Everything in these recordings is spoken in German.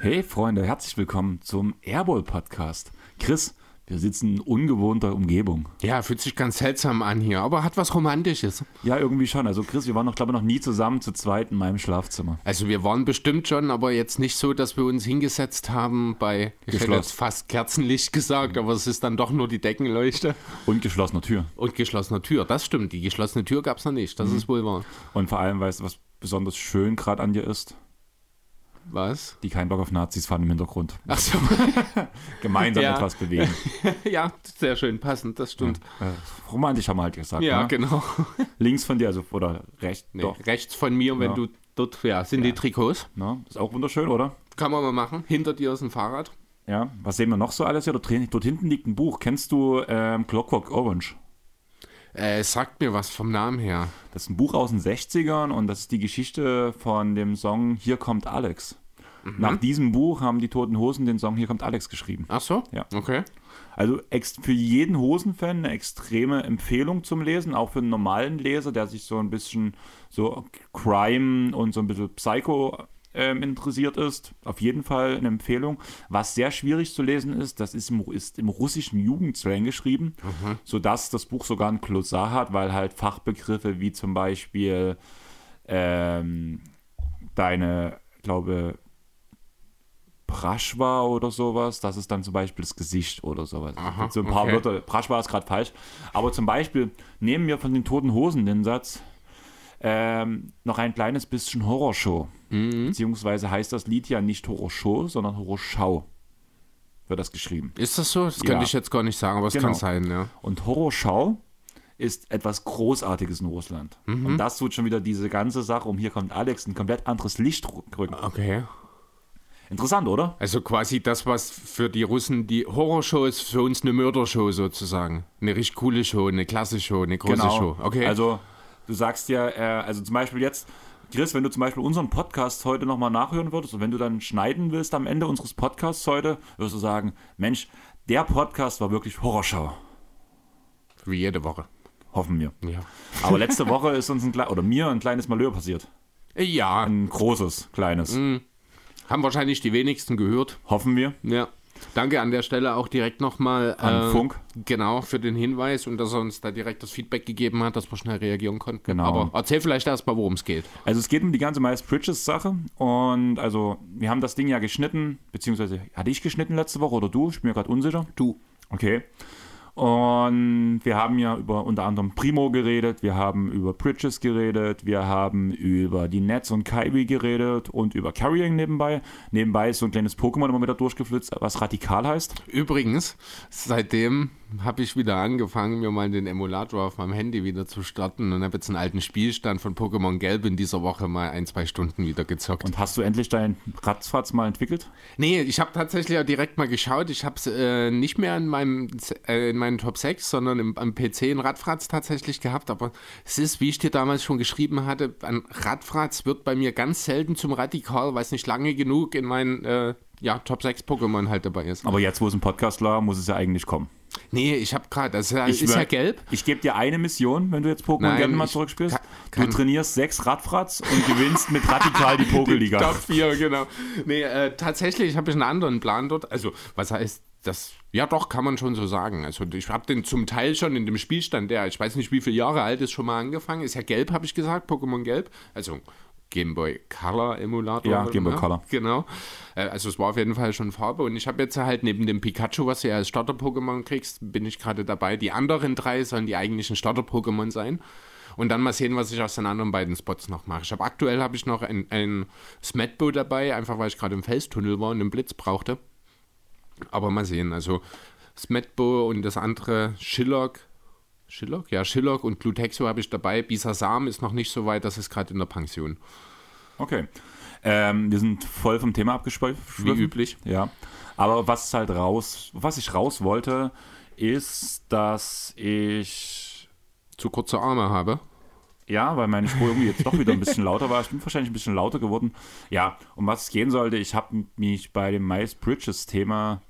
Hey Freunde, herzlich willkommen zum Airball Podcast. Chris, wir sitzen in ungewohnter Umgebung. Ja, fühlt sich ganz seltsam an hier, aber hat was Romantisches. Ja, irgendwie schon. Also Chris, wir waren noch, glaube ich, noch nie zusammen zu zweit in meinem Schlafzimmer. Also wir waren bestimmt schon, aber jetzt nicht so, dass wir uns hingesetzt haben bei, ich hätte jetzt fast Kerzenlicht gesagt, aber es ist dann doch nur die Deckenleuchte Und geschlossener Tür. und geschlossene Tür. Das stimmt, die geschlossene Tür gab es noch nicht, das ist wohl wahr. Und vor allem, weißt du, was besonders schön gerade an dir ist? Was? Die kein Bock auf Nazis fahren im Hintergrund. Ach so. Gemeinsam Ja. etwas bewegen. ja, sehr schön, passend, das stimmt. Äh, romantisch haben wir halt gesagt. Ja, ne? genau. Links von dir, also oder rechts. Nee, rechts von mir, wenn Ja. du dort, ja, sind die Trikots. Ne? Ist auch wunderschön, oder? Kann man mal machen. Hinter dir ist ein Fahrrad. Ja. Was sehen wir noch so alles hier? Dort, dort hinten liegt ein Buch. Kennst du ähm, Clockwork Orange? Äh, sagt mir was vom Namen her. Das ist ein Buch aus den 60ern und das ist die Geschichte von dem Song Hier kommt Alex. Nach diesem Buch haben die Toten Hosen den Song Hier kommt Alex geschrieben. Ach so? Ja. Okay. Also für jeden Hosenfan eine extreme Empfehlung zum Lesen, auch für einen normalen Leser, der sich so ein bisschen so Crime und so ein bisschen Psycho ähm, interessiert ist. Auf jeden Fall eine Empfehlung. Was sehr schwierig zu lesen ist, das ist im, ist im russischen Jugendslang geschrieben, sodass das Buch sogar ein Glossar hat, weil halt Fachbegriffe wie zum Beispiel ähm, deine, glaube Praschwa oder sowas, das ist dann zum Beispiel das Gesicht oder sowas. Aha, so ein paar okay. Wörter. Praschwa ist gerade falsch. Aber zum Beispiel nehmen wir von den Toten Hosen den Satz, ähm, noch ein kleines bisschen Horrorshow. Mhm. Beziehungsweise heißt das Lied ja nicht Horrorshow, sondern Horrorschau. Wird das geschrieben. Ist das so? Das Ja. könnte ich jetzt gar nicht sagen, aber es Genau. kann sein, ja. Und Horrorschau ist etwas Großartiges in Russland. Mhm. Und das tut schon wieder diese ganze Sache um hier kommt Alex ein komplett anderes Licht rücken. Okay. Interessant, oder? Also quasi das, was für die Russen die Horrorshow ist, für uns eine Mördershow sozusagen. Eine richtig coole Show, eine klasse Show, eine große Show. Okay. Also, du sagst ja, äh, also zum Beispiel jetzt, Chris, wenn du zum Beispiel unseren Podcast heute nochmal nachhören würdest und wenn du dann schneiden willst am Ende unseres Podcasts heute, wirst du sagen, Mensch, der Podcast war wirklich Horrorschau. Wie jede Woche. Hoffen wir. Ja. Aber letzte Woche ist uns ein oder mir ein kleines Malheur passiert. Ja, Ein großes, kleines. Mhm. haben wahrscheinlich die wenigsten gehört. Hoffen wir. Ja. Danke an der Stelle auch direkt nochmal An Funk. Genau, für den Hinweis und dass er uns da direkt das Feedback gegeben hat, dass wir schnell reagieren konnten. Genau. Aber erzähl vielleicht erstmal, worum es geht. Also es geht um die ganze Miles Bridges Sache und also wir haben das Ding ja geschnitten, beziehungsweise hatte ich geschnitten letzte Woche oder du? Ich bin mir gerade unsicher. Du. Okay. Und wir haben ja über unter anderem Primo geredet, wir haben über Bridges geredet, wir haben über die Nets und Kyrie geredet und über Carrying nebenbei. Nebenbei ist so ein kleines Pokémon immer wieder durchgeflitzt, was radikal heißt. Übrigens, seitdem habe ich wieder angefangen, mir mal den Emulator auf meinem Handy wieder zu starten und habe jetzt einen alten Spielstand von Pokémon Gelb in dieser Woche mal ein, zwei Stunden wieder gezockt. Und hast du endlich dein Ratzfatz mal entwickelt? nee, ich habe tatsächlich auch direkt mal geschaut. Ich habe es äh, nicht mehr in meinem äh, in meinen Top 6, sondern im, am PC in Radfratz tatsächlich gehabt. Aber es ist, wie ich dir damals schon geschrieben hatte, ein Radfratz wird bei mir ganz selten zum Radikal, weil es nicht lange genug in meinen äh, ja, Top 6 Pokémon halt dabei ist. Aber jetzt, wo es im Podcast war, muss es ja eigentlich kommen. Nee, ich habe gerade, das ist ja, Ich ist ja gelb. Ich gebe dir eine Mission, wenn du jetzt Pokémon gerne mal zurückspielst. kann- kann- du trainierst sechs Radfratz und gewinnst mit Radikal die Top Pokéliga. 4, genau. Nee, äh, tatsächlich habe ich einen anderen Plan dort. Also, was heißt das? Ja, doch, kann man schon so sagen. Also, ich habe den zum Teil schon in dem Spielstand, der, ich weiß nicht, wie viele Jahre alt ist, schon mal angefangen. Ist ja gelb, habe ich gesagt, Pokémon Gelb. Also, Game Boy Color Emulator. Ja, Game Boy ne? Color. Genau. Äh, Also es war auf jeden Fall schon Farbe und ich habe jetzt halt neben dem Pikachu, was du ja als Starter-Pokémon kriegst, bin ich gerade dabei. Die anderen drei sollen die eigentlichen Starter-Pokémon sein. Und dann mal sehen, was ich aus den anderen beiden Spots noch mache. Ich habe aktuell habe ich noch ein, ein Smetbo dabei, einfach weil ich gerade im Felstunnel war und einen Blitz brauchte. Aber mal sehen, also Smetbo und das andere Shillock. Shillock? Ja, Shillock und Glutexo habe ich dabei. Bisasam ist noch nicht so weit, das ist gerade in der Pension. Okay. Ähm, wir sind voll vom Thema abgeschweift. Wie üblich. Ja. Aber was halt raus, was ich raus wollte, ist, dass ich Zu kurze Arme habe. Ja, weil meine Spur irgendwie jetzt doch wieder ein bisschen lauter war. Ich bin wahrscheinlich ein bisschen lauter geworden. Ja, um was es gehen sollte, ich habe mich bei dem Miles Bridges Thema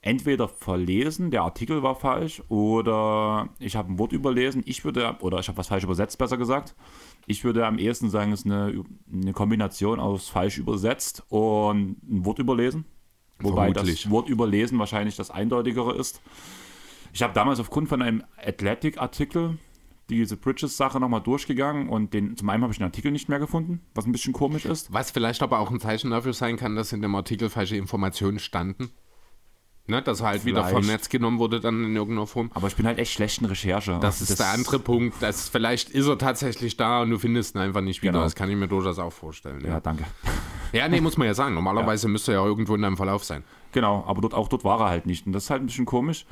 entweder verlesen, der Artikel war falsch, oder ich habe ein Wort überlesen. Ich würde, oder ich habe was falsch übersetzt, besser gesagt. Ich würde am ehesten sagen, es ist eine, eine Kombination aus falsch übersetzt und ein Wort überlesen. Wobei Vermutlich. das Wort überlesen wahrscheinlich das eindeutigere ist. Ich habe damals aufgrund von einem Athletic-Artikel diese Bridges-Sache nochmal durchgegangen und den, zum einen habe ich den Artikel nicht mehr gefunden, was ein bisschen komisch ist. Was vielleicht aber auch ein Zeichen dafür sein kann, dass in dem Artikel falsche Informationen standen. Ne, dass er halt wieder vom Vielleicht. Netz genommen wurde dann in irgendeiner Form. Aber ich bin halt echt schlecht in Recherche. Das ist der andere Punkt. Das, vielleicht ist er tatsächlich da und du findest ihn einfach nicht wieder. Genau. Das kann ich mir durchaus auch vorstellen. Ja, Ja, danke. ja nee, muss man ja sagen. Normalerweise müsste er ja irgendwo in deinem Verlauf sein. Genau, aber dort, auch dort war er halt nicht. Und das ist halt ein bisschen komisch.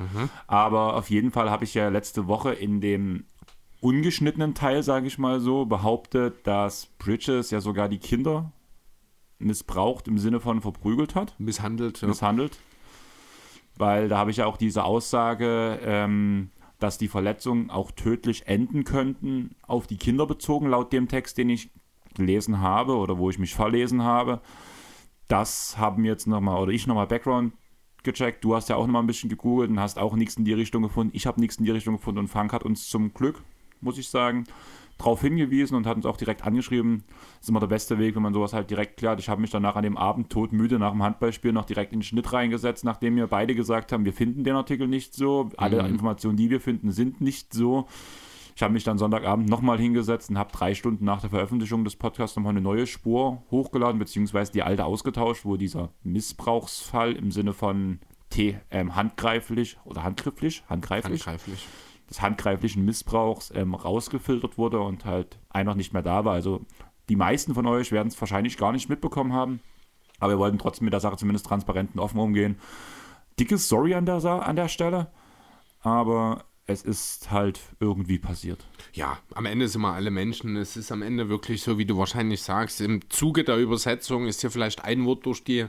Aber auf jeden Fall habe ich ja letzte Woche in dem ungeschnittenen Teil, sage ich mal so, behauptet, dass Bridges ja sogar die Kinder missbraucht im Sinne von verprügelt hat, Misshandelt. Ja. misshandelt. Weil da habe ich ja auch diese Aussage, ähm, dass die Verletzungen auch tödlich enden könnten, auf die Kinder bezogen, laut dem Text, den ich gelesen habe oder wo ich mich verlesen habe. Das haben jetzt nochmal, oder ich nochmal Background gecheckt. Du hast ja auch nochmal ein bisschen gegoogelt und hast auch nichts in die Richtung gefunden. Ich habe nichts in die Richtung gefunden und Frank hat uns zum Glück, muss ich sagen, darauf hingewiesen und hat uns auch direkt angeschrieben. Das ist immer der beste Weg, wenn man sowas halt direkt klärt. Ich habe mich danach an dem Abend todmüde nach dem Handballspiel noch direkt in den Schnitt reingesetzt, nachdem wir beide gesagt haben, wir finden den Artikel nicht so. Alle Informationen, die wir finden, sind nicht so. Ich habe mich dann Sonntagabend nochmal hingesetzt und habe drei Stunden nach der Veröffentlichung des Podcasts nochmal eine neue Spur hochgeladen, beziehungsweise die alte ausgetauscht, wo dieser Missbrauchsfall im Sinne von T, ähm, handgreiflich oder handgrifflich, handgreiflich, Handgreiflich. Des handgreiflichen Missbrauchs ähm, rausgefiltert wurde und halt einfach nicht mehr da war. Also die meisten von euch werden es wahrscheinlich gar nicht mitbekommen haben, aber wir wollten trotzdem mit der Sache zumindest transparent und offen umgehen. Dickes Sorry an der, an der Stelle, aber es ist halt irgendwie passiert. Ja, am Ende sind wir alle Menschen. Es ist am Ende wirklich so, wie du wahrscheinlich sagst. Im Zuge der Übersetzung ist hier vielleicht ein Wort durch die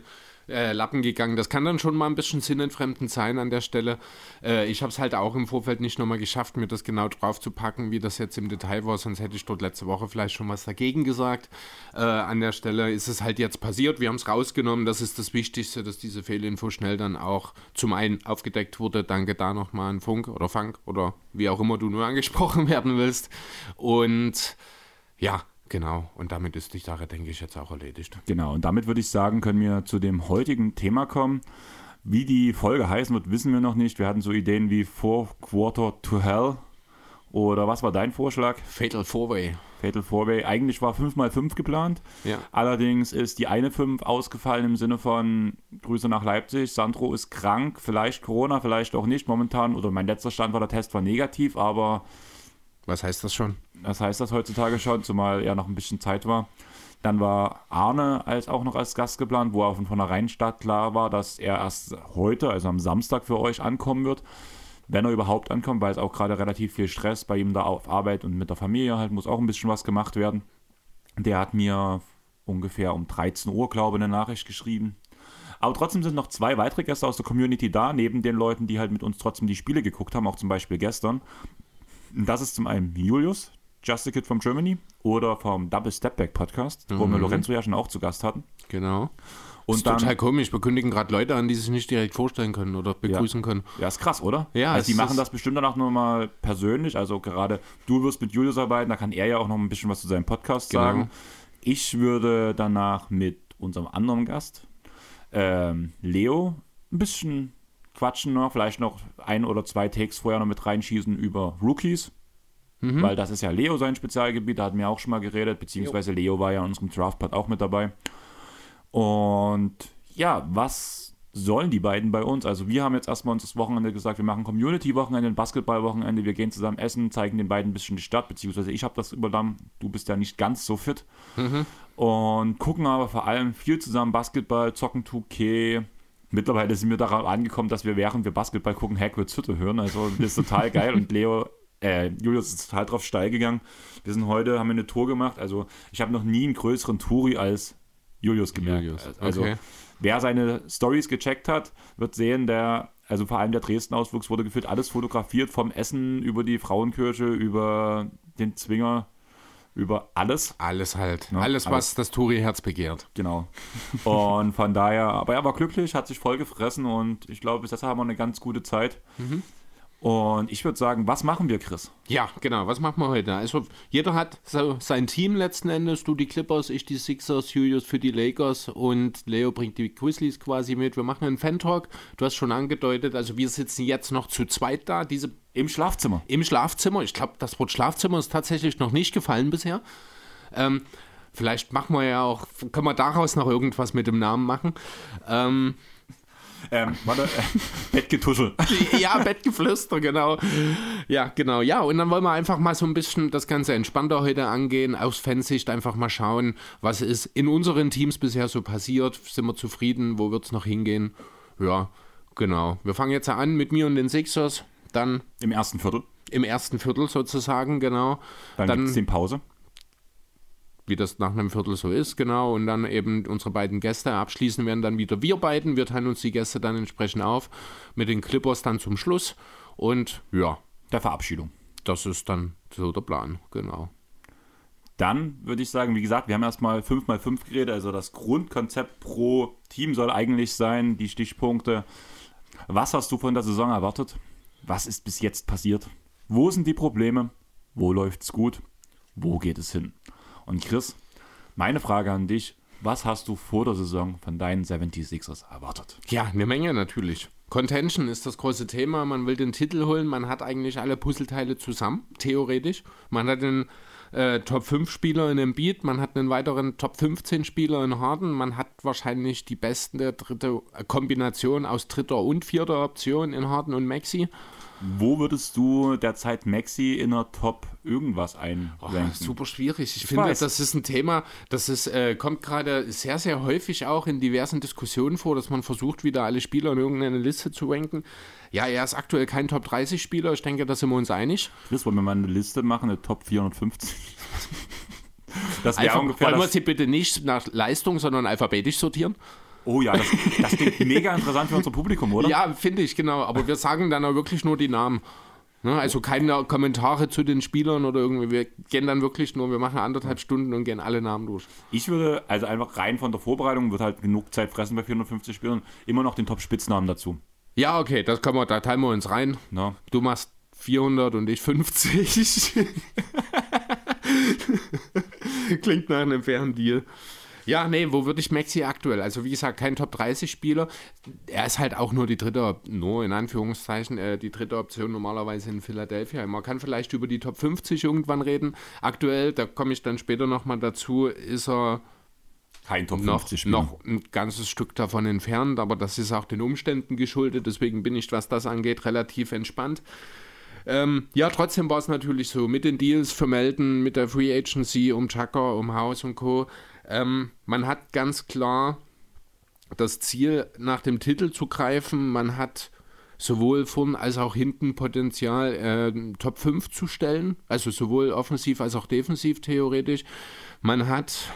äh, Lappen gegangen. Das kann dann schon mal ein bisschen sinnentfremdend sein an der Stelle. Äh, ich habe es halt auch im Vorfeld nicht nochmal geschafft, mir das genau drauf zu packen, wie das jetzt im Detail war. Sonst hätte ich dort letzte Woche vielleicht schon was dagegen gesagt. Äh, an der Stelle ist es halt jetzt passiert. Wir haben es rausgenommen. Das ist das Wichtigste, dass diese Fehlinfo schnell dann auch zum einen aufgedeckt wurde. Danke da nochmal an Funk oder Funk oder wie auch immer du nur angesprochen werden willst. Und ja, genau. Und damit ist die Sache, denke ich, jetzt auch erledigt. Genau, und damit würde ich sagen, können wir zu dem heutigen Thema kommen. Wie die Folge heißen wird, wissen wir noch nicht. Wir hatten so Ideen wie Four Quarter to Hell. Oder was war dein Vorschlag? Fatal Four-Way. Fatal Four-Way. Eigentlich war 5x5 geplant. Ja. Allerdings ist die eine 5 ausgefallen im Sinne von Grüße nach Leipzig. Sandro ist krank, vielleicht Corona, vielleicht auch nicht momentan. Oder mein letzter Stand war, der Test war negativ, aber Was heißt das schon? das heißt das heutzutage schon, zumal ja noch ein bisschen Zeit war. Dann war Arne als auch noch als Gast geplant, wo auch von vornherein statt klar war, dass er erst heute, also am Samstag für euch ankommen wird. Wenn er überhaupt ankommt, weil es auch gerade relativ viel Stress bei ihm da auf Arbeit und mit der Familie halt muss auch ein bisschen was gemacht werden. Der hat mir ungefähr um 13 Uhr, glaube ich, eine Nachricht geschrieben. Aber trotzdem sind noch zwei weitere Gäste aus der Community da, neben den Leuten, die halt mit uns trotzdem die Spiele geguckt haben, auch zum Beispiel gestern. Das ist zum einen Julius, Just a Kid from Germany oder vom Double Step Back Podcast, wo wir Lorenzo ja schon auch zu Gast hatten. Genau. Und ist dann, total komisch. Wir kündigen gerade Leute an, die sich nicht direkt vorstellen können oder begrüßen können. ja, ist krass, oder? Ja, also die machen das bestimmt danach nochmal persönlich. Also gerade du wirst mit Julius arbeiten, da kann er ja auch noch ein bisschen was zu seinem Podcast Genau. sagen. Ich würde danach mit unserem anderen Gast, ähm, Leo, ein bisschen quatschen noch, vielleicht noch ein oder zwei Takes vorher noch mit reinschießen über Rookies. Weil das ist ja Leo sein Spezialgebiet, da hatten wir auch schon mal geredet, beziehungsweise Leo war ja in unserem Draftpad auch mit dabei. Und ja, was sollen die beiden bei uns? Also wir haben jetzt erstmal uns das Wochenende gesagt, wir machen Community-Wochenende, ein Basketball-Wochenende, wir gehen zusammen essen, zeigen den beiden ein bisschen die Stadt, beziehungsweise ich habe das übernommen, du bist ja nicht ganz so fit. Und gucken aber vor allem viel zusammen Basketball, zocken 2K. Mittlerweile sind wir darauf angekommen, dass wir während wir Basketball gucken, Hagrid's Hütte hören. Also das ist total geil und Leo, äh, Julius ist total drauf steil gegangen. Wir sind heute, haben wir eine Tour gemacht. Also ich habe noch nie einen größeren Touri als Julius gemerkt. Julius, Also okay. wer seine Stories gecheckt hat, wird sehen, der, also vor allem der Dresden-Ausflugs wurde gefühlt alles fotografiert, vom Essen über die Frauenkirche, über den Zwinger. Über alles. Alles halt. Ne? Alles, was Alles. das Touri-Herz begehrt. Genau. Und von daher, aber er war glücklich, hat sich voll gefressen und ich glaube, bis jetzt haben wir eine ganz gute Zeit. Und ich würde sagen, was machen wir, Chris? Ja, genau. Was machen wir heute? Also, jeder hat so sein Team letzten Endes. Du die Clippers, ich die Sixers, Julius für die Lakers und Leo bringt die Grizzlies quasi mit. Wir machen einen Fan-Talk. Du hast schon angedeutet, also wir sitzen jetzt noch zu zweit da. Diese Im Schlafzimmer. im Schlafzimmer. Ich glaube, das Wort Schlafzimmer ist tatsächlich noch nicht gefallen bisher. Ähm, vielleicht machen wir ja auch, können wir daraus noch irgendwas mit dem Namen machen. Ähm, Ähm, warte, äh, Bettgetuschel. ja, Bettgeflüster, genau. Ja, genau. Ja, und dann wollen wir einfach mal so ein bisschen das Ganze entspannter heute angehen, aus Fansicht einfach mal schauen, was ist in unseren Teams bisher so passiert. Sind wir zufrieden? Wo wird es noch hingehen? Ja, genau. Wir fangen jetzt an mit mir und den Sixers, dann Im ersten Viertel. im ersten Viertel sozusagen, genau. Dann, Dann- gibt es den Pause. Wie das nach einem Viertel so ist, genau. Und dann eben unsere beiden Gäste abschließen werden dann wieder wir beiden. Wir teilen uns die Gäste dann entsprechend auf mit den Clippers dann zum Schluss. Und ja, Der Verabschiedung. das ist dann so der Plan, genau. Dann würde ich sagen, wie gesagt, wir haben erstmal 5x5 geredet, also das Grundkonzept pro Team soll eigentlich sein, die Stichpunkte. Was hast du von der Saison erwartet? Was ist bis jetzt passiert? Wo sind die Probleme? Wo läuft's gut? Wo geht es hin? Und Chris, meine Frage an dich, was hast du vor der Saison von deinen 76ers erwartet? Ja, eine Menge natürlich. Contention ist das große Thema. Man will den Titel holen. Man hat eigentlich alle Puzzleteile zusammen, theoretisch. Man hat den äh, Top 5 Spieler in dem Beat, man hat einen weiteren Top 15 Spieler in Harden, man hat wahrscheinlich die beste dritte äh, Kombination aus dritter und vierter Option in Harden und Maxi. Wo würdest du derzeit Maxi in der Top irgendwas Oh, einranken? super schwierig. Ich, finde, weiß. das ist ein Thema, das ist, äh, kommt gerade sehr, sehr häufig auch in diversen Diskussionen vor, dass man versucht, wieder alle Spieler in irgendeine Liste zu ranken. Ja, er ist aktuell kein Top 30 Spieler, ich denke, da sind wir uns einig. Chris, wollen wir mal eine Liste machen, eine Top 450? Das wäre Einfach, ungefähr wollen wir sie bitte nicht nach Leistung, sondern alphabetisch sortieren? Oh ja, das, das klingt mega interessant für unser Publikum, oder? Ja, finde ich, genau. Aber wir sagen dann auch wirklich nur die Namen. Ne? Also keine Kommentare zu den Spielern oder irgendwie. Wir gehen dann wirklich nur, wir machen anderthalb Stunden und gehen alle Namen durch. Ich würde, also einfach rein von der Vorbereitung, wird halt genug Zeit fressen bei 450 Spielern, immer noch den Top-Spitznamen dazu. Ja, okay, das können wir, da teilen wir uns rein. Ne? Du machst 400 und ich 50. Klingt nach einem fairen Deal. Ja, nee, wo würde ich Maxi aktuell? Also wie gesagt, kein Top 30 Spieler. Er ist halt auch nur die dritte, nur in Anführungszeichen, äh, die dritte Option normalerweise in Philadelphia. Man kann vielleicht über die Top 50 irgendwann reden. Aktuell, da komme ich dann später nochmal dazu, ist er Kein Top noch, 50 Spieler. noch ein ganzes Stück davon entfernt, aber das ist auch den Umständen geschuldet, deswegen bin ich, was das angeht, relativ entspannt. Ähm, ja, trotzdem war es natürlich so, mit den Deals für Melden, mit der Free Agency um Tucker, um House und Co. Ähm, man hat ganz klar das Ziel, nach dem Titel zu greifen. Man hat sowohl vorn als auch hinten Potenzial, äh, Top 5 zu stellen, also sowohl offensiv als auch defensiv theoretisch. Man hat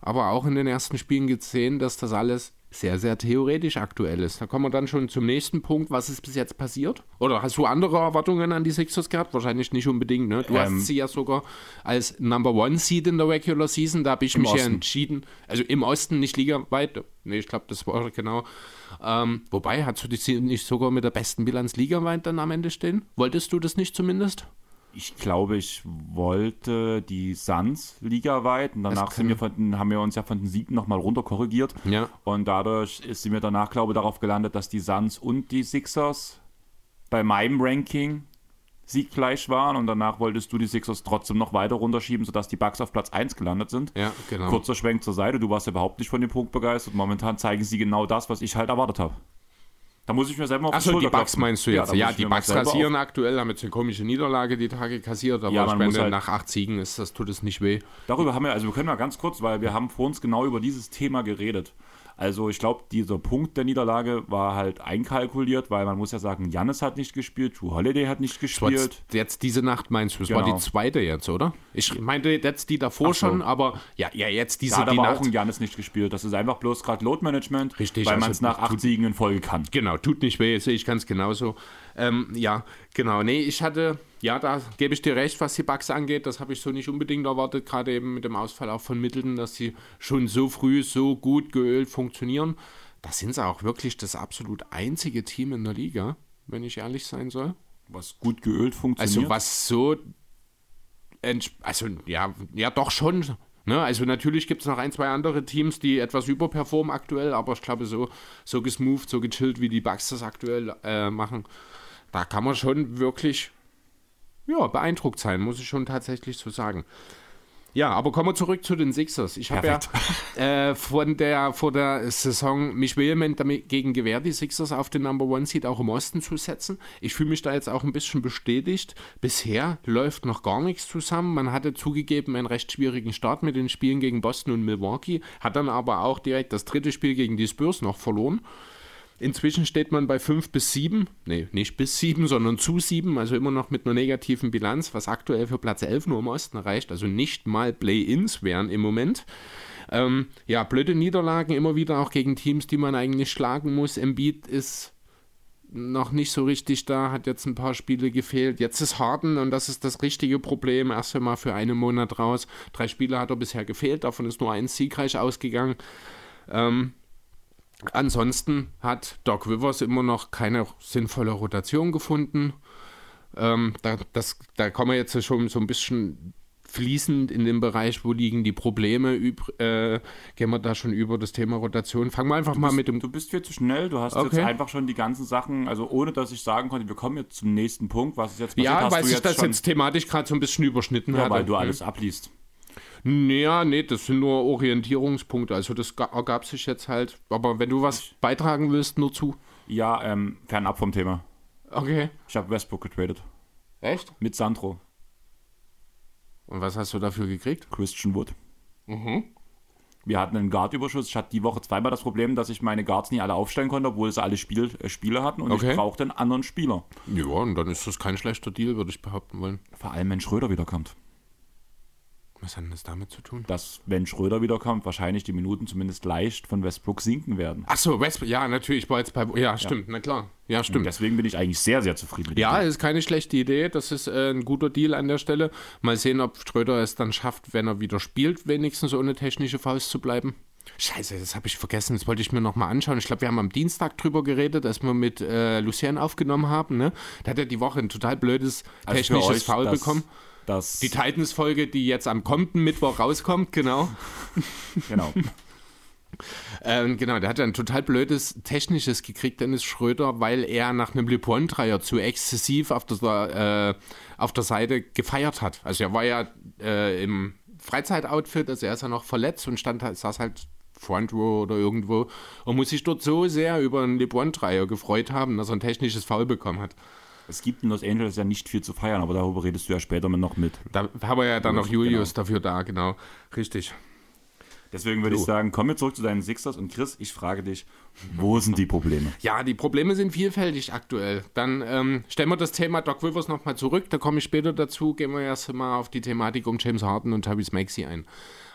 aber auch in den ersten Spielen gesehen, dass das alles sehr, sehr theoretisch aktuell ist. Da kommen wir dann schon zum nächsten Punkt. Was ist bis jetzt passiert? Oder hast du andere Erwartungen an die Sixers gehabt? Wahrscheinlich nicht unbedingt. Ne? Du Ähm, hast sie ja sogar als Number One Seed in der Regular Season. Da habe ich mich ja Osten. entschieden. Also im Osten, nicht ligaweit. Nee, ich glaube, das war genau. Ähm, wobei, hast du die nicht sogar mit der besten Bilanz ligaweit dann am Ende stehen? Wolltest du das nicht zumindest? Ich glaube, ich wollte die Suns ligaweit und danach sind wir von haben wir uns ja von den siebten nochmal runter korrigiert. Ja. Und dadurch ist sind wir danach, glaube ich, darauf gelandet, dass die Suns und die Sixers bei meinem Ranking siegfleisch waren und danach wolltest du die Sixers trotzdem noch weiter runterschieben, sodass die Bucks auf Platz 1 gelandet sind. Ja, genau. Kurzer Schwenk zur Seite, du warst ja überhaupt nicht von dem Punkt begeistert. Momentan zeigen sie genau das, was ich halt erwartet habe. Da muss ich mir selber auf Achso, die Schulter Bugs klopfen. meinst du jetzt? Ja, ich die Bugs kassieren aktuell, haben jetzt eine komische Niederlage die Tage kassiert, aber Ja, ich meine, halt- nach acht Siegen ist das, tut es nicht weh. Darüber haben wir, also wir können mal ganz kurz, weil wir haben vor uns genau über dieses Thema geredet. Also ich glaube, dieser Punkt der Niederlage war halt einkalkuliert, weil man muss ja sagen, Jannis hat nicht gespielt, Drew Holiday hat nicht war gespielt. jetzt, diese Nacht meinst du? Das war Genau. die zweite jetzt, oder? Ich meinte jetzt die davor so. schon, aber ja, ja, jetzt diese Da hat die aber Nacht. auch ein Jannis nicht gespielt. Das ist einfach bloß gerade Load-Management, Richtig, weil also man es nach acht Siegen in Folge kann. Genau, tut nicht weh, sehe ich ganz genauso. Ähm, ja, genau. Nee, ich hatte, ja, da gebe ich dir recht, was die Bugs angeht. Das habe ich so nicht unbedingt erwartet, gerade eben mit dem Ausfall auch von Middleton, dass sie schon so früh so gut geölt funktionieren. Da sind sie auch wirklich das absolut einzige Team in der Liga, wenn ich ehrlich sein soll. Was gut geölt funktioniert. Also was so, also ja, ja doch schon. Ne? Also natürlich gibt es noch ein, zwei andere Teams, die etwas überperformen aktuell, aber ich glaube so, so gesmoved, so gechillt, wie die Bugs das aktuell äh, machen, da kann man schon wirklich ja, beeindruckt sein, muss ich schon tatsächlich so sagen. Ja, aber kommen wir zurück zu den Sixers. Ich habe ja äh, von der, vor der Saison mich vehement dagegen gewehrt, die Sixers auf den Number One Seed auch im Osten zu setzen. Ich fühle mich da jetzt auch ein bisschen bestätigt. Bisher läuft noch gar nichts zusammen. Man hatte zugegeben einen recht schwierigen Start mit den Spielen gegen Boston und Milwaukee, hat dann aber auch direkt das dritte Spiel gegen die Spurs noch verloren. Inzwischen steht man bei 5 bis 7, nee, nicht bis 7, sondern zu 7, also immer noch mit einer negativen Bilanz, was aktuell für Platz 11 nur im Osten reicht, also nicht mal Play-Ins wären im Moment. Ähm, ja, blöde Niederlagen immer wieder auch gegen Teams, die man eigentlich schlagen muss. Embiid ist noch nicht so richtig da, hat jetzt ein paar Spiele gefehlt. Jetzt ist Harden und das ist das richtige Problem. Erst einmal für einen Monat raus. Drei Spiele hat er bisher gefehlt, davon ist nur ein siegreich ausgegangen. Ähm, Ansonsten hat Doc Rivers immer noch keine sinnvolle Rotation gefunden. Ähm, da, das, da kommen wir jetzt schon so ein bisschen fließend in den Bereich, wo liegen die Probleme. Äh, gehen wir da schon über das Thema Rotation. Fangen wir einfach du mal bist, mit dem. Du bist viel zu schnell. Du hast okay. jetzt einfach schon die ganzen Sachen, also ohne dass ich sagen konnte, wir kommen jetzt zum nächsten Punkt, was ist jetzt passiert. Ja, weil sich das jetzt thematisch gerade so ein bisschen überschnitten ja, hat. weil du alles abliest. Naja, nee, das sind nur Orientierungspunkte. Also das ergab sich jetzt halt. Aber wenn du was beitragen willst, nur zu. Ja, ähm, fernab vom Thema. Okay. Ich habe Westbrook getradet. Echt? Mit Sandro. Und was hast du dafür gekriegt? Christian Wood. Mhm. Wir hatten einen Guard-Überschuss. Ich hatte die Woche zweimal das Problem, dass ich meine Guards nie alle aufstellen konnte, obwohl sie alle Spiel, äh, Spiele hatten und okay. ich brauchte einen anderen Spieler. Ja, und dann ist das kein schlechter Deal, würde ich behaupten wollen. Vor allem, wenn Schröder wiederkommt. Was hat denn das damit zu tun? Dass, wenn Schröder wiederkommt, wahrscheinlich die Minuten zumindest leicht von Westbrook sinken werden. Ach so, Westbrook, ja, natürlich. Ich war jetzt bei. Ja, stimmt, ja. na klar. Ja, stimmt. Und deswegen bin ich eigentlich sehr, sehr zufrieden mit Ja, ist keine schlechte Idee. Das ist äh, ein guter Deal an der Stelle. Mal sehen, ob Schröder es dann schafft, wenn er wieder spielt, wenigstens ohne technische Faust zu bleiben. Scheiße, das habe ich vergessen. Das wollte ich mir nochmal anschauen. Ich glaube, wir haben am Dienstag drüber geredet, als wir mit äh, Lucien aufgenommen haben. Ne? Da hat er die Woche ein total blödes also technisches euch, Foul bekommen. Das die Titans-Folge, die jetzt am kommenden Mittwoch rauskommt, genau. genau. ähm, genau, der hat ein total blödes Technisches gekriegt, Dennis Schröder, weil er nach einem LeBron-Dreier zu exzessiv auf der, äh, auf der Seite gefeiert hat. Also er war ja äh, im Freizeitoutfit, also er ist ja noch verletzt und stand, saß halt Front Row oder irgendwo und muss sich dort so sehr über einen LeBron-Dreier gefreut haben, dass er ein technisches Foul bekommen hat. Es gibt in Los Angeles ja nicht viel zu feiern, aber darüber redest du ja später noch mit. Da haben wir ja dann noch Julius genau. dafür da, genau. Richtig. Deswegen würde so. ich sagen, kommen wir zurück zu deinen Sixers und Chris, ich frage dich, wo sind die Probleme? Ja, die Probleme sind vielfältig aktuell. Dann ähm, stellen wir das Thema Doc Rivers nochmal zurück, da komme ich später dazu, gehen wir erst mal auf die Thematik um James Harden und Tyrese Maxey ein.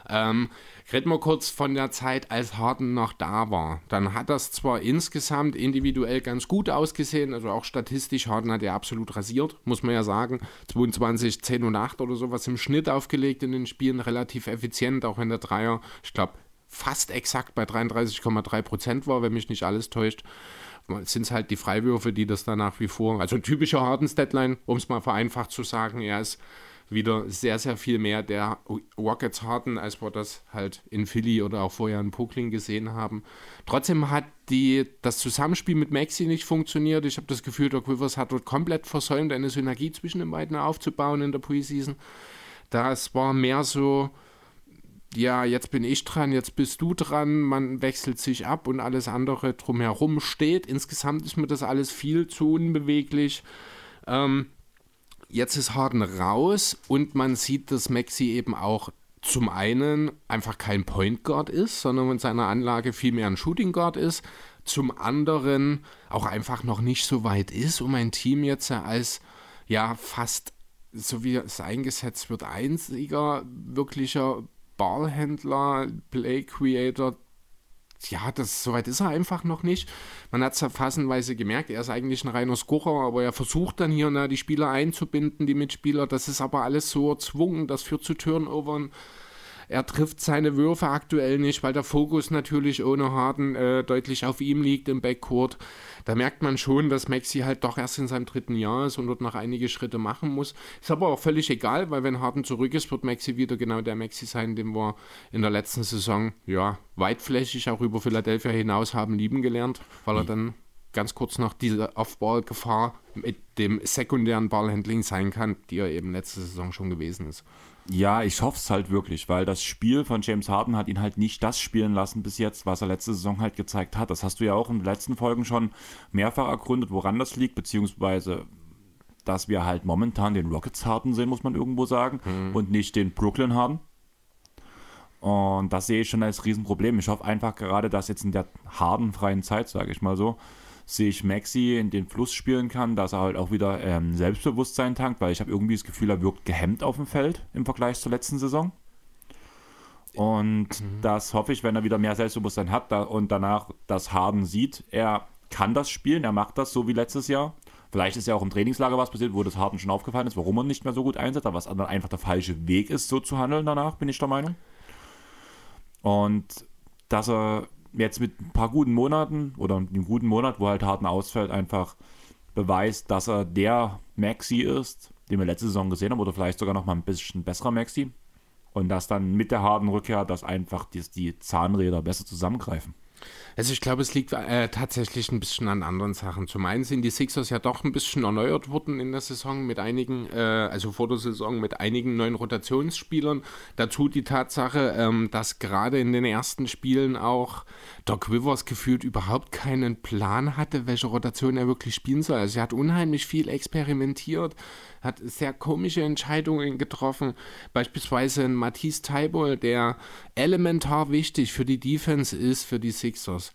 Ähm, reden wir kurz von der Zeit, als Harden noch da war. Dann hat das zwar insgesamt individuell ganz gut ausgesehen, also auch statistisch, Harden hat er absolut rasiert, muss man ja sagen. 22, 10 und 8 oder sowas im Schnitt aufgelegt in den Spielen, relativ effizient, auch wenn der Dreier, ich glaube, fast exakt bei 33,3 Prozent war, wenn mich nicht alles täuscht sind es halt die Freiwürfe, die das da nach wie vor, also typischer Hardens-Deadline, um es mal vereinfacht zu sagen, er ist wieder sehr, sehr viel mehr der Rockets harten, als wir das halt in Philly oder auch vorher in Brooklyn gesehen haben. Trotzdem hat die, das Zusammenspiel mit Maxi nicht funktioniert. Ich habe das Gefühl, Doc Rivers hat dort komplett versäumt, eine Synergie zwischen den beiden aufzubauen in der Preseason. Das war mehr so, ja, jetzt bin ich dran, jetzt bist du dran, man wechselt sich ab und alles andere drumherum steht. Insgesamt ist mir das alles viel zu unbeweglich. Ähm, Jetzt ist Harden raus und man sieht, dass Maxi eben auch zum einen einfach kein Point Guard ist, sondern in seiner Anlage vielmehr ein Shooting Guard ist. Zum anderen auch einfach noch nicht so weit ist, um ein Team jetzt als ja fast so wie es eingesetzt wird, einziger wirklicher Ballhändler, Play Creator ja, das soweit ist er einfach noch nicht. Man hat es ja fassenweise gemerkt, er ist eigentlich ein reiner Scorer, aber er versucht dann hier und da die Spieler einzubinden, die Mitspieler. Das ist aber alles so erzwungen, das führt zu Turnovern. Er trifft seine Würfe aktuell nicht, weil der Fokus natürlich ohne Harden äh, deutlich auf ihm liegt im Backcourt. Da merkt man schon, dass Maxi halt doch erst in seinem dritten Jahr ist und dort noch einige Schritte machen muss. Ist aber auch völlig egal, weil wenn Harden zurück ist, wird Maxi wieder genau der Maxi sein, den wir in der letzten Saison ja weitflächig auch über Philadelphia hinaus haben lieben gelernt, weil er dann ganz kurz noch diese Off-Ball-Gefahr mit dem sekundären Ballhandling sein kann, die er eben letzte Saison schon gewesen ist. Ja, ich hoffe es halt wirklich, weil das Spiel von James Harden hat ihn halt nicht das spielen lassen bis jetzt, was er letzte Saison halt gezeigt hat. Das hast du ja auch in den letzten Folgen schon mehrfach ergründet, woran das liegt, beziehungsweise dass wir halt momentan den Rockets Harden sehen, muss man irgendwo sagen, mhm. und nicht den Brooklyn Harden. Und das sehe ich schon als Riesenproblem. Ich hoffe einfach gerade, dass jetzt in der hardenfreien Zeit, sage ich mal so, sich Maxi in den Fluss spielen kann, dass er halt auch wieder ähm, Selbstbewusstsein tankt, weil ich habe irgendwie das Gefühl, er wirkt gehemmt auf dem Feld im Vergleich zur letzten Saison. Und mhm. das hoffe ich, wenn er wieder mehr Selbstbewusstsein hat da, und danach das Harden sieht, er kann das spielen, er macht das so wie letztes Jahr. Vielleicht ist ja auch im Trainingslager was passiert, wo das Harden schon aufgefallen ist, warum er nicht mehr so gut einsetzt, aber was dann einfach der falsche Weg ist, so zu handeln danach, bin ich der Meinung. Und dass er jetzt mit ein paar guten Monaten oder einem guten Monat, wo halt Harden ausfällt, einfach beweist, dass er der Maxi ist, den wir letzte Saison gesehen haben, oder vielleicht sogar noch mal ein bisschen besserer Maxi. Und dass dann mit der harten Rückkehr, dass einfach die, die Zahnräder besser zusammengreifen. Also ich glaube, es liegt äh, tatsächlich ein bisschen an anderen Sachen. Zum einen sind die Sixers ja doch ein bisschen erneuert worden in der Saison mit einigen, äh, also vor der Saison mit einigen neuen Rotationsspielern. Dazu die Tatsache, ähm, dass gerade in den ersten Spielen auch Doc Rivers gefühlt überhaupt keinen Plan hatte, welche Rotation er wirklich spielen soll. Also er hat unheimlich viel experimentiert hat sehr komische Entscheidungen getroffen. Beispielsweise ein Matisse Taibol, der elementar wichtig für die Defense ist, für die Sixers,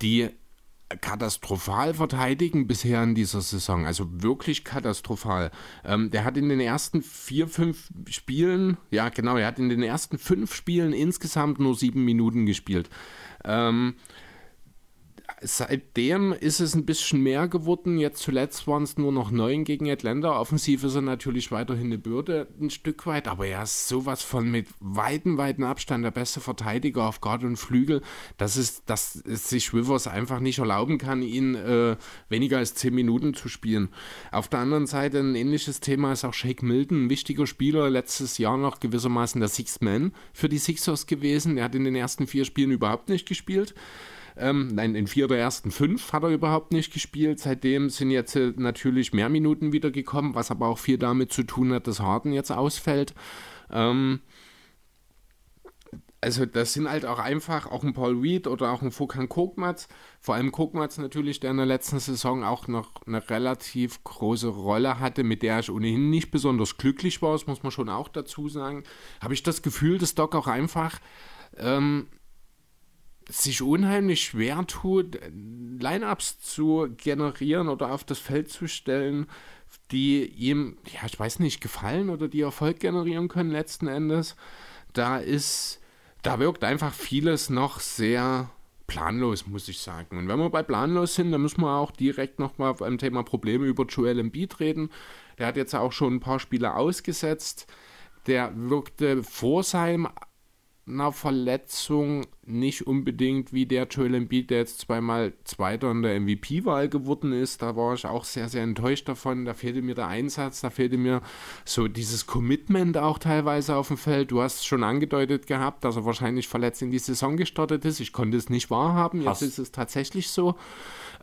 die katastrophal verteidigen bisher in dieser Saison, also wirklich katastrophal. Ähm, der hat in den ersten vier, fünf Spielen, ja genau, er hat in den ersten fünf Spielen insgesamt nur sieben Minuten gespielt. Ähm, seitdem ist es ein bisschen mehr geworden. Jetzt zuletzt waren es nur noch neun gegen Atlanta. Offensiv ist er natürlich weiterhin eine Bürde, ein Stück weit, aber er ist sowas von mit weiten, weiten Abstand der beste Verteidiger auf Guard und Flügel, dass es, dass es sich Rivers einfach nicht erlauben kann, ihn äh, weniger als zehn Minuten zu spielen. Auf der anderen Seite ein ähnliches Thema ist auch Shake Milton, ein wichtiger Spieler, letztes Jahr noch gewissermaßen der Sixth Man für die Sixers gewesen. Er hat in den ersten vier Spielen überhaupt nicht gespielt. Ähm, nein, in vier der ersten fünf hat er überhaupt nicht gespielt. Seitdem sind jetzt äh, natürlich mehr Minuten wieder gekommen, was aber auch viel damit zu tun hat, dass Harden jetzt ausfällt. Ähm, also das sind halt auch einfach auch ein Paul Reed oder auch ein Fokan Kokmatz, vor allem Kokmatz natürlich, der in der letzten Saison auch noch eine relativ große Rolle hatte, mit der ich ohnehin nicht besonders glücklich war, das muss man schon auch dazu sagen, habe ich das Gefühl, dass Doc auch einfach ähm, sich unheimlich schwer tut, Lineups zu generieren oder auf das Feld zu stellen, die ihm, ja, ich weiß nicht, gefallen oder die Erfolg generieren können letzten Endes. Da ist, da wirkt einfach vieles noch sehr planlos, muss ich sagen. Und wenn wir bei planlos sind, dann müssen wir auch direkt nochmal beim Thema Probleme über Joel Embiid reden. Der hat jetzt auch schon ein paar Spiele ausgesetzt. Der wirkte vor seinem einer Verletzung nicht unbedingt wie der Joel Embiid, der jetzt zweimal Zweiter in der MVP-Wahl geworden ist. Da war ich auch sehr, sehr enttäuscht davon. Da fehlte mir der Einsatz, da fehlte mir so dieses Commitment auch teilweise auf dem Feld. Du hast schon angedeutet gehabt, dass er wahrscheinlich verletzt in die Saison gestartet ist. Ich konnte es nicht wahrhaben. Jetzt Hast. ist es tatsächlich so.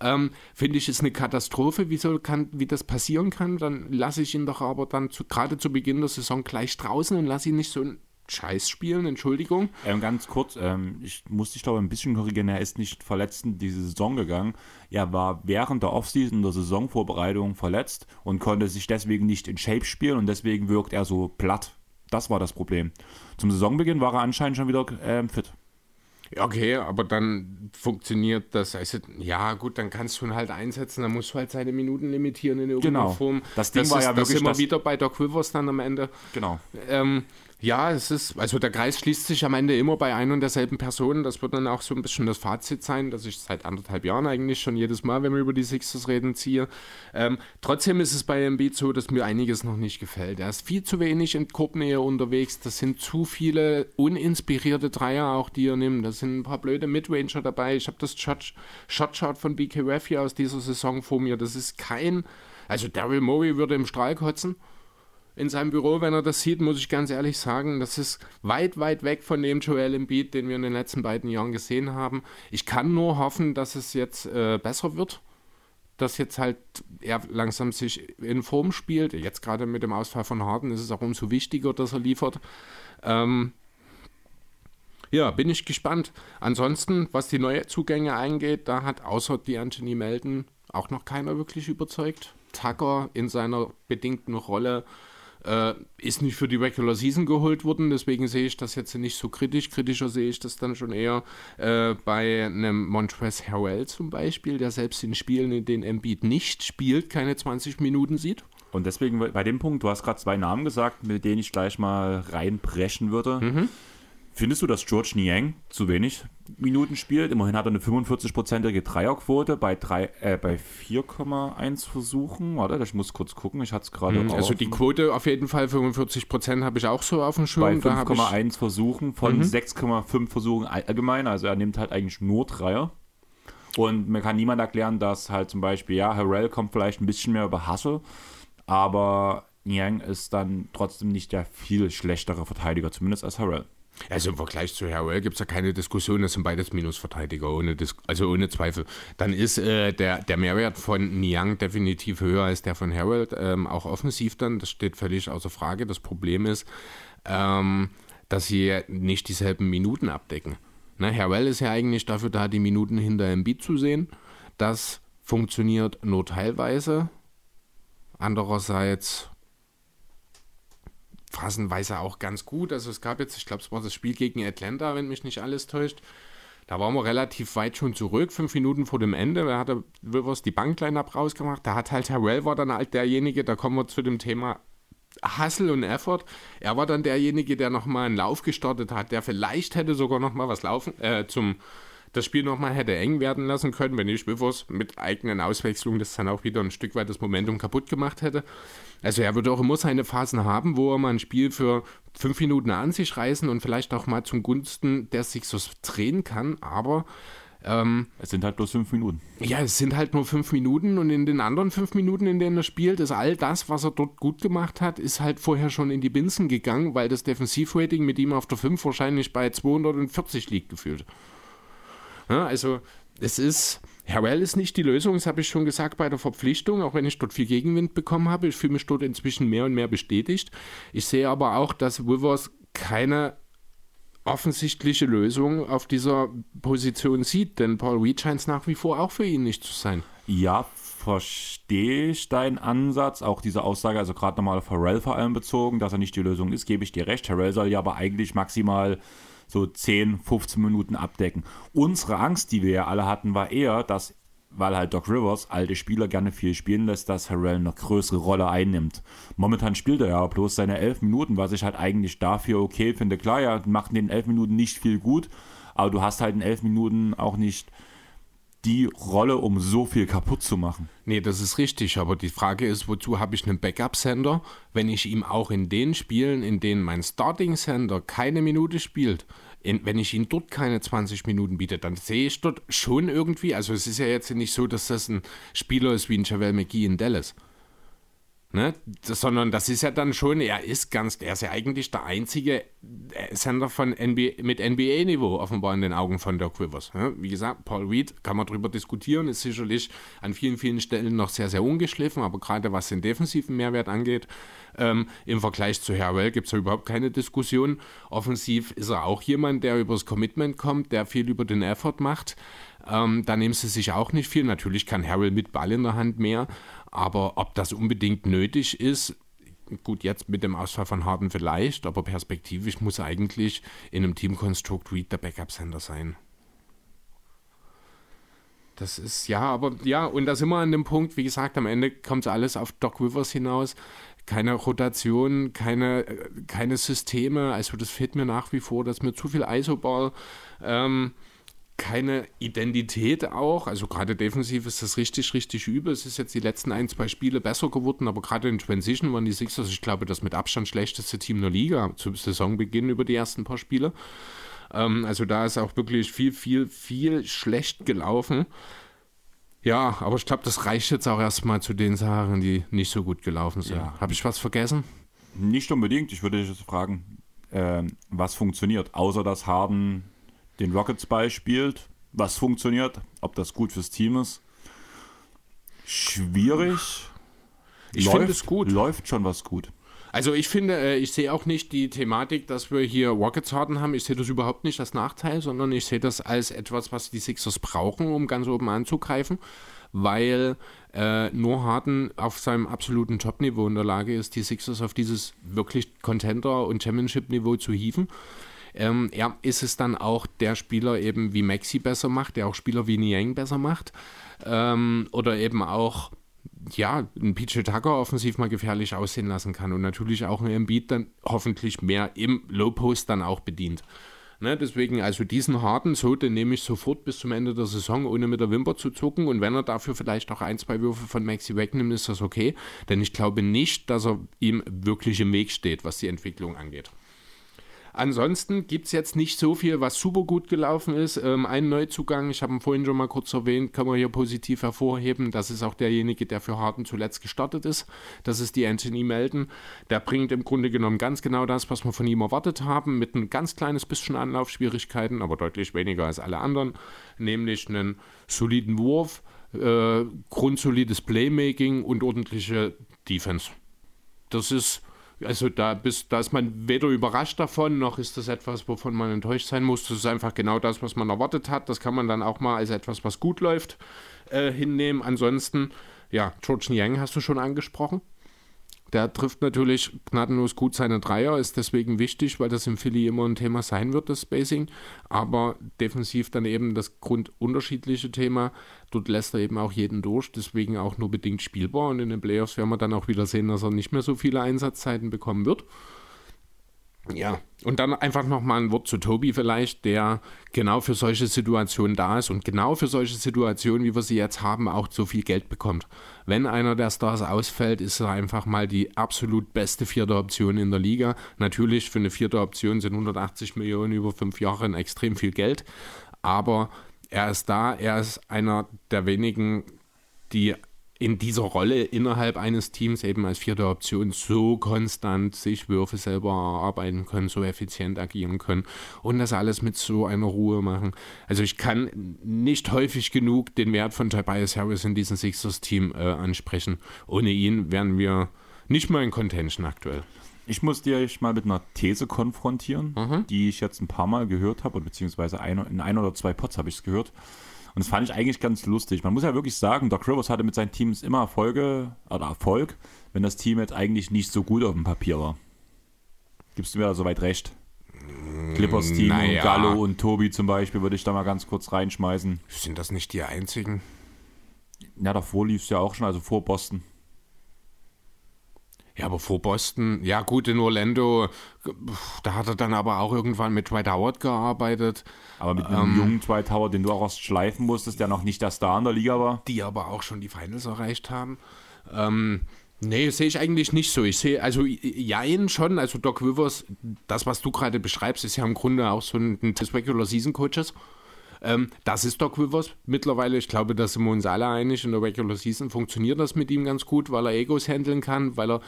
Ähm, Finde ich, ist eine Katastrophe, wie, so kann, wie das passieren kann. Dann lasse ich ihn doch aber dann gerade zu Beginn der Saison gleich draußen und lasse ihn nicht so Scheiß spielen, Entschuldigung. Ähm, ganz kurz, ähm, ich muss dich aber ein bisschen korrigieren, er ist nicht verletzt in diese Saison gegangen. Er war während der Offseason der Saisonvorbereitung verletzt und konnte sich deswegen nicht in Shape spielen und deswegen wirkt er so platt. Das war das Problem. Zum Saisonbeginn war er anscheinend schon wieder ähm, fit. Okay, aber dann funktioniert das. Also, ja, gut, dann kannst du ihn halt einsetzen, dann musst du halt seine Minuten limitieren in irgendeiner genau. Form. Das Ding das war ist, ja wirklich. Das wir wieder bei Doc Rivers dann am Ende. Genau. Ähm, Ja, es ist, also der Kreis schließt sich am Ende immer bei ein und derselben Person. Das wird dann auch so ein bisschen das Fazit sein, dass ich seit anderthalb Jahren eigentlich schon jedes Mal, wenn wir über die Sixers reden, ziehe. Ähm, trotzdem ist es bei Embiid so, dass mir einiges noch nicht gefällt. Er ist viel zu wenig in Korbnähe unterwegs. Das sind zu viele uninspirierte Dreier auch, die er nimmt. Da sind ein paar blöde Midranger dabei. Ich habe das Shotshot von BK hier aus dieser Saison vor mir. Das ist kein, also Daryl Morey würde im Strahl kotzen in seinem Büro, wenn er das sieht, muss ich ganz ehrlich sagen, das ist weit, weit weg von dem Joel Embiid, den wir in den letzten beiden Jahren gesehen haben. Ich kann nur hoffen, dass es jetzt äh, besser wird, dass jetzt halt er langsam sich in Form spielt. Jetzt gerade mit dem Ausfall von Harden ist es auch umso wichtiger, dass er liefert. Ähm, ja, bin ich gespannt. Ansonsten, was die neuen Zugänge angeht, da hat außer die Anthony Melden auch noch keiner wirklich überzeugt. Tucker in seiner bedingten Rolle äh, ist nicht für die Regular Season geholt worden, deswegen sehe ich das jetzt nicht so kritisch. Kritischer sehe ich das dann schon eher äh, bei einem Montrezl Harrell zum Beispiel, der selbst in Spielen, in denen Embiid nicht spielt, keine 20 Minuten sieht. Und deswegen bei dem Punkt, du hast gerade zwei Namen gesagt, mit denen ich gleich mal reinpreschen würde. Mhm. Findest du, dass George Niang zu wenig Minuten spielt? Immerhin hat er eine 45-prozentige Dreierquote bei, äh, bei 4,1 Versuchen. Warte, ich muss kurz gucken, ich hatte es gerade mhm, Also die Quote auf jeden Fall 45 Prozent habe ich auch so auf dem Schirm. Bei 5,1 Versuchen von mhm. 6,5 Versuchen allgemein. Also er nimmt halt eigentlich nur Dreier. Und mir kann niemand erklären, dass halt zum Beispiel, ja, Harrell kommt vielleicht ein bisschen mehr über Hustle, aber Niang ist dann trotzdem nicht der viel schlechtere Verteidiger, zumindest als Harrell. Also im Vergleich zu Harrell gibt es ja keine Diskussion, das sind beides Minusverteidiger, ohne also ohne Zweifel. Dann ist äh, der, der Mehrwert von Niang definitiv höher als der von Harold, ähm, auch offensiv dann, das steht völlig außer Frage. Das Problem ist, ähm, dass sie nicht dieselben Minuten abdecken. Ne, Harrell ist ja eigentlich dafür da, die Minuten hinter Embiid zu sehen. Das funktioniert nur teilweise. Andererseits phasenweise auch ganz gut. Also es gab jetzt, ich glaube, es war das Spiel gegen Atlanta, wenn mich nicht alles täuscht. Da waren wir relativ weit schon zurück, fünf Minuten vor dem Ende. Da hat er Rivers die Bankline-Up rausgemacht. Da hat halt Harrell war dann halt derjenige, da kommen wir zu dem Thema Hustle und Effort. Er war dann derjenige, der nochmal einen Lauf gestartet hat, der vielleicht hätte sogar nochmal was laufen, äh, zum das Spiel nochmal hätte eng werden lassen können, wenn ich Rivers mit eigenen Auswechslungen das dann auch wieder ein Stück weit das Momentum kaputt gemacht hätte. Also er würde auch immer seine Phasen haben, wo er mal ein Spiel für fünf Minuten an sich reißen und vielleicht auch mal zum Gunsten der sich so drehen kann, aber ähm, es sind halt bloß fünf Minuten. Ja, es sind halt nur fünf Minuten und in den anderen fünf Minuten, in denen er spielt, ist all das, was er dort gut gemacht hat, ist halt vorher schon in die Binsen gegangen, weil das Defensivrating mit ihm auf der 5 wahrscheinlich bei 240 liegt gefühlt. Ja, also es ist, Harrell ist nicht die Lösung, das habe ich schon gesagt bei der Verpflichtung, auch wenn ich dort viel Gegenwind bekommen habe. Ich fühle mich dort inzwischen mehr und mehr bestätigt. Ich sehe aber auch, dass Rivers keine offensichtliche Lösung auf dieser Position sieht, denn Paul Reed scheint es nach wie vor auch für ihn nicht zu sein. Ja, verstehe ich deinen Ansatz, auch diese Aussage, also gerade nochmal auf Harrell vor allem bezogen, dass er nicht die Lösung ist, gebe ich dir recht. Harrell soll ja aber eigentlich maximal so 10, 15 Minuten abdecken. Unsere Angst, die wir ja alle hatten, war eher, dass, weil halt Doc Rivers alte Spieler gerne viel spielen lässt, dass Harrell eine größere Rolle einnimmt. Momentan spielt er ja bloß seine 11 Minuten, was ich halt eigentlich dafür okay finde. Klar, ja, macht in den 11 Minuten nicht viel gut, aber du hast halt in 11 Minuten auch nicht die Rolle, um so viel kaputt zu machen. Nee, das ist richtig, aber die Frage ist, wozu habe ich einen Backup-Sender, wenn ich ihm auch in den Spielen, in denen mein Starting-Sender keine Minute spielt, in, wenn ich ihm dort keine 20 Minuten biete, dann sehe ich dort schon irgendwie, also es ist ja jetzt nicht so, dass das ein Spieler ist wie ein Javel McGee in Dallas. Ne? Sondern das ist ja dann schon, er ist ganz, er ist ja eigentlich der einzige äh, Sender von NBA, mit NBA-Niveau offenbar in den Augen von Doc Rivers. Ne? Wie gesagt, Paul Reed kann man darüber diskutieren, ist sicherlich an vielen, vielen Stellen noch sehr, sehr ungeschliffen, aber gerade was den defensiven Mehrwert angeht, ähm, im Vergleich zu Harrell gibt es ja überhaupt keine Diskussion. Offensiv ist er auch jemand, der übers Commitment kommt, der viel über den Effort macht. Ähm, da nehmen sie sich auch nicht viel. Natürlich kann Harrell mit Ball in der Hand mehr, aber ob das unbedingt nötig ist, gut, jetzt mit dem Ausfall von Harden vielleicht, aber perspektivisch muss eigentlich in einem Teamkonstrukt Reed der Backup-Sender sein. Das ist, ja, aber ja, und da sind wir an dem Punkt, wie gesagt, am Ende kommt alles auf Doc Rivers hinaus. Keine Rotation, keine, keine Systeme, also das fehlt mir nach wie vor, dass mir zu viel Isoball. Ähm, keine Identität auch. Also gerade defensiv ist das richtig, richtig übel. Es ist jetzt die letzten ein, zwei Spiele besser geworden, aber gerade in Transition waren die Sixers, ich glaube, das mit Abstand schlechteste Team der Liga zum Saisonbeginn über die ersten paar Spiele. Ähm, also da ist auch wirklich viel, viel, viel schlecht gelaufen. Ja, aber ich glaube, das reicht jetzt auch erstmal zu den Sachen, die nicht so gut gelaufen sind. Ja. Habe ich was vergessen? Nicht unbedingt. Ich würde dich jetzt fragen, äh, was funktioniert, außer dass Harden den Rockets Ball spielt, was funktioniert, ob das gut fürs Team ist. Schwierig. Ich finde es gut. Läuft schon was gut. Also ich finde, äh, ich sehe auch nicht die Thematik, dass wir hier Rockets Harden haben. Ich sehe das überhaupt nicht als Nachteil, sondern ich sehe das als etwas, was die Sixers brauchen, um ganz oben anzugreifen, weil äh, nur Harden auf seinem absoluten Top-Niveau in der Lage ist, die Sixers auf dieses wirklich Contender- und Championship-Niveau zu hieven. Ähm, ja, ist es dann auch der Spieler eben wie Maxi besser macht, der auch Spieler wie Niang besser macht ähm, oder eben auch ja, ein PJ Tucker offensiv mal gefährlich aussehen lassen kann und natürlich auch ein Embiid dann hoffentlich mehr im Low Post dann auch bedient. Ne, deswegen, also diesen harten so, den nehme ich sofort bis zum Ende der Saison, ohne mit der Wimper zu zucken. Und wenn er dafür vielleicht auch ein, zwei Würfe von Maxi wegnimmt, ist das okay. Denn ich glaube nicht, dass er ihm wirklich im Weg steht, was die Entwicklung angeht. Ansonsten gibt es jetzt nicht so viel, was super gut gelaufen ist. Ähm, ein Neuzugang, ich habe ihn vorhin schon mal kurz erwähnt, kann man hier positiv hervorheben. Das ist auch derjenige, der für Harden zuletzt gestartet ist. Das ist die Anthony Melton. Der bringt im Grunde genommen ganz genau das, was wir von ihm erwartet haben, mit ein ganz kleines bisschen Anlaufschwierigkeiten, aber deutlich weniger als alle anderen, nämlich einen soliden Wurf, äh, grundsolides Playmaking und ordentliche Defense. Das ist also da, bist, da ist man weder überrascht davon, noch ist das etwas, wovon man enttäuscht sein muss. Das ist einfach genau das, was man erwartet hat. Das kann man dann auch mal als etwas, was gut läuft, äh, hinnehmen. Ansonsten, ja, George Yang hast du schon angesprochen. Der trifft natürlich gnadenlos gut seine Dreier, ist deswegen wichtig, weil das im Philly immer ein Thema sein wird, das Spacing. Aber defensiv dann eben das grundunterschiedliche Thema. Dort lässt er eben auch jeden durch, deswegen auch nur bedingt spielbar. Und in den Playoffs werden wir dann auch wieder sehen, dass er nicht mehr so viele Einsatzzeiten bekommen wird. Ja, und dann einfach nochmal ein Wort zu Tobi vielleicht, der genau für solche Situationen da ist und genau für solche Situationen, wie wir sie jetzt haben, auch so viel Geld bekommt. Wenn einer der Stars ausfällt, ist er einfach mal die absolut beste vierte Option in der Liga. Natürlich für eine vierte Option sind 180 Millionen über fünf Jahre extrem viel Geld, aber er ist da, er ist einer der wenigen, die in dieser Rolle innerhalb eines Teams eben als vierte Option so konstant sich Würfe selber erarbeiten können, so effizient agieren können und das alles mit so einer Ruhe machen. Also ich kann nicht häufig genug den Wert von Tobias Harris in diesem Sixers-Team äh, ansprechen. Ohne ihn wären wir nicht mal in Contention aktuell. Ich muss dir mal mit einer These konfrontieren, mhm. die ich jetzt ein paar Mal gehört habe, beziehungsweise ein, in ein oder zwei Pots habe ich es gehört. Und das fand ich eigentlich ganz lustig. Man muss ja wirklich sagen, Doc Rivers hatte mit seinen Teams immer Erfolge oder Erfolg, wenn das Team jetzt eigentlich nicht so gut auf dem Papier war. Gibst du mir da soweit recht? Clippers Team naja. und Gallo und Tobi zum Beispiel würde ich da mal ganz kurz reinschmeißen. Sind das nicht die einzigen? Ja, davor lief es ja auch schon, also vor Boston. Ja, aber vor Boston, ja gut, in Orlando, da hat er dann aber auch irgendwann mit Dwight Howard gearbeitet. Aber mit einem ähm, jungen Dwight Howard, den du auch erst schleifen musstest, der noch nicht der Star in der Liga war. Die aber auch schon die Finals erreicht haben. Ähm, nee, sehe ich eigentlich nicht so. Ich sehe, also Jein schon, also Doc Rivers, das, was du gerade beschreibst, ist ja im Grunde auch so ein, ein des Regular Season Coaches. Ähm, das ist Doc Rivers mittlerweile. Ich glaube, da sind wir uns alle einig. In der Regular Season funktioniert das mit ihm ganz gut, weil er Egos handeln kann, weil er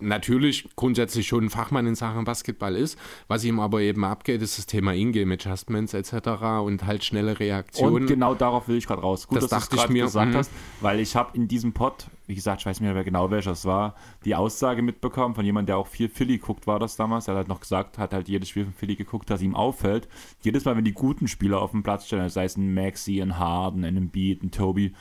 natürlich grundsätzlich schon ein Fachmann in Sachen Basketball ist. Was ihm aber eben abgeht, ist das Thema Ingame Adjustments etc. und halt schnelle Reaktionen. Und genau darauf will ich gerade raus. Gut, das dass dachte ich mir gesagt mhm. hast, weil ich habe in diesem Pod wie gesagt, ich weiß nicht mehr genau welcher es war, die Aussage mitbekommen von jemandem, der auch viel Philly guckt, war das damals. Er hat halt noch gesagt, hat halt jedes Spiel von Philly geguckt, dass ihm auffällt. Jedes Mal, wenn die guten Spieler auf dem Platz stehen, sei es ein Maxi, ein Harden, ein Beat, ein Toby,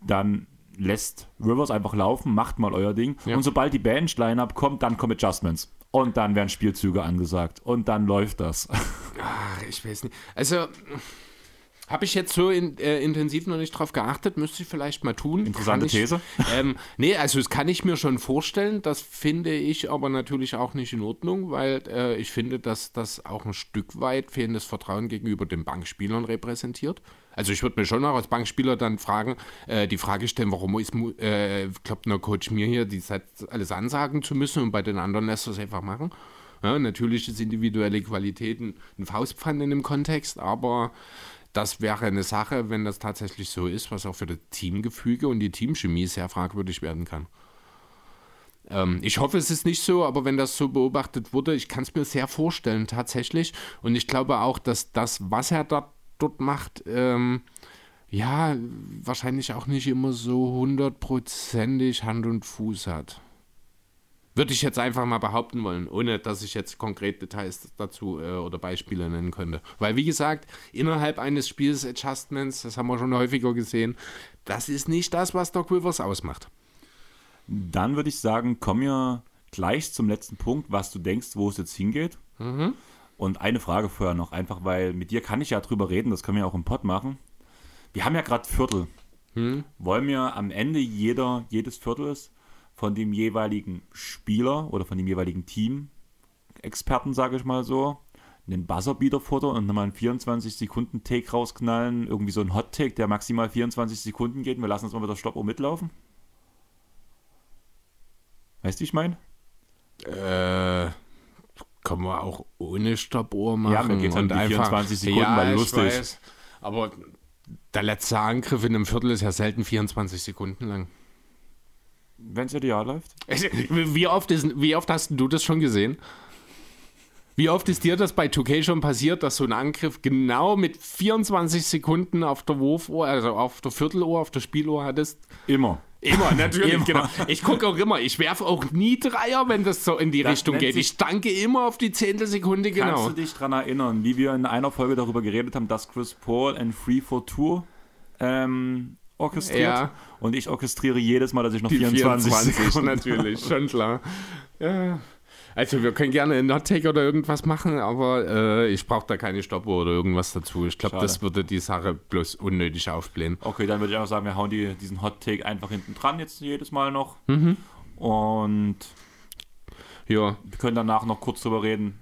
dann lässt Rivers einfach laufen, macht mal euer Ding. Ja. Und sobald die Bench-Line-Up kommt, dann kommen Adjustments. Und dann werden Spielzüge angesagt. Und dann läuft das. Ach, ich weiß nicht. Also Habe ich jetzt so in, äh, intensiv noch nicht drauf geachtet, müsste ich vielleicht mal tun. Interessante ich, These. Ähm, nee, also das kann ich mir schon vorstellen, das finde ich aber natürlich auch nicht in Ordnung, weil äh, ich finde, dass das auch ein Stück weit fehlendes Vertrauen gegenüber den Bankspielern repräsentiert. Also ich würde mir schon auch als Bankspieler dann fragen, äh, die Frage stellen, warum ist, äh, glaubt nur Coach mir hier die Zeit alles ansagen zu müssen und bei den anderen lässt er es einfach machen. Ja, natürlich ist individuelle Qualitäten ein Faustpfand in dem Kontext, aber das wäre eine Sache, wenn das tatsächlich so ist, was auch für das Teamgefüge und die Teamchemie sehr fragwürdig werden kann. Ähm, ich hoffe, es ist nicht so, aber wenn das so beobachtet wurde, ich kann es mir sehr vorstellen tatsächlich. Und ich glaube auch, dass das, was er dort, dort macht, ähm, ja, wahrscheinlich auch nicht immer so hundertprozentig Hand und Fuß hat. Würde ich jetzt einfach mal behaupten wollen, ohne dass ich jetzt konkret Details dazu äh, oder Beispiele nennen könnte. Weil, wie gesagt, innerhalb eines Spiels Adjustments, das haben wir schon häufiger gesehen, das ist nicht das, was Doc Rivers ausmacht. Dann würde ich sagen, kommen wir gleich zum letzten Punkt, was du denkst, wo es jetzt hingeht. Mhm. Und eine Frage vorher noch, einfach weil mit dir kann ich ja drüber reden, das können wir auch im Pod machen. Wir haben ja gerade Viertel. Hm? Wollen wir am Ende jeder, jedes Viertels von dem jeweiligen Spieler oder von dem jeweiligen Team, Experten, sage ich mal so, einen Buzzerbeater futtern und nochmal einen 24-Sekunden-Take rausknallen. Irgendwie so ein Hot-Take, der maximal 24 Sekunden geht. Und wir lassen uns mal mit der Stoppuhr mitlaufen. Weißt du, wie ich meine? Äh, kann man auch ohne Stoppuhr machen. Ja, mir und um die 24 Sekunden, ja, weil ich lustig. weiß, aber der letzte Angriff in einem Viertel ist ja selten 24 Sekunden lang. Wenn es ideal läuft. Wie oft, ist, wie oft hast du das schon gesehen? Wie oft ist dir das bei 2K schon passiert, dass so ein Angriff genau mit 24 Sekunden auf der Wurfuhr, also auf der Vierteluhr, auf der Spieluhr hattest? Immer. Immer, natürlich, Immer. genau. Ich gucke auch immer, ich werfe auch nie Dreier, wenn das so in die Das Richtung geht. Ich danke immer auf die Zehntelsekunde, Kannst genau. du dich daran erinnern, wie wir in einer Folge darüber geredet haben, dass Chris Paul ein Free for Tour ähm, orchestriert? Ja. Und ich orchestriere jedes Mal, dass ich noch Die 24, Sekunden natürlich, schon klar. Ja. Also wir können gerne einen Not-Take oder irgendwas machen, aber äh, ich brauche da keine Stoppuhr oder irgendwas dazu. Ich glaube, das würde die Sache bloß unnötig aufblähen. Okay, dann würde ich einfach sagen, wir hauen die, diesen Hot Take einfach hinten dran jetzt jedes Mal noch. Mhm. Und Ja, wir können danach noch kurz drüber reden,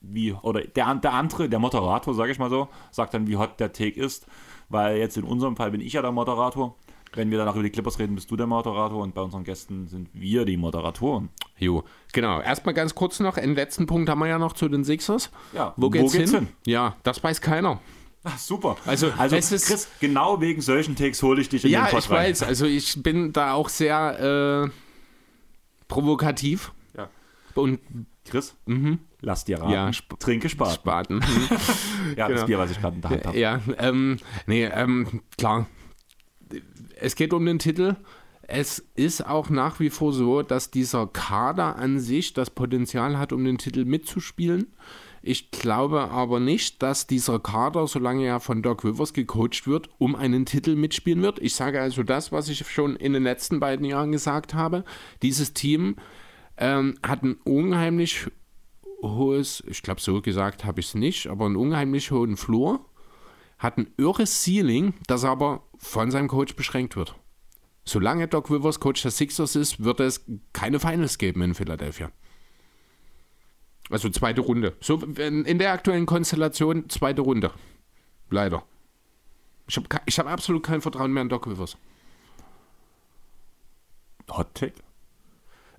wie, oder der, der andere, der Moderator, sage ich mal so, sagt dann, wie hot der Take ist, weil jetzt in unserem Fall bin ich ja der Moderator. Wenn wir danach über die Clippers reden, bist du der Moderator und bei unseren Gästen sind wir die Moderatoren. jo. Genau. Erstmal ganz kurz noch, einen letzten Punkt haben wir ja noch zu den Sixers. Ja, Wo geht's, hin? hin? Ja, das weiß keiner. Ach, super. Also, also es ist- Chris, genau wegen solchen Takes hole ich dich in Ja, den Pod ich rein. weiß. Also ich bin da auch sehr äh, provokativ. Ja. Und Chris, mhm, lass dir raten. Ja, Sp- Trinke Spaten. Spaten. Ja, das genau. Bier, was ich gerade in der Hand habe. Ja, ähm, nee, ähm, klar. Es geht um den Titel. Es ist auch nach wie vor so, dass dieser Kader an sich das Potenzial hat, um den Titel mitzuspielen. Ich glaube aber nicht, dass dieser Kader, solange er von Doc Rivers gecoacht wird, um einen Titel mitspielen wird. Ich sage also das, was ich schon in den letzten beiden Jahren gesagt habe. Dieses Team ähm, hat ein unheimlich hohes, ich glaube, so gesagt habe ich es nicht, aber einen unheimlich hohen Flur, hat ein irres Ceiling, das aber von seinem Coach beschränkt wird. Solange Doc Rivers Coach der Sixers ist, wird es keine Finals geben in Philadelphia. Also zweite Runde. So in der aktuellen Konstellation zweite Runde. Leider. Ich habe ich hab absolut kein Vertrauen mehr in Doc Rivers. Hot Take?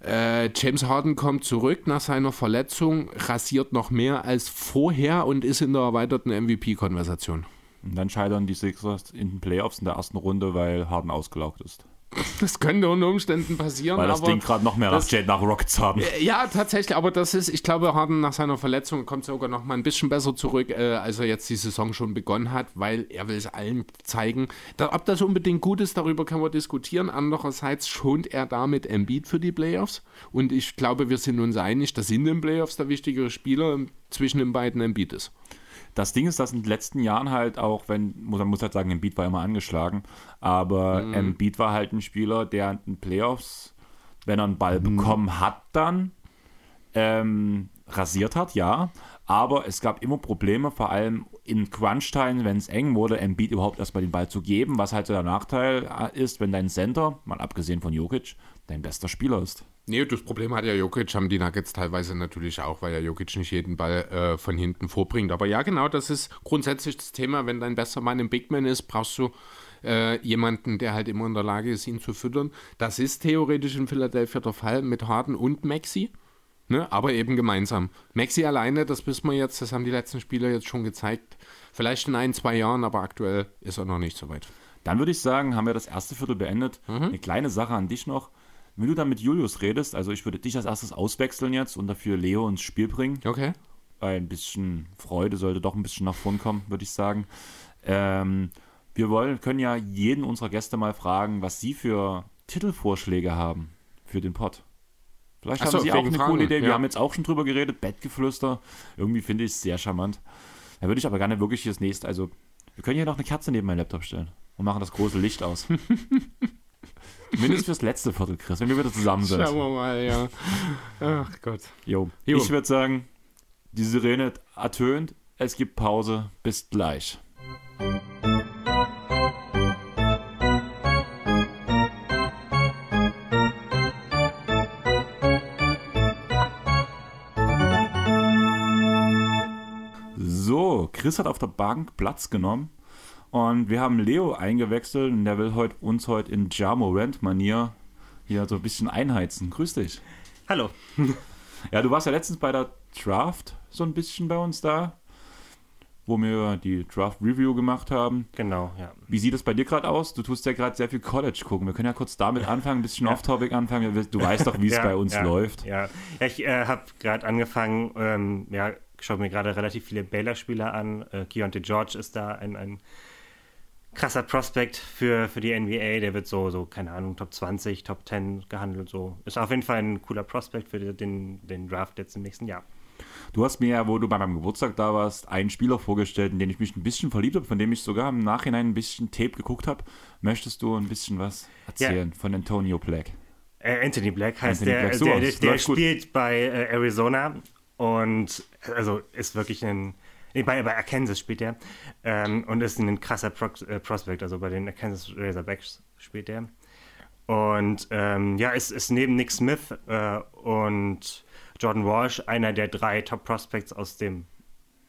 Äh, James Harden kommt zurück nach seiner Verletzung, rasiert noch mehr als vorher und ist in der erweiterten MVP-Konversation. Und dann scheitern die Sixers in den Playoffs in der ersten Runde, weil Harden ausgelaugt ist. Das könnte unter Umständen passieren. Weil das Ding gerade noch mehr das- nach Jade nach Rockets haben. Ja, tatsächlich, aber das ist, ich glaube, Harden nach seiner Verletzung kommt sogar noch mal ein bisschen besser zurück, äh, als er jetzt die Saison schon begonnen hat, weil er will es allen zeigen. Da, ob das unbedingt gut ist, darüber können wir diskutieren. Andererseits schont er damit Embiid für die Playoffs und ich glaube, wir sind uns einig, dass in den Playoffs der wichtigere Spieler zwischen den beiden Embiid ist. Das Ding ist, dass in den letzten Jahren halt auch, wenn, man muss halt sagen, Embiid war immer angeschlagen, aber Mhm. Embiid war halt ein Spieler, der in den Playoffs, wenn er einen Ball Mhm. bekommen hat, dann ähm, rasiert hat, ja, Aber es gab immer Probleme, vor allem in Crunch-Time, wenn es eng wurde, Embiid überhaupt erstmal den Ball zu geben, was halt der Nachteil äh, ist, wenn dein Center, mal abgesehen von Jokic, dein bester Spieler ist. Nee, das Problem hat ja Jokic, haben die Nuggets teilweise natürlich auch, weil ja Jokic nicht jeden Ball äh, von hinten vorbringt. Aber ja, genau, das ist grundsätzlich das Thema. Wenn dein bester Mann im Big Man ist, brauchst du äh, jemanden, der halt immer in der Lage ist, ihn zu füttern. Das ist theoretisch in Philadelphia der Fall mit Harden und Maxi. Ne? Aber eben gemeinsam. Maxi alleine, das wissen wir jetzt, das haben die letzten Spieler jetzt schon gezeigt. Vielleicht in ein, zwei Jahren, aber aktuell ist er noch nicht so weit. Dann würde ich sagen, haben wir das erste Viertel beendet. Mhm. Eine kleine Sache an dich noch. Wenn du dann mit Julius redest, also ich würde dich als erstes auswechseln jetzt und dafür Leo ins Spiel bringen. Okay. Ein bisschen Freude sollte doch ein bisschen nach vorn kommen, würde ich sagen. Ähm, wir wollen, können ja jeden unserer Gäste mal fragen, was sie für Titelvorschläge haben für den Pod. Vielleicht Ach haben Sie auch eine Fragen. coole Idee. Wir ja. haben jetzt auch schon drüber geredet, Bettgeflüster. Irgendwie finde ich es sehr charmant. Da würde ich aber gerne wirklich das nächste, also wir können hier noch eine Kerze neben meinen Laptop stellen und machen das große Licht aus. Mindestens fürs letzte Viertel, Chris, wenn wir wieder zusammen sind. Schauen wir mal, ja. Ach Gott. Jo. jo. Ich würde sagen, die Sirene ertönt, es gibt Pause, bis gleich. So, Chris hat auf der Bank Platz genommen und wir haben Leo eingewechselt und der will heute, uns heute in Jamorant-Manier hier so ein bisschen einheizen. Grüß dich. Hallo. Ja, du warst ja letztens bei der Draft so ein bisschen bei uns da, wo wir die Draft-Review gemacht haben. Genau, ja. Wie sieht es bei dir gerade aus? Du tust ja gerade sehr viel College gucken. Wir können ja kurz damit anfangen, ein bisschen ja. off-topic anfangen. Du weißt doch, wie es ja, bei uns ja, läuft. Ja, ja ich äh, habe gerade angefangen, ähm, ja, schaue mir gerade relativ viele Baylor-Spieler an. Äh, Keontae George ist da ein, ein krasser Prospect für, für die NBA. Der wird so, so, keine Ahnung, Top 20, Top 10 gehandelt. So. Ist auf jeden Fall ein cooler Prospect für den, den Draft jetzt im nächsten Jahr. Du hast mir ja, wo du bei meinem Geburtstag da warst, einen Spieler vorgestellt, in den ich mich ein bisschen verliebt habe, von dem ich sogar im Nachhinein ein bisschen Tape geguckt habe. Möchtest du ein bisschen was erzählen ja. von Antonio Black? Äh, Anthony Black heißt Anthony der. Black. So, der, der, der spielt bei äh, Arizona und also ist wirklich ein nee, bei, bei Arkansas spielt er ähm, und ist ein krasser Pro äh, Prospect, also bei den Arkansas Razorbacks spielt er. Und ähm, ja, ist, ist neben Nick Smith äh, und Jordan Walsh einer der drei Top Prospects aus dem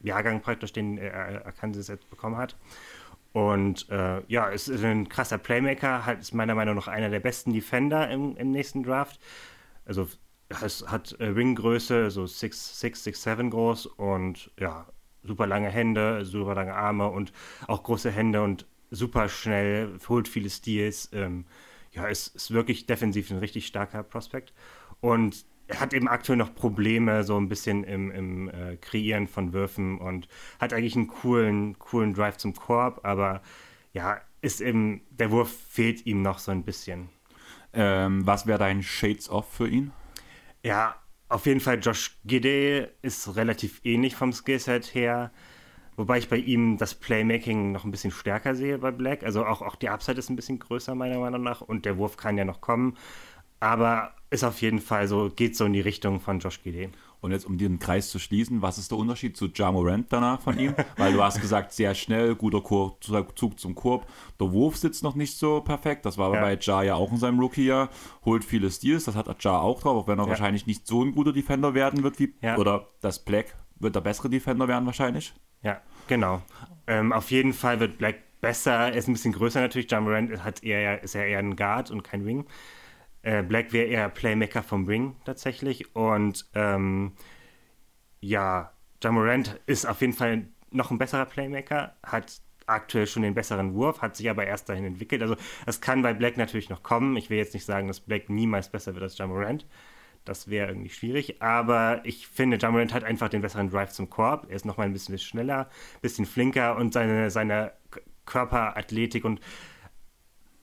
Jahrgang praktisch, den äh, Arkansas jetzt bekommen hat. Und äh, ja, ist, ist ein krasser Playmaker, halt ist meiner Meinung nach einer der besten Defender im, im nächsten Draft. Also es hat äh, Ringgröße, so 6'6, 6'7 groß und ja, super lange Hände, super lange Arme und auch große Hände und super schnell, holt viele Steals. Ähm, ja, ist, ist wirklich defensiv ein richtig starker Prospekt. Und er hat eben aktuell noch Probleme, so ein bisschen im, im äh, Kreieren von Würfen und hat eigentlich einen coolen, coolen Drive zum Korb, aber ja, ist eben, der Wurf fehlt ihm noch so ein bisschen. Ähm, was wäre dein Shades Off für ihn? Ja, auf jeden Fall Josh Gidey ist relativ ähnlich vom Skillset her. Wobei ich bei ihm das Playmaking noch ein bisschen stärker sehe bei Black. Also auch, auch die Upside ist ein bisschen größer, meiner Meinung nach. Und der Wurf kann ja noch kommen. Aber ist auf jeden Fall so, geht so in die Richtung von Josh Gidey. Und jetzt, um den Kreis zu schließen, was ist der Unterschied zu Ja Morant danach von ihm? Weil du hast gesagt, sehr schnell, guter Kur Zug zum Korb. Der Wurf sitzt noch nicht so perfekt. Das war ja. bei Ja ja auch in seinem Rookie-Jahr. Holt viele Steals, das hat Ja auch drauf, auch wenn er ja. wahrscheinlich nicht so ein guter Defender werden wird wie. Ja. Oder das Black wird der bessere Defender werden wahrscheinlich. Ja, genau. Ähm, auf jeden Fall wird Black besser. Er ist ein bisschen größer natürlich. Ja Morant hat eher, ist ja eher ein Guard und kein Wing. Äh, Black wäre eher Playmaker vom Ring tatsächlich. Und ähm, ja, Jamorant ist auf jeden Fall noch ein besserer Playmaker, hat aktuell schon den besseren Wurf, hat sich aber erst dahin entwickelt. Also es kann bei Black natürlich noch kommen. Ich will jetzt nicht sagen, dass Black niemals besser wird als Jamorant. Das wäre irgendwie schwierig. Aber ich finde, Jamorant hat einfach den besseren Drive zum Korb. Er ist noch mal ein bisschen schneller, ein bisschen flinker und seine, seine Körperathletik und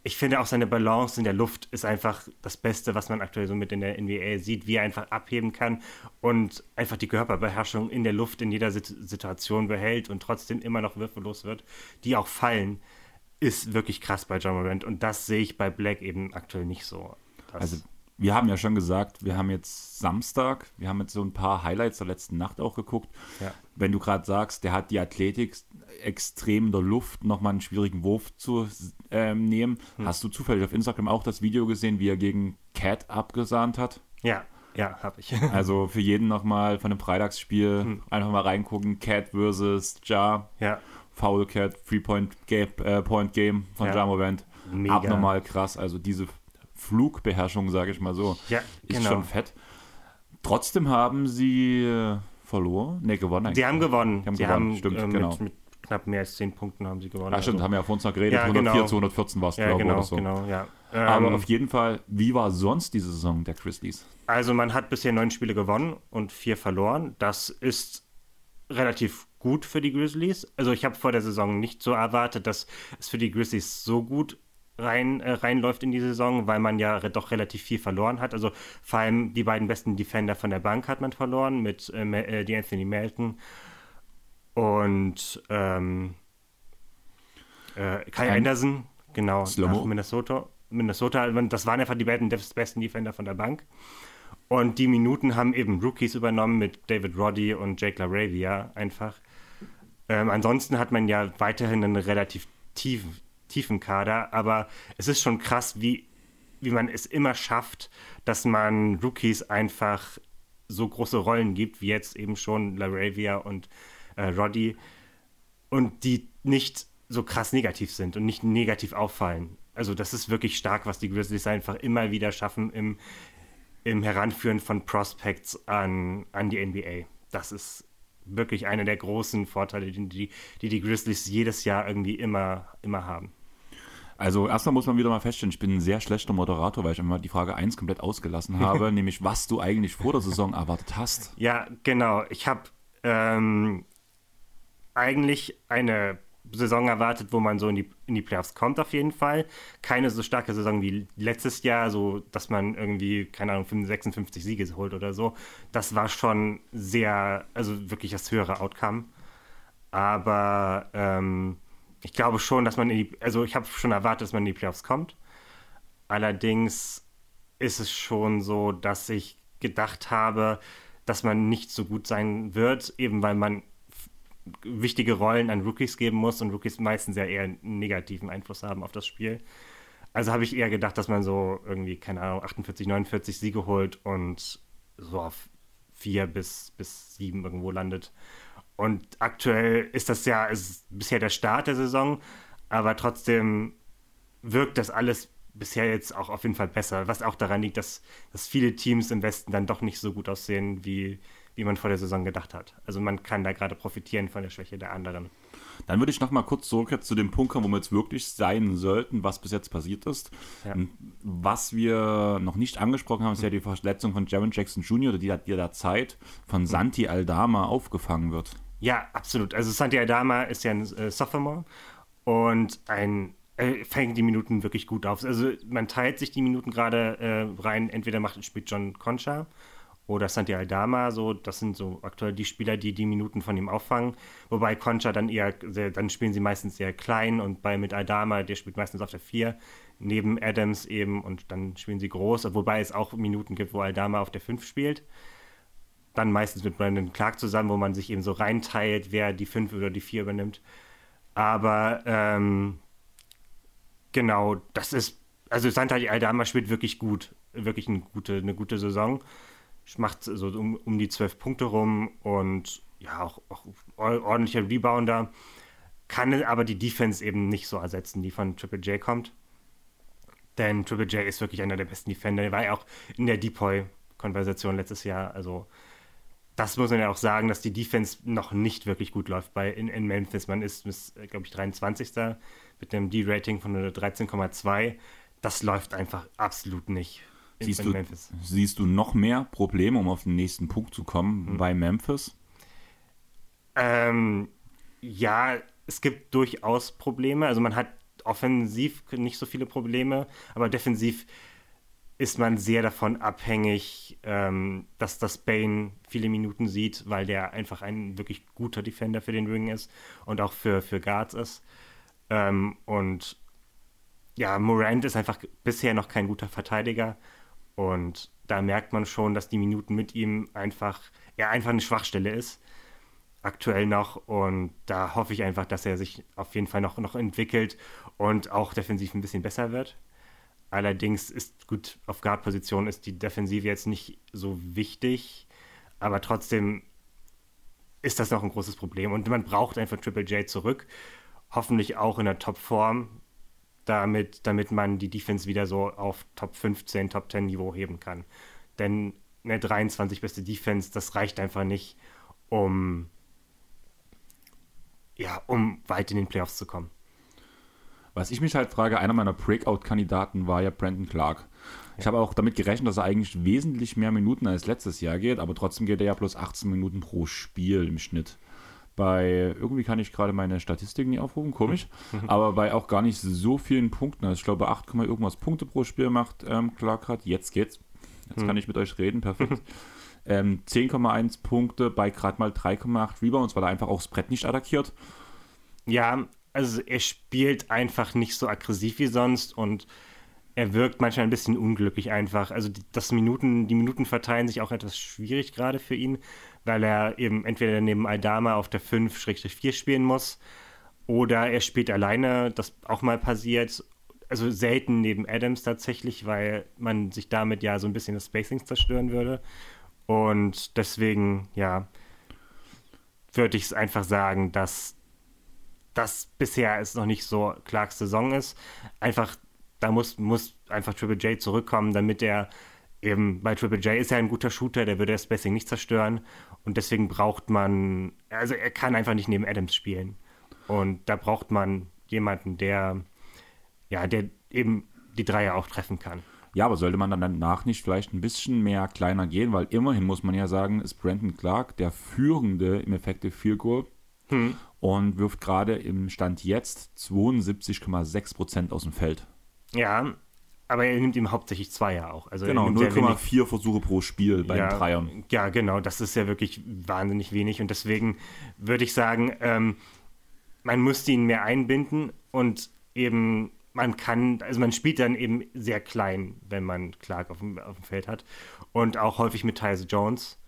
ich finde auch seine Balance in der Luft ist einfach das Beste, was man aktuell so mit in der NBA sieht, wie er einfach abheben kann und einfach die Körperbeherrschung in der Luft in jeder Situation behält und trotzdem immer noch würfellos wird, die auch fallen, ist wirklich krass bei John Morant und das sehe ich bei Black eben aktuell nicht so. Das also wir haben ja schon gesagt, wir haben jetzt Samstag, wir haben jetzt so ein paar Highlights der letzten Nacht auch geguckt. Ja. Wenn du gerade sagst, der hat die Athletik extrem in der Luft, nochmal einen schwierigen Wurf zu ähm, nehmen. Hm. Hast du zufällig auf Instagram auch das Video gesehen, wie er gegen Cat abgesahnt hat? Ja, ja, habe ich. also für jeden nochmal von dem Freitagsspiel hm. einfach mal reingucken. Cat versus Ja. Ja. Foul Cat, Three-Point Game, äh, Point Game von ja. Jamorant. Abnormal krass. Also diese Flugbeherrschung, sage ich mal so, ja, ist genau. schon fett. Trotzdem haben sie äh, verloren, ne, gewonnen. Sie haben gewonnen. Die haben sie gewonnen, haben, stimmt, äh, genau. Mit, mit, knapp mehr als 10 Punkten haben sie gewonnen. Ah, stimmt, also. haben wir ja vor uns noch geredet, ja, 104 genau. zu 114 war es, ja, glaube ich, genau, oder so. Genau, ja. Ähm, Aber auf jeden Fall, wie war sonst diese Saison der Grizzlies? Also man hat bisher neun Spiele gewonnen und vier verloren. Das ist relativ gut für die Grizzlies. Also ich habe vor der Saison nicht so erwartet, dass es für die Grizzlies so gut rein, äh, reinläuft in die Saison, weil man ja doch relativ viel verloren hat. Also vor allem die beiden besten Defender von der Bank hat man verloren mit äh, die Anthony Melton und ähm, äh, Kai Ein Anderson, genau, nach Minnesota. Minnesota, das waren einfach die beiden besten Defender von der Bank. Und die Minuten haben eben Rookies übernommen mit David Roddy und Jake LaRavia einfach. Ähm, ansonsten hat man ja weiterhin einen relativ tiefen, tiefen Kader, aber es ist schon krass, wie, wie man es immer schafft, dass man Rookies einfach so große Rollen gibt, wie jetzt eben schon LaRavia und äh, Roddy, und die nicht so krass negativ sind und nicht negativ auffallen. Also das ist wirklich stark, was die Grizzlies einfach immer wieder schaffen im, im Heranführen von Prospects an, an die NBA. Das ist wirklich einer der großen Vorteile, die die, die, Grizzlies jedes Jahr irgendwie immer, immer haben. Also erstmal muss man wieder mal feststellen, ich bin ein sehr schlechter Moderator, weil ich immer die Frage 1 komplett ausgelassen habe, nämlich was du eigentlich vor der Saison erwartet hast. Ja, genau. Ich habe ähm, eigentlich eine Saison erwartet, wo man so in die, in die Playoffs kommt auf jeden Fall. Keine so starke Saison wie letztes Jahr, so dass man irgendwie, keine Ahnung, 56 Siege holt oder so. Das war schon sehr, also wirklich das höhere Outcome. Aber ähm, ich glaube schon, dass man in die, also ich habe schon erwartet, dass man in die Playoffs kommt. Allerdings ist es schon so, dass ich gedacht habe, dass man nicht so gut sein wird, eben weil man wichtige Rollen an Rookies geben muss und Rookies meistens ja eher einen negativen Einfluss haben auf das Spiel. Also habe ich eher gedacht, dass man so irgendwie, keine Ahnung, 48, 49 Siege holt und so auf vier bis, bis sieben irgendwo landet. Und aktuell ist das ja ist bisher der Start der Saison, aber trotzdem wirkt das alles bisher jetzt auch auf jeden Fall besser, was auch daran liegt, dass, dass viele Teams im Westen dann doch nicht so gut aussehen, wie, wie man vor der Saison gedacht hat. Also man kann da gerade profitieren von der Schwäche der anderen. Dann würde ich noch mal kurz zurück jetzt zu dem Punkt kommen, wo wir jetzt wirklich sein sollten, was bis jetzt passiert ist. Ja. Was wir noch nicht angesprochen haben, ist ja die Verletzung von Jaron Jackson Jr., die, die der Zeit von Santi Aldama aufgefangen wird. Ja, absolut. Also Santi Aldama ist ja ein äh, Sophomore und ein äh, fängt die Minuten wirklich gut auf. Also man teilt sich die Minuten gerade äh, rein. Entweder macht spielt John Concha oder Santi Aldama. So, das sind so aktuell die Spieler, die die Minuten von ihm auffangen. Wobei Concha dann eher, dann spielen sie meistens sehr klein und bei mit Aldama, der spielt meistens auf der 4 neben Adams eben und dann spielen sie groß. Wobei es auch Minuten gibt, wo Aldama auf der 5 spielt dann meistens mit Brandon Clark zusammen, wo man sich eben so reinteilt, wer die 5 oder die 4 übernimmt. Aber ähm, genau, das ist, also Santa Aldama spielt wirklich gut, wirklich eine gute, eine gute Saison. Macht so um, um die 12 Punkte rum und ja, auch, auch ordentlicher Rebounder. Kann aber die Defense eben nicht so ersetzen, die von Triple J kommt. Denn Triple J ist wirklich einer der besten Defender. Er war ja auch in der Depoy-Konversation letztes Jahr. Also das muss man ja auch sagen, dass die Defense noch nicht wirklich gut läuft bei, in, in Memphis. Man ist, ist glaube ich, 23. mit einem D-Rating von 13,2. Das läuft einfach absolut nicht. In, siehst, du, Memphis. siehst du noch mehr Probleme, um auf den nächsten Punkt zu kommen, hm. bei Memphis? Ähm, ja, es gibt durchaus Probleme. Also man hat offensiv nicht so viele Probleme, aber defensiv ist man sehr davon abhängig, ähm, dass das Bane viele Minuten sieht, weil der einfach ein wirklich guter Defender für den Ring ist und auch für, für Guards ist. Ähm, und ja, Morant ist einfach bisher noch kein guter Verteidiger. Und da merkt man schon, dass die Minuten mit ihm einfach, er einfach eine Schwachstelle ist. Aktuell noch. Und da hoffe ich einfach, dass er sich auf jeden Fall noch, noch entwickelt und auch defensiv ein bisschen besser wird. Allerdings ist gut, auf Guard-Position ist die Defensive jetzt nicht so wichtig, aber trotzdem ist das noch ein großes Problem. Und man braucht einfach Triple J zurück. Hoffentlich auch in der Top-Form, damit, damit man die Defense wieder so auf Top 15, Top 10 Niveau heben kann. Denn eine 23 beste Defense, das reicht einfach nicht, um, ja, um weit in den Playoffs zu kommen. Was ich mich halt frage, einer meiner Breakout-Kandidaten war ja Brandon Clark. Ich habe auch damit gerechnet, dass er eigentlich wesentlich mehr Minuten als letztes Jahr geht, aber trotzdem geht er ja bloß 18 Minuten pro Spiel im Schnitt. Bei, irgendwie kann ich gerade meine Statistiken nicht aufrufen, komisch, aber bei auch gar nicht so vielen Punkten. Also ich glaube, 8, irgendwas Punkte pro Spiel macht ähm, Clark gerade. Jetzt geht's. Jetzt kann ich mit euch reden, perfekt. ähm, 10,1 Punkte bei gerade mal 3,8 Rebounds, weil er einfach auch das Brett nicht attackiert. Ja, also er spielt einfach nicht so aggressiv wie sonst und er wirkt manchmal ein bisschen unglücklich einfach. Also die, das Minuten, die Minuten verteilen sich auch etwas schwierig gerade für ihn, weil er eben entweder neben Aldama auf der 5-4 spielen muss oder er spielt alleine, das auch mal passiert. Also selten neben Adams tatsächlich, weil man sich damit ja so ein bisschen das Spacing zerstören würde. Und deswegen, ja, würde ich es einfach sagen, dass das bisher ist noch nicht so Clarks Saison ist. Einfach, da muss, muss einfach Triple J zurückkommen, damit er eben, bei Triple J ist er ein guter Shooter, der würde das Spacing nicht zerstören. Und deswegen braucht man, also er kann einfach nicht neben Adams spielen. Und da braucht man jemanden, der, ja, der eben die Dreier auch treffen kann. Ja, aber sollte man dann danach nicht vielleicht ein bisschen mehr kleiner gehen, weil immerhin muss man ja sagen, ist Brandon Clark der führende im Effective Field Goal hm. Und wirft gerade im Stand jetzt 72,6% aus dem Feld. Ja, aber er nimmt ihm hauptsächlich Zweier auch. Also genau, 0,4 Versuche pro Spiel bei ja, Dreiern. Ja, genau, das ist ja wirklich wahnsinnig wenig und deswegen würde ich sagen, ähm, man müsste ihn mehr einbinden und eben man kann, also man spielt dann eben sehr klein, wenn man Clark auf dem, auf dem Feld hat und auch häufig mit Tyus Jones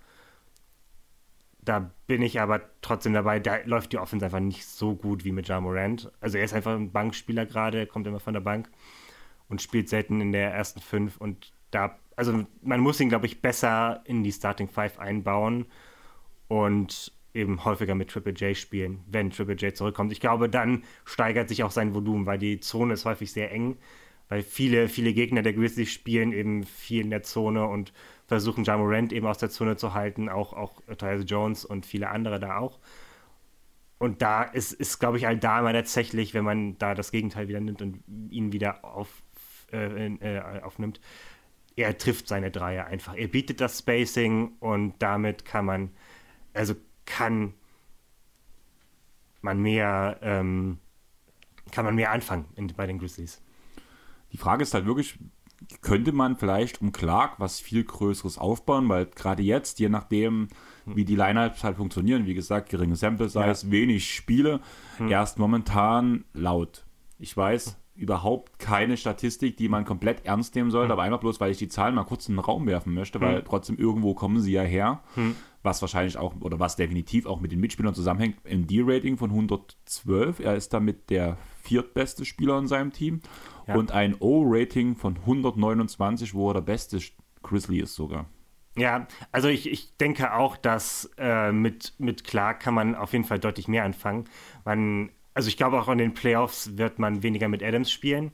da bin ich aber trotzdem dabei, da läuft die Offense einfach nicht so gut wie mit Ja Morant. Also er ist einfach ein Bankspieler gerade, kommt immer von der Bank und spielt selten in der ersten fünf und da, also man muss ihn, glaube ich, besser in die Starting Five einbauen und eben häufiger mit Triple J spielen, wenn Triple J zurückkommt. Ich glaube, dann steigert sich auch sein Volumen, weil die Zone ist häufig sehr eng, weil viele, viele Gegner der Grizzlies spielen eben viel in der Zone und versuchen Jamorant eben aus der Zone zu halten, auch, auch Tyus Jones und viele andere da auch. Und da ist, ist glaube ich, Aldama tatsächlich, wenn man da das Gegenteil wieder nimmt und ihn wieder auf, äh, äh, aufnimmt, er trifft seine Dreier einfach. Er bietet das Spacing und damit kann man, also kann man mehr, ähm, kann man mehr anfangen in, bei den Grizzlies. Die Frage ist halt wirklich, könnte man vielleicht um Clark was viel Größeres aufbauen, weil gerade jetzt, je nachdem, wie die Lineups halt funktionieren, wie gesagt, geringe Sample Size, ja. wenig Spiele, hm. erst momentan laut. Ich weiß überhaupt keine Statistik, die man komplett ernst nehmen sollte, hm. aber einfach bloß, weil ich die Zahlen mal kurz in den Raum werfen möchte, weil hm. trotzdem irgendwo kommen sie ja her, hm. was wahrscheinlich auch, oder was definitiv auch mit den Mitspielern zusammenhängt, ein D-Rating von 112, er ist damit der viertbeste Spieler in seinem Team ja. und ein O-Rating von 129, wo er der beste Grizzly ist sogar. Ja, also ich, ich denke auch, dass äh, mit, mit Clark kann man auf jeden Fall deutlich mehr anfangen. Man, also ich glaube auch in den Playoffs wird man weniger mit Adams spielen,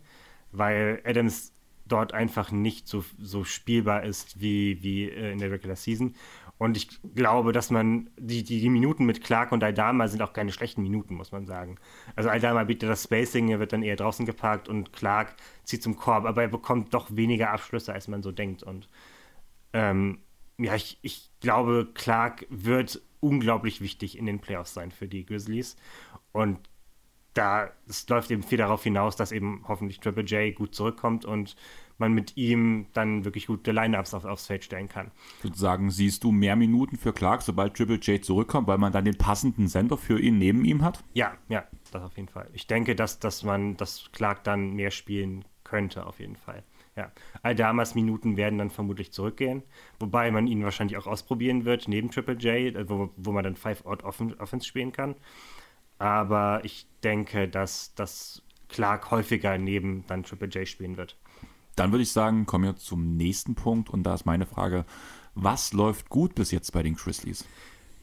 weil Adams dort einfach nicht so, so spielbar ist wie, wie äh, in der Regular Season. Und ich glaube, dass man die, die, die, Minuten mit Clark und Aldama sind auch keine schlechten Minuten, muss man sagen. Also Aldama bietet das Spacing, er wird dann eher draußen geparkt und Clark zieht zum Korb, aber er bekommt doch weniger Abschlüsse, als man so denkt. Und ähm, ja, ich, ich glaube, Clark wird unglaublich wichtig in den Playoffs sein für die Grizzlies. Und da es läuft eben viel darauf hinaus, dass eben hoffentlich Triple J gut zurückkommt und man mit ihm dann wirklich gute Lineups auf, aufs Feld stellen kann. Sozusagen siehst du mehr Minuten für Clark, sobald Triple J zurückkommt, weil man dann den passenden Sender für ihn neben ihm hat? Ja, ja, das auf jeden Fall. Ich denke, dass, dass man, dass Clark dann mehr spielen könnte, auf jeden Fall. Ja. Aldamas Minuten werden dann vermutlich zurückgehen, wobei man ihn wahrscheinlich auch ausprobieren wird, neben Triple J, äh, wo, wo man dann Five-Out Offense spielen kann. Aber ich denke, dass, dass Clark häufiger neben dann Triple J spielen wird. Dann würde ich sagen, kommen wir zum nächsten Punkt und da ist meine Frage, was läuft gut bis jetzt bei den Grizzlies?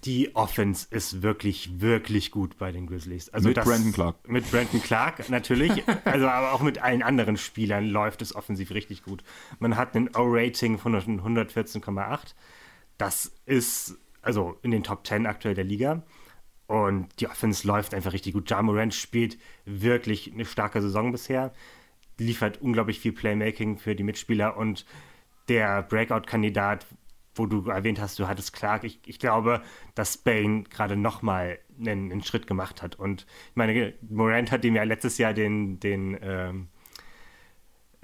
Die Offense ist wirklich, wirklich gut bei den Grizzlies. Also mit das, Brandon Clark. Mit Brandon Clark natürlich, also aber auch mit allen anderen Spielern läuft es offensiv richtig gut. Man hat einen O-Rating von 114,8. Das ist also in den Top 10 aktuell der Liga. Und die Offense läuft einfach richtig gut. Ja Morant spielt wirklich eine starke Saison bisher, liefert unglaublich viel Playmaking für die Mitspieler und der Breakout-Kandidat, wo du erwähnt hast, du hattest Clark, ich, ich glaube, dass Spain gerade nochmal einen, einen Schritt gemacht hat. Und ich meine, Morant hat ihm ja letztes Jahr den, den ähm,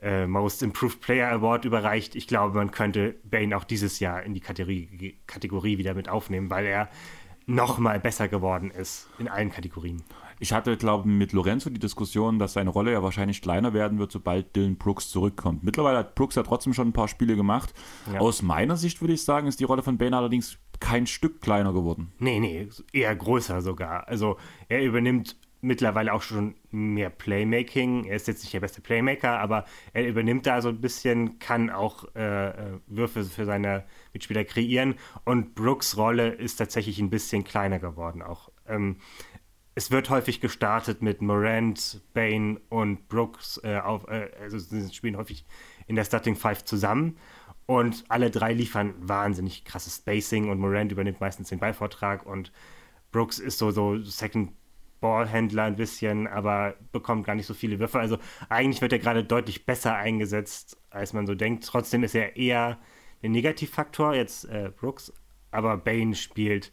äh, Most Improved Player Award überreicht. Ich glaube, man könnte Bane auch dieses Jahr in die Kategorie, Kategorie wieder mit aufnehmen, weil er noch mal besser geworden ist in allen Kategorien. Ich hatte, glaube ich, mit Lorenzo die Diskussion, dass seine Rolle ja wahrscheinlich kleiner werden wird, sobald Dylan Brooks zurückkommt. Mittlerweile hat Brooks ja trotzdem schon ein paar Spiele gemacht. Ja. Aus meiner Sicht würde ich sagen, ist die Rolle von Bane allerdings kein Stück kleiner geworden. Nee, nee, eher größer sogar. Also er übernimmt mittlerweile auch schon mehr Playmaking. Er ist jetzt nicht der beste Playmaker, aber er übernimmt da so ein bisschen, kann auch äh, äh, Würfe für seine Mitspieler kreieren. Und Brooks Rolle ist tatsächlich ein bisschen kleiner geworden auch. Ähm, es wird häufig gestartet mit Morant, Bane und Brooks. Äh, auf, äh, also sie spielen häufig in der Starting Five zusammen. Und alle drei liefern wahnsinnig krasses Spacing und Morant übernimmt meistens den Ballvortrag und Brooks ist so, so Second Ballhändler ein bisschen, aber bekommt gar nicht so viele Würfe. Also eigentlich wird er gerade deutlich besser eingesetzt, als man so denkt. Trotzdem ist er eher ein Negativfaktor, jetzt äh, Brooks, aber Bane spielt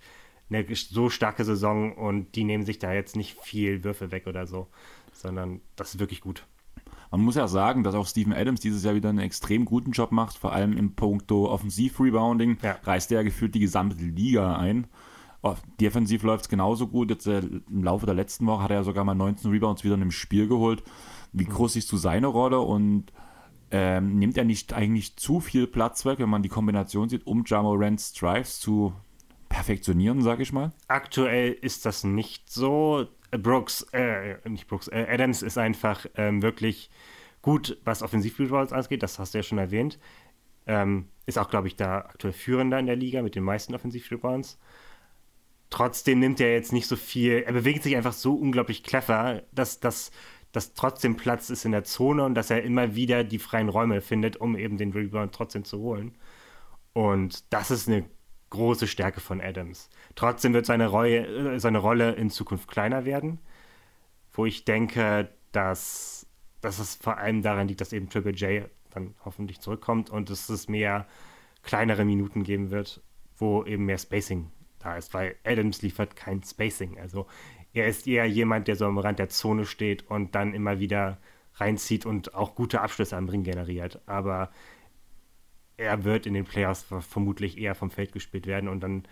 eine so starke Saison und die nehmen sich da jetzt nicht viel Würfe weg oder so, sondern das ist wirklich gut. Man muss ja sagen, dass auch Steven Adams dieses Jahr wieder einen extrem guten Job macht, vor allem im Punkto Offensiv-Rebounding. Ja. Reißt er ja gefühlt die gesamte Liga ein. Oh, defensiv läuft es genauso gut. Jetzt äh, im Laufe der letzten Woche hat er ja sogar mal 19 Rebounds wieder in einem Spiel geholt. Wie mhm. groß siehst du seine Rolle und ähm, nimmt er nicht eigentlich zu viel Platz weg, wenn man die Kombination sieht, um Jamo Rents Drives zu perfektionieren, sag ich mal? Aktuell ist das nicht so. Brooks, äh, nicht Brooks, äh, Adams ist einfach ähm, wirklich gut, was Offensiv-Rebounds angeht, das hast du ja schon erwähnt. Ähm, ist auch, glaube ich, da aktuell führender in der Liga mit den meisten Offensiv-Rebounds. Trotzdem nimmt er jetzt nicht so viel, er bewegt sich einfach so unglaublich clever, dass, dass, dass trotzdem Platz ist in der Zone und dass er immer wieder die freien Räume findet, um eben den Rebound trotzdem zu holen. Und das ist eine große Stärke von Adams. Trotzdem wird seine, Reue, äh, seine Rolle in Zukunft kleiner werden, wo ich denke, dass, dass es vor allem daran liegt, dass eben Triple J dann hoffentlich zurückkommt und dass es mehr kleinere Minuten geben wird, wo eben mehr Spacing da ist, weil Adams liefert kein Spacing. Also er ist eher jemand, der so am Rand der Zone steht und dann immer wieder reinzieht und auch gute Abschlüsse am Ring generiert. Aber er wird in den Playoffs vermutlich eher vom Feld gespielt werden und dann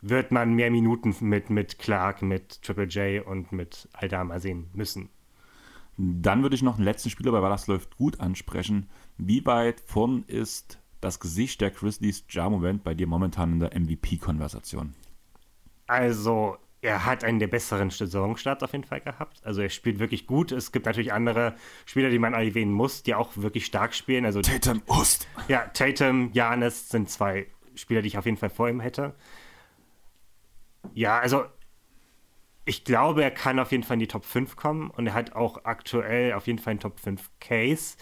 wird man mehr Minuten mit, mit Clark, mit Triple J und mit Aldama sehen müssen. Dann würde ich noch einen letzten Spieler bei das läuft gut ansprechen. Wie weit vorn ist das Gesicht der Grizzlies Ja Moment bei dir momentan in der MVP-Konversation? Also, er hat einen der besseren Saisonstarts auf jeden Fall gehabt. Also er spielt wirklich gut. Es gibt natürlich andere Spieler, die man erwähnen muss, die auch wirklich stark spielen. Also Tatum Ost. Ja, Tatum, Janis sind zwei Spieler, die ich auf jeden Fall vor ihm hätte. Ja, also ich glaube, er kann auf jeden Fall in die Top 5 kommen und er hat auch aktuell auf jeden Fall einen Top 5 Case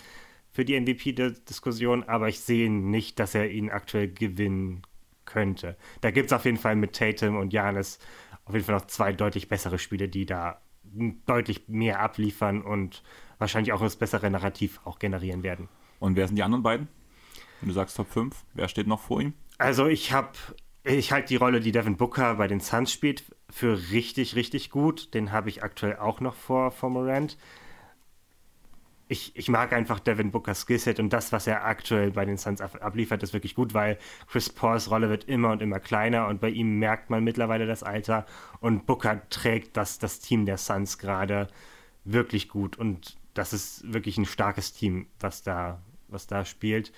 für die MVP-Diskussion, aber ich sehe nicht, dass er ihn aktuell gewinnen könnte. Da gibt es auf jeden Fall mit Tatum und Janis auf jeden Fall noch zwei deutlich bessere Spiele, die da deutlich mehr abliefern und wahrscheinlich auch das bessere Narrativ auch generieren werden. Und wer sind die anderen beiden? Wenn du sagst Top 5, wer steht noch vor ihm? Also ich habe, ich halte die Rolle, die Devin Booker bei den Suns spielt, für richtig, richtig gut. Den habe ich aktuell auch noch vor, vor Morant ich, ich mag einfach Devin Bookers Skillset und das, was er aktuell bei den Suns abliefert, ist wirklich gut, weil Chris Pauls Rolle wird immer und immer kleiner und bei ihm merkt man mittlerweile das Alter und Booker trägt das, das Team der Suns gerade wirklich gut und das ist wirklich ein starkes Team, was da, was da spielt.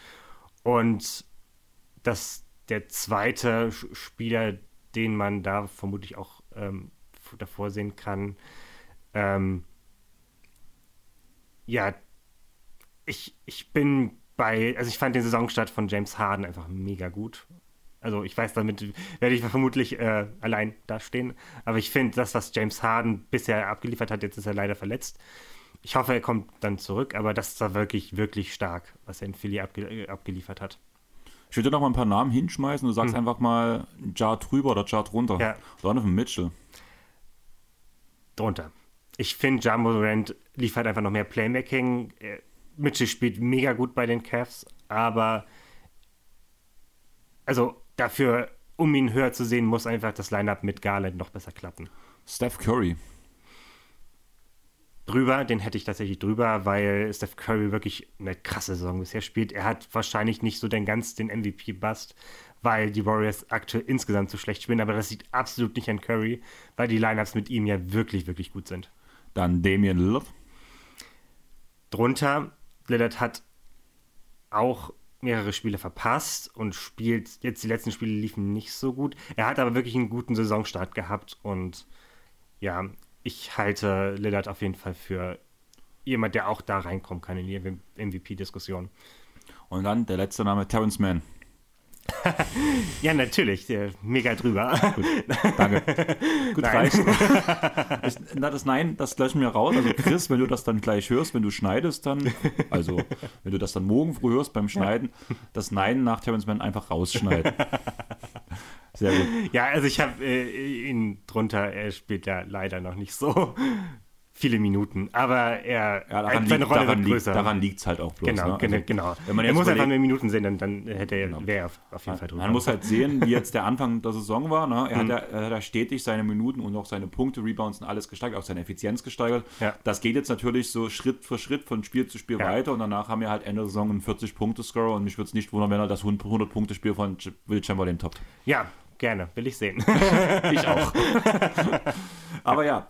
Und dass der zweite Spieler, den man da vermutlich auch ähm, davor sehen kann, ähm, ja, ich, ich bin bei, also ich fand den Saisonstart von James Harden einfach mega gut. Also ich weiß, damit werde ich vermutlich äh, allein dastehen. Aber ich finde, das, was James Harden bisher abgeliefert hat, jetzt ist er leider verletzt. Ich hoffe, er kommt dann zurück, aber das war wirklich, wirklich stark, was er in Philly abge äh, abgeliefert hat. Ich würde dir noch mal ein paar Namen hinschmeißen. Du sagst hm. einfach mal Jar drüber oder Jar drunter. Ja. Donovan Mitchell. Drunter. Ich finde, Jar Morant liefert einfach noch mehr Playmaking. Mitchell spielt mega gut bei den Cavs, aber also dafür, um ihn höher zu sehen, muss einfach das Lineup mit Garland noch besser klappen. Steph Curry. Drüber, den hätte ich tatsächlich drüber, weil Steph Curry wirklich eine krasse Saison bisher spielt. Er hat wahrscheinlich nicht so den ganz den MVP-Bust, weil die Warriors aktuell insgesamt so schlecht spielen, aber das sieht absolut nicht an Curry, weil die Lineups mit ihm ja wirklich, wirklich gut sind. Dann Damian Lillard. Drunter, Lillard hat auch mehrere Spiele verpasst und spielt, jetzt die letzten Spiele liefen nicht so gut. Er hat aber wirklich einen guten Saisonstart gehabt und ja, ich halte Lillard auf jeden Fall für jemand, der auch da reinkommen kann in die MVP-Diskussion. Und dann der letzte Name, Terrence Mann. Ja, natürlich. Mega drüber. Gut, danke. Gut, Nein. reicht. Ich, na, das Nein, das löschen wir raus. Also Chris, wenn du das dann gleich hörst, wenn du schneidest dann, also wenn du das dann morgen früh hörst beim Schneiden, das Nein nach Terrence Mann einfach rausschneiden. Sehr gut. Ja, also ich habe äh, ihn drunter, er spielt ja leider noch nicht so viele Minuten, aber er ja, daran seine liegt, Rolle daran wird größer. Liegt, daran liegt es halt auch bloß. Genau, ne? also, genau. Wenn man er muss einfach mehr Minuten sehen, dann, dann hätte er, genau. wäre er auf jeden Fall drüber. Man muss halt sehen, wie jetzt der Anfang der Saison war. Ne? Er, mhm. hat ja, er hat ja stetig seine Minuten und auch seine Punkte, Rebounds und alles gesteigert, auch seine Effizienz gesteigert. Ja. Das geht jetzt natürlich so Schritt für Schritt von Spiel zu Spiel ja. weiter und danach haben wir halt Ende der Saison einen 40-Punkte-Scorer und mich würde es nicht wundern, wenn er das 100-Punkte-Spiel von Will Chamberlain toppt. Ja, gerne, will ich sehen. ich auch. Aber ja,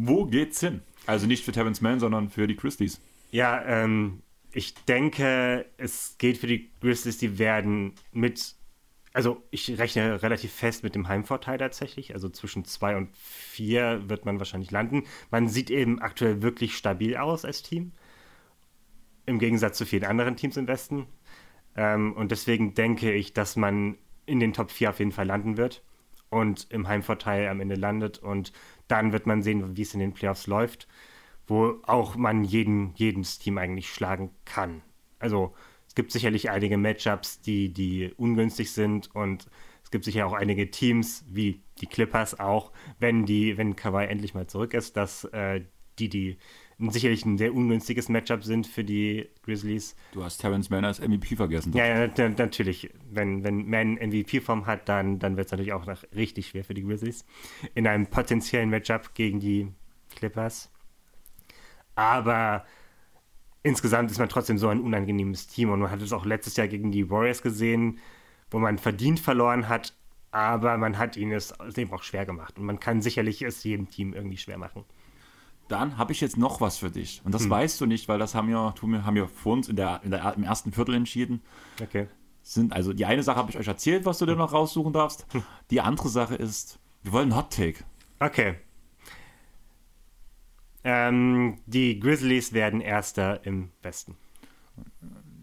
wo geht's hin? Also nicht für Terrence Mann, sondern für die Christies. Ja, ähm, ich denke, es geht für die Grizzlies, die werden mit, also ich rechne relativ fest mit dem Heimvorteil tatsächlich, also zwischen zwei und vier wird man wahrscheinlich landen. Man sieht eben aktuell wirklich stabil aus als Team, im Gegensatz zu vielen anderen Teams im Westen. Ähm, und deswegen denke ich, dass man in den Top 4 auf jeden Fall landen wird und im Heimvorteil am Ende landet und dann wird man sehen, wie es in den Playoffs läuft, wo auch man jeden, jedes Team eigentlich schlagen kann. Also es gibt sicherlich einige Matchups, die, die ungünstig sind und es gibt sicher auch einige Teams, wie die Clippers auch, wenn die, wenn Kawhi endlich mal zurück ist, dass äh, die, die sicherlich ein sehr ungünstiges Matchup sind für die Grizzlies. Du hast Terrence Mann als MVP vergessen. Ja, ja natürlich. Wenn, wenn Mann MVP-Form hat, dann, dann wird es natürlich auch noch richtig schwer für die Grizzlies. In einem potenziellen Matchup gegen die Clippers. Aber insgesamt ist man trotzdem so ein unangenehmes Team und man hat es auch letztes Jahr gegen die Warriors gesehen, wo man verdient verloren hat, aber man hat ihnen es eben auch schwer gemacht. Und man kann sicherlich es jedem Team irgendwie schwer machen. Dann habe ich jetzt noch was für dich. Und das hm. weißt du nicht, weil das haben wir, haben wir vor uns in der, in der, im ersten Viertel entschieden. Okay. Sind, also die eine Sache habe ich euch erzählt, was du dir noch raussuchen darfst. Hm. Die andere Sache ist, wir wollen Hot Take. Okay. Ähm, die Grizzlies werden Erster im Westen.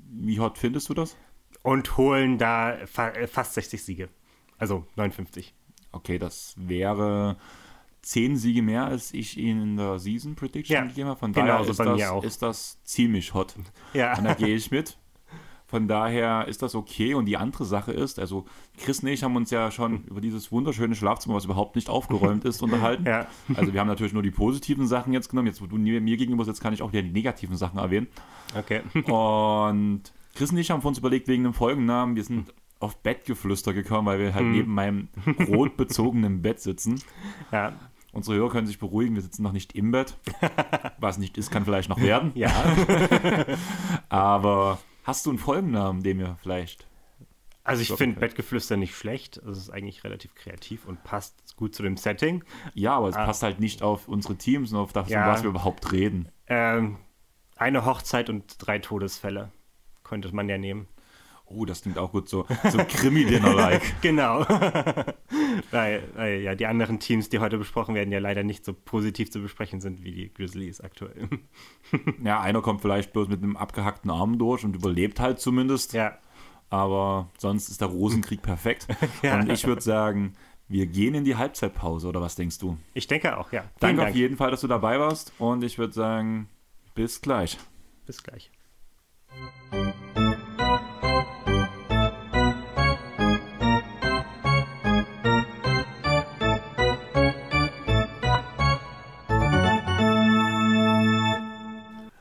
Wie hot findest du das? Und holen da fa fast 60 Siege. Also 59. Okay, das wäre zehn Siege mehr, als ich ihnen in der Season Prediction ja, gegeben habe. Von daher ist, das, ist das ziemlich hot. Ja. Und da gehe ich mit. Von daher ist das okay. Und die andere Sache ist, also Chris und ich haben uns ja schon über dieses wunderschöne Schlafzimmer, was überhaupt nicht aufgeräumt ist, unterhalten. Ja. Also wir haben natürlich nur die positiven Sachen jetzt genommen. Jetzt, wo du mir gegenüber sitzt, kann ich auch wieder die negativen Sachen erwähnen. Okay. Und Chris und ich haben uns überlegt, wegen dem Folgennamen, wir sind auf Bettgeflüster gekommen, weil wir halt hm. neben meinem rotbezogenen Bett sitzen. Ja. Unsere Hörer können sich beruhigen, wir sitzen noch nicht im Bett. Was nicht ist, kann vielleicht noch werden. Ja. Aber hast du einen Folgennamen, den wir vielleicht. Also ich finde Bettgeflüster nicht schlecht. Es ist eigentlich relativ kreativ und passt gut zu dem Setting. Ja, aber es ah. passt halt nicht auf unsere Teams und auf das, ja. um was wir überhaupt reden. Ähm, Eine Hochzeit und drei Todesfälle könnte man ja nehmen. Oh, das klingt auch gut, so, so Krimi-Dinner-like. genau. weil, weil, ja, die anderen Teams, die heute besprochen werden, ja leider nicht so positiv zu besprechen sind wie die Grizzlies aktuell. ja, einer kommt vielleicht bloß mit einem abgehackten Arm durch und überlebt halt zumindest. Ja. Aber sonst ist der Rosenkrieg perfekt. ja. Und ich würde sagen, wir gehen in die Halbzeitpause, oder was denkst du? Ich denke auch, ja. Danke Dank. auf jeden Fall, dass du dabei warst. Und ich würde sagen, bis gleich. Bis gleich.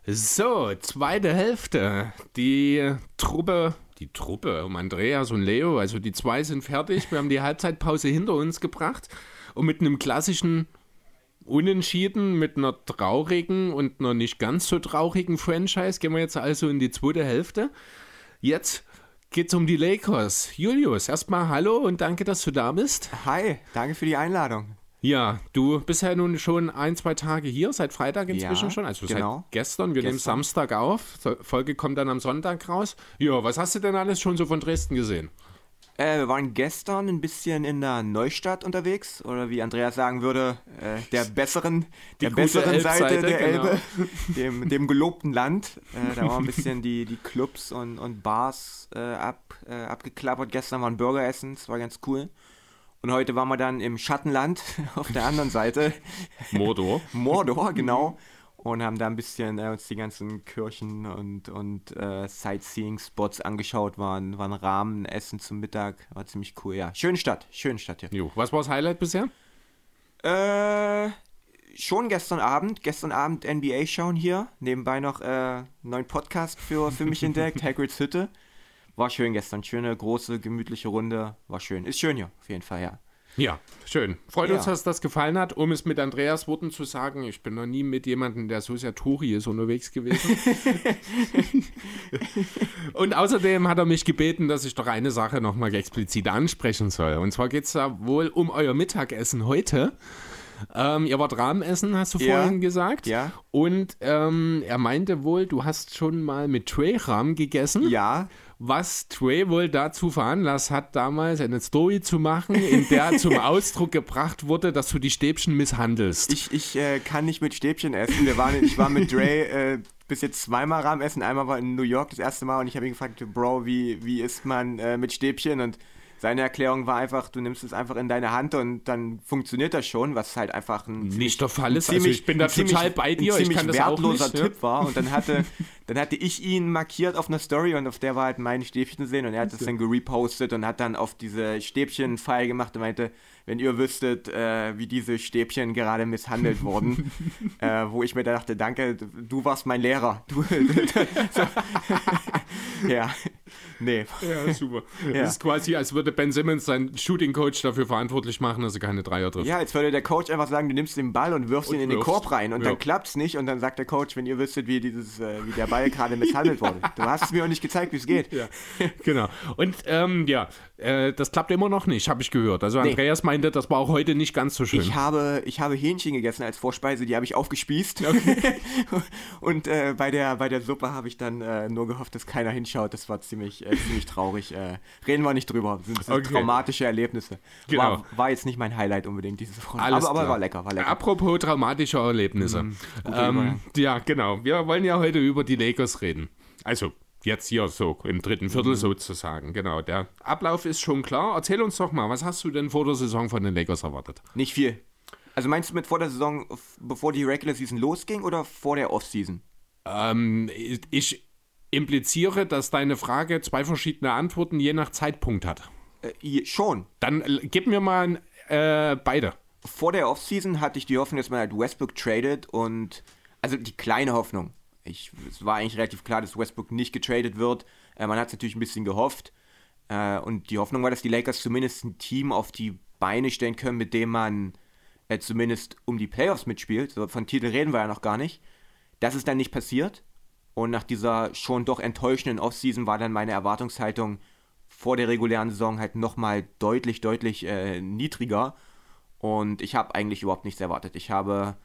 So, zweite Hälfte. Die Truppe, die Truppe um Andreas und Leo, also die zwei sind fertig. Wir haben die Halbzeitpause hinter uns gebracht und mit einem klassischen Unentschieden, mit einer traurigen und einer nicht ganz so traurigen Franchise gehen wir jetzt also in die zweite Hälfte. Jetzt geht es um die Lakers. Julius, erstmal hallo und danke, dass du da bist. Hi, danke für die Einladung. Ja, du bist ja nun schon ein, zwei Tage hier, seit Freitag inzwischen ja, schon, also genau. seit gestern. Wir gestern. nehmen Samstag auf, Folge kommt dann am Sonntag raus. Ja, was hast du denn alles schon so von Dresden gesehen? Äh, wir waren gestern ein bisschen in der Neustadt unterwegs, oder wie Andreas sagen würde, äh, der besseren, der besseren Seite der genau. Elbe, dem, dem gelobten Land. Äh, da waren ein bisschen die, die Clubs und, und Bars äh, ab, äh, abgeklappert. Gestern waren Burger essen, das war ganz cool. Und heute waren wir dann im Schattenland auf der anderen Seite. Mordor. Mordor, genau. Und haben da ein bisschen äh, uns die ganzen Kirchen und, und äh, Sightseeing-Spots angeschaut, waren, waren Rahmen, Essen zum Mittag. War ziemlich cool, ja. Schöne Stadt, schöne Stadt hier. Jo. Was war das Highlight bisher? Äh, schon gestern Abend. Gestern Abend NBA schauen hier. Nebenbei noch äh, einen neuen Podcast für, für mich entdeckt, Hagrid's Hütte. War schön gestern. Schöne, große, gemütliche Runde. War schön. Ist schön hier, auf jeden Fall, ja. Ja, schön. Freut ja. uns, dass das gefallen hat. Um es mit Andreas Worten zu sagen, ich bin noch nie mit jemandem, der so sehr Tori ist, unterwegs gewesen. und außerdem hat er mich gebeten, dass ich doch eine Sache nochmal explizit ansprechen soll. Und zwar geht es da wohl um euer Mittagessen heute. Ähm, ihr wart Rahmenessen, hast du ja, vorhin gesagt. Ja. Und ähm, er meinte wohl, du hast schon mal mit Trey Rahm gegessen. Ja was Trey wohl dazu veranlasst hat, damals eine Story zu machen, in der zum Ausdruck gebracht wurde, dass du die Stäbchen misshandelst. Ich, ich äh, kann nicht mit Stäbchen essen. Wir waren, ich war mit Dre äh, bis jetzt zweimal Rahmen essen. Einmal war in New York das erste Mal und ich habe ihn gefragt, Bro, wie, wie isst man äh, mit Stäbchen? Und seine Erklärung war einfach, du nimmst es einfach in deine Hand und dann funktioniert das schon, was halt einfach ein nicht der Fall ist. Ziemlich, also ich bin da total bei dir. Ein ziemlich wertloser nicht, Tipp ja. war und dann hatte, dann hatte ich ihn markiert auf einer Story und auf der war halt meine Stäbchen zu sehen und er hat das dann gerepostet und hat dann auf diese Stäbchen Pfeil gemacht und meinte, wenn ihr wüsstet, äh, wie diese Stäbchen gerade misshandelt wurden, äh, wo ich mir da dachte, danke, du warst mein Lehrer. Du, ja. Nee. Ja, super. Ja. Das ist quasi, als würde Ben Simmons seinen Shooting Coach dafür verantwortlich machen, dass er keine Dreier trifft. Ja, jetzt würde der Coach einfach sagen, du nimmst den Ball und wirfst und ihn in den Korb rein und ja. dann klappt es nicht und dann sagt der Coach, wenn ihr wüsstet, wie dieses, äh, wie der Ball gerade misshandelt wurde. Du hast es mir auch nicht gezeigt, wie es geht. Ja, genau. Und ähm, ja, äh, das klappt immer noch nicht, habe ich gehört. Also Andreas nee. meinte, das war auch heute nicht ganz so schön. Ich habe, ich habe Hähnchen gegessen als Vorspeise, die habe ich aufgespießt. Okay. und äh, bei, der, bei der Suppe habe ich dann äh, nur gehofft, dass keiner hinschaut. Das war ziemlich, äh, ziemlich traurig. Äh, reden wir nicht drüber. Das sind okay. traumatische Erlebnisse. Genau. War, war, jetzt nicht mein Highlight unbedingt, diese Frage. Aber, aber, war lecker, war lecker. Apropos traumatische Erlebnisse. Mhm. Ähm, ja, genau. Wir wollen ja heute über die Lakers reden. Also jetzt hier so im dritten Viertel mhm. sozusagen. Genau, der Ablauf ist schon klar. Erzähl uns doch mal, was hast du denn vor der Saison von den Lakers erwartet? Nicht viel. Also meinst du mit vor der Saison, bevor die Regular Season losging oder vor der Offseason? Ähm, ich impliziere, dass deine Frage zwei verschiedene Antworten je nach Zeitpunkt hat. Äh, schon. Dann äh, gib mir mal äh, beide. Vor der Offseason hatte ich die Hoffnung, dass man halt Westbrook tradet und also die kleine Hoffnung ich, es war eigentlich relativ klar, dass Westbrook nicht getradet wird. Äh, man hat es natürlich ein bisschen gehofft. Äh, und die Hoffnung war, dass die Lakers zumindest ein Team auf die Beine stellen können, mit dem man äh, zumindest um die Playoffs mitspielt. So, von Titel reden wir ja noch gar nicht. Das ist dann nicht passiert. Und nach dieser schon doch enttäuschenden Offseason war dann meine Erwartungshaltung vor der regulären Saison halt nochmal deutlich, deutlich äh, niedriger. Und ich habe eigentlich überhaupt nichts erwartet. Ich habe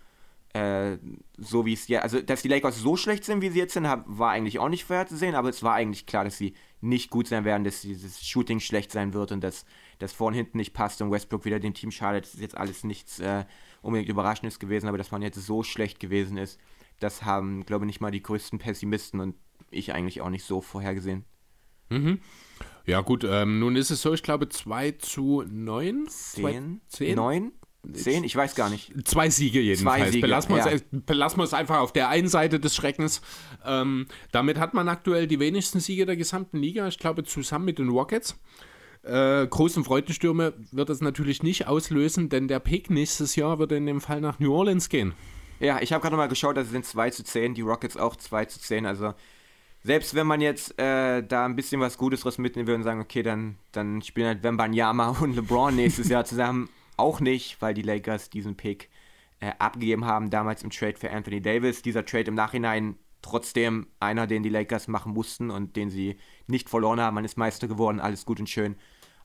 äh, so wie es ja, also dass die Lakers so schlecht sind, wie sie jetzt sind, war eigentlich auch nicht vorherzusehen, aber es war eigentlich klar, dass sie nicht gut sein werden, dass dieses Shooting schlecht sein wird und dass das vorn hinten nicht passt und Westbrook wieder dem Team schadet. Das ist jetzt alles nichts äh, unbedingt Überraschendes gewesen, aber dass man jetzt so schlecht gewesen ist, das haben, glaube ich, nicht mal die größten Pessimisten und ich eigentlich auch nicht so vorhergesehen. Mhm. Ja, gut, ähm, nun ist es so, ich glaube 2 zu 9. 10? 10? 9? 10? Ich weiß gar nicht. Zwei Siege jedenfalls. Zwei Siege, belassen, wir ja. es, belassen wir es einfach auf der einen Seite des Schreckens. Ähm, damit hat man aktuell die wenigsten Siege der gesamten Liga. Ich glaube, zusammen mit den Rockets. Äh, großen Freudenstürme wird es natürlich nicht auslösen, denn der Pick nächstes Jahr wird in dem Fall nach New Orleans gehen. Ja, ich habe gerade mal geschaut, das sind 2 zu 10, die Rockets auch 2 zu 10. Also selbst wenn man jetzt äh, da ein bisschen was Gutes draus mitnehmen würde und sagen, okay, dann, dann spielen halt Wembanyama und LeBron nächstes Jahr zusammen, auch nicht, weil die Lakers diesen Pick äh, abgegeben haben, damals im Trade für Anthony Davis. Dieser Trade im Nachhinein trotzdem einer, den die Lakers machen mussten und den sie nicht verloren haben. Man ist Meister geworden, alles gut und schön.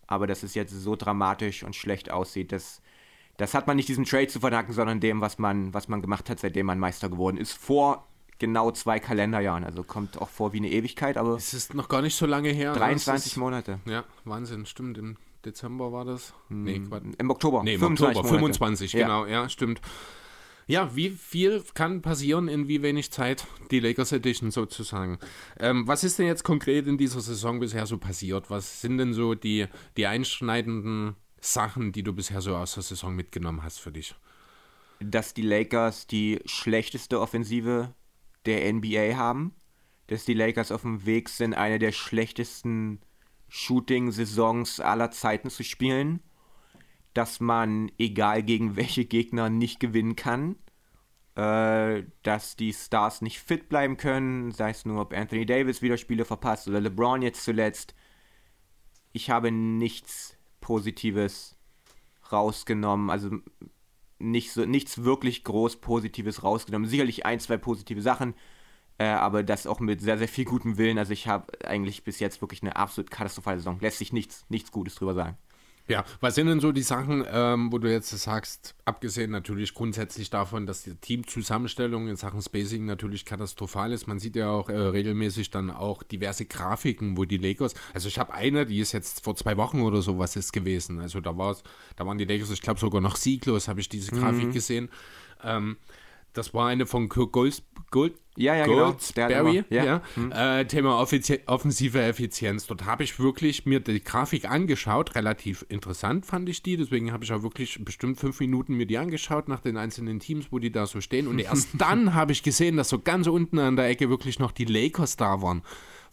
Aber dass es jetzt so dramatisch und schlecht aussieht, das, das hat man nicht diesem Trade zu verdanken, sondern dem, was man, was man gemacht hat, seitdem man Meister geworden ist. Vor genau zwei Kalenderjahren. Also kommt auch vor wie eine Ewigkeit, aber. Es ist noch gar nicht so lange her. 23 ist, Monate. Ja, Wahnsinn, stimmt. Im Dezember war das? Hm, nee, Im Oktober. Nee, im 25 Oktober, 25, ja. genau, ja, stimmt. Ja, wie viel kann passieren in wie wenig Zeit, die Lakers Edition sozusagen? Ähm, was ist denn jetzt konkret in dieser Saison bisher so passiert? Was sind denn so die, die einschneidenden Sachen, die du bisher so aus der Saison mitgenommen hast für dich? Dass die Lakers die schlechteste Offensive der NBA haben, dass die Lakers auf dem Weg sind, eine der schlechtesten Shooting-Saisons aller Zeiten zu spielen dass man, egal gegen welche Gegner, nicht gewinnen kann. Äh, dass die Stars nicht fit bleiben können, sei es nur, ob Anthony Davis wieder Spiele verpasst oder LeBron jetzt zuletzt. Ich habe nichts Positives rausgenommen, also nicht so, nichts wirklich groß Positives rausgenommen. Sicherlich ein, zwei positive Sachen, äh, aber das auch mit sehr, sehr viel gutem Willen. Also ich habe eigentlich bis jetzt wirklich eine absolut katastrophale Saison. Lässt sich nichts, nichts Gutes drüber sagen. Ja, was sind denn so die Sachen, ähm, wo du jetzt sagst, abgesehen natürlich grundsätzlich davon, dass die Teamzusammenstellung in Sachen Spacing natürlich katastrophal ist. Man sieht ja auch äh, regelmäßig dann auch diverse Grafiken, wo die Lakers, also ich habe eine, die ist jetzt vor zwei Wochen oder sowas ist gewesen. Also da war da waren die Lakers, ich glaube sogar noch sieglos, habe ich diese Grafik mhm. gesehen. Ähm, das war eine von Kirk Gold, Gold, ja, ja, Goldsberry, genau. ja. ja. Hm. Äh, Thema Offizie offensive Effizienz. Dort habe ich wirklich mir die Grafik angeschaut, relativ interessant fand ich die, deswegen habe ich auch wirklich bestimmt fünf Minuten mir die angeschaut nach den einzelnen Teams, wo die da so stehen und erst dann habe ich gesehen, dass so ganz unten an der Ecke wirklich noch die Lakers da waren.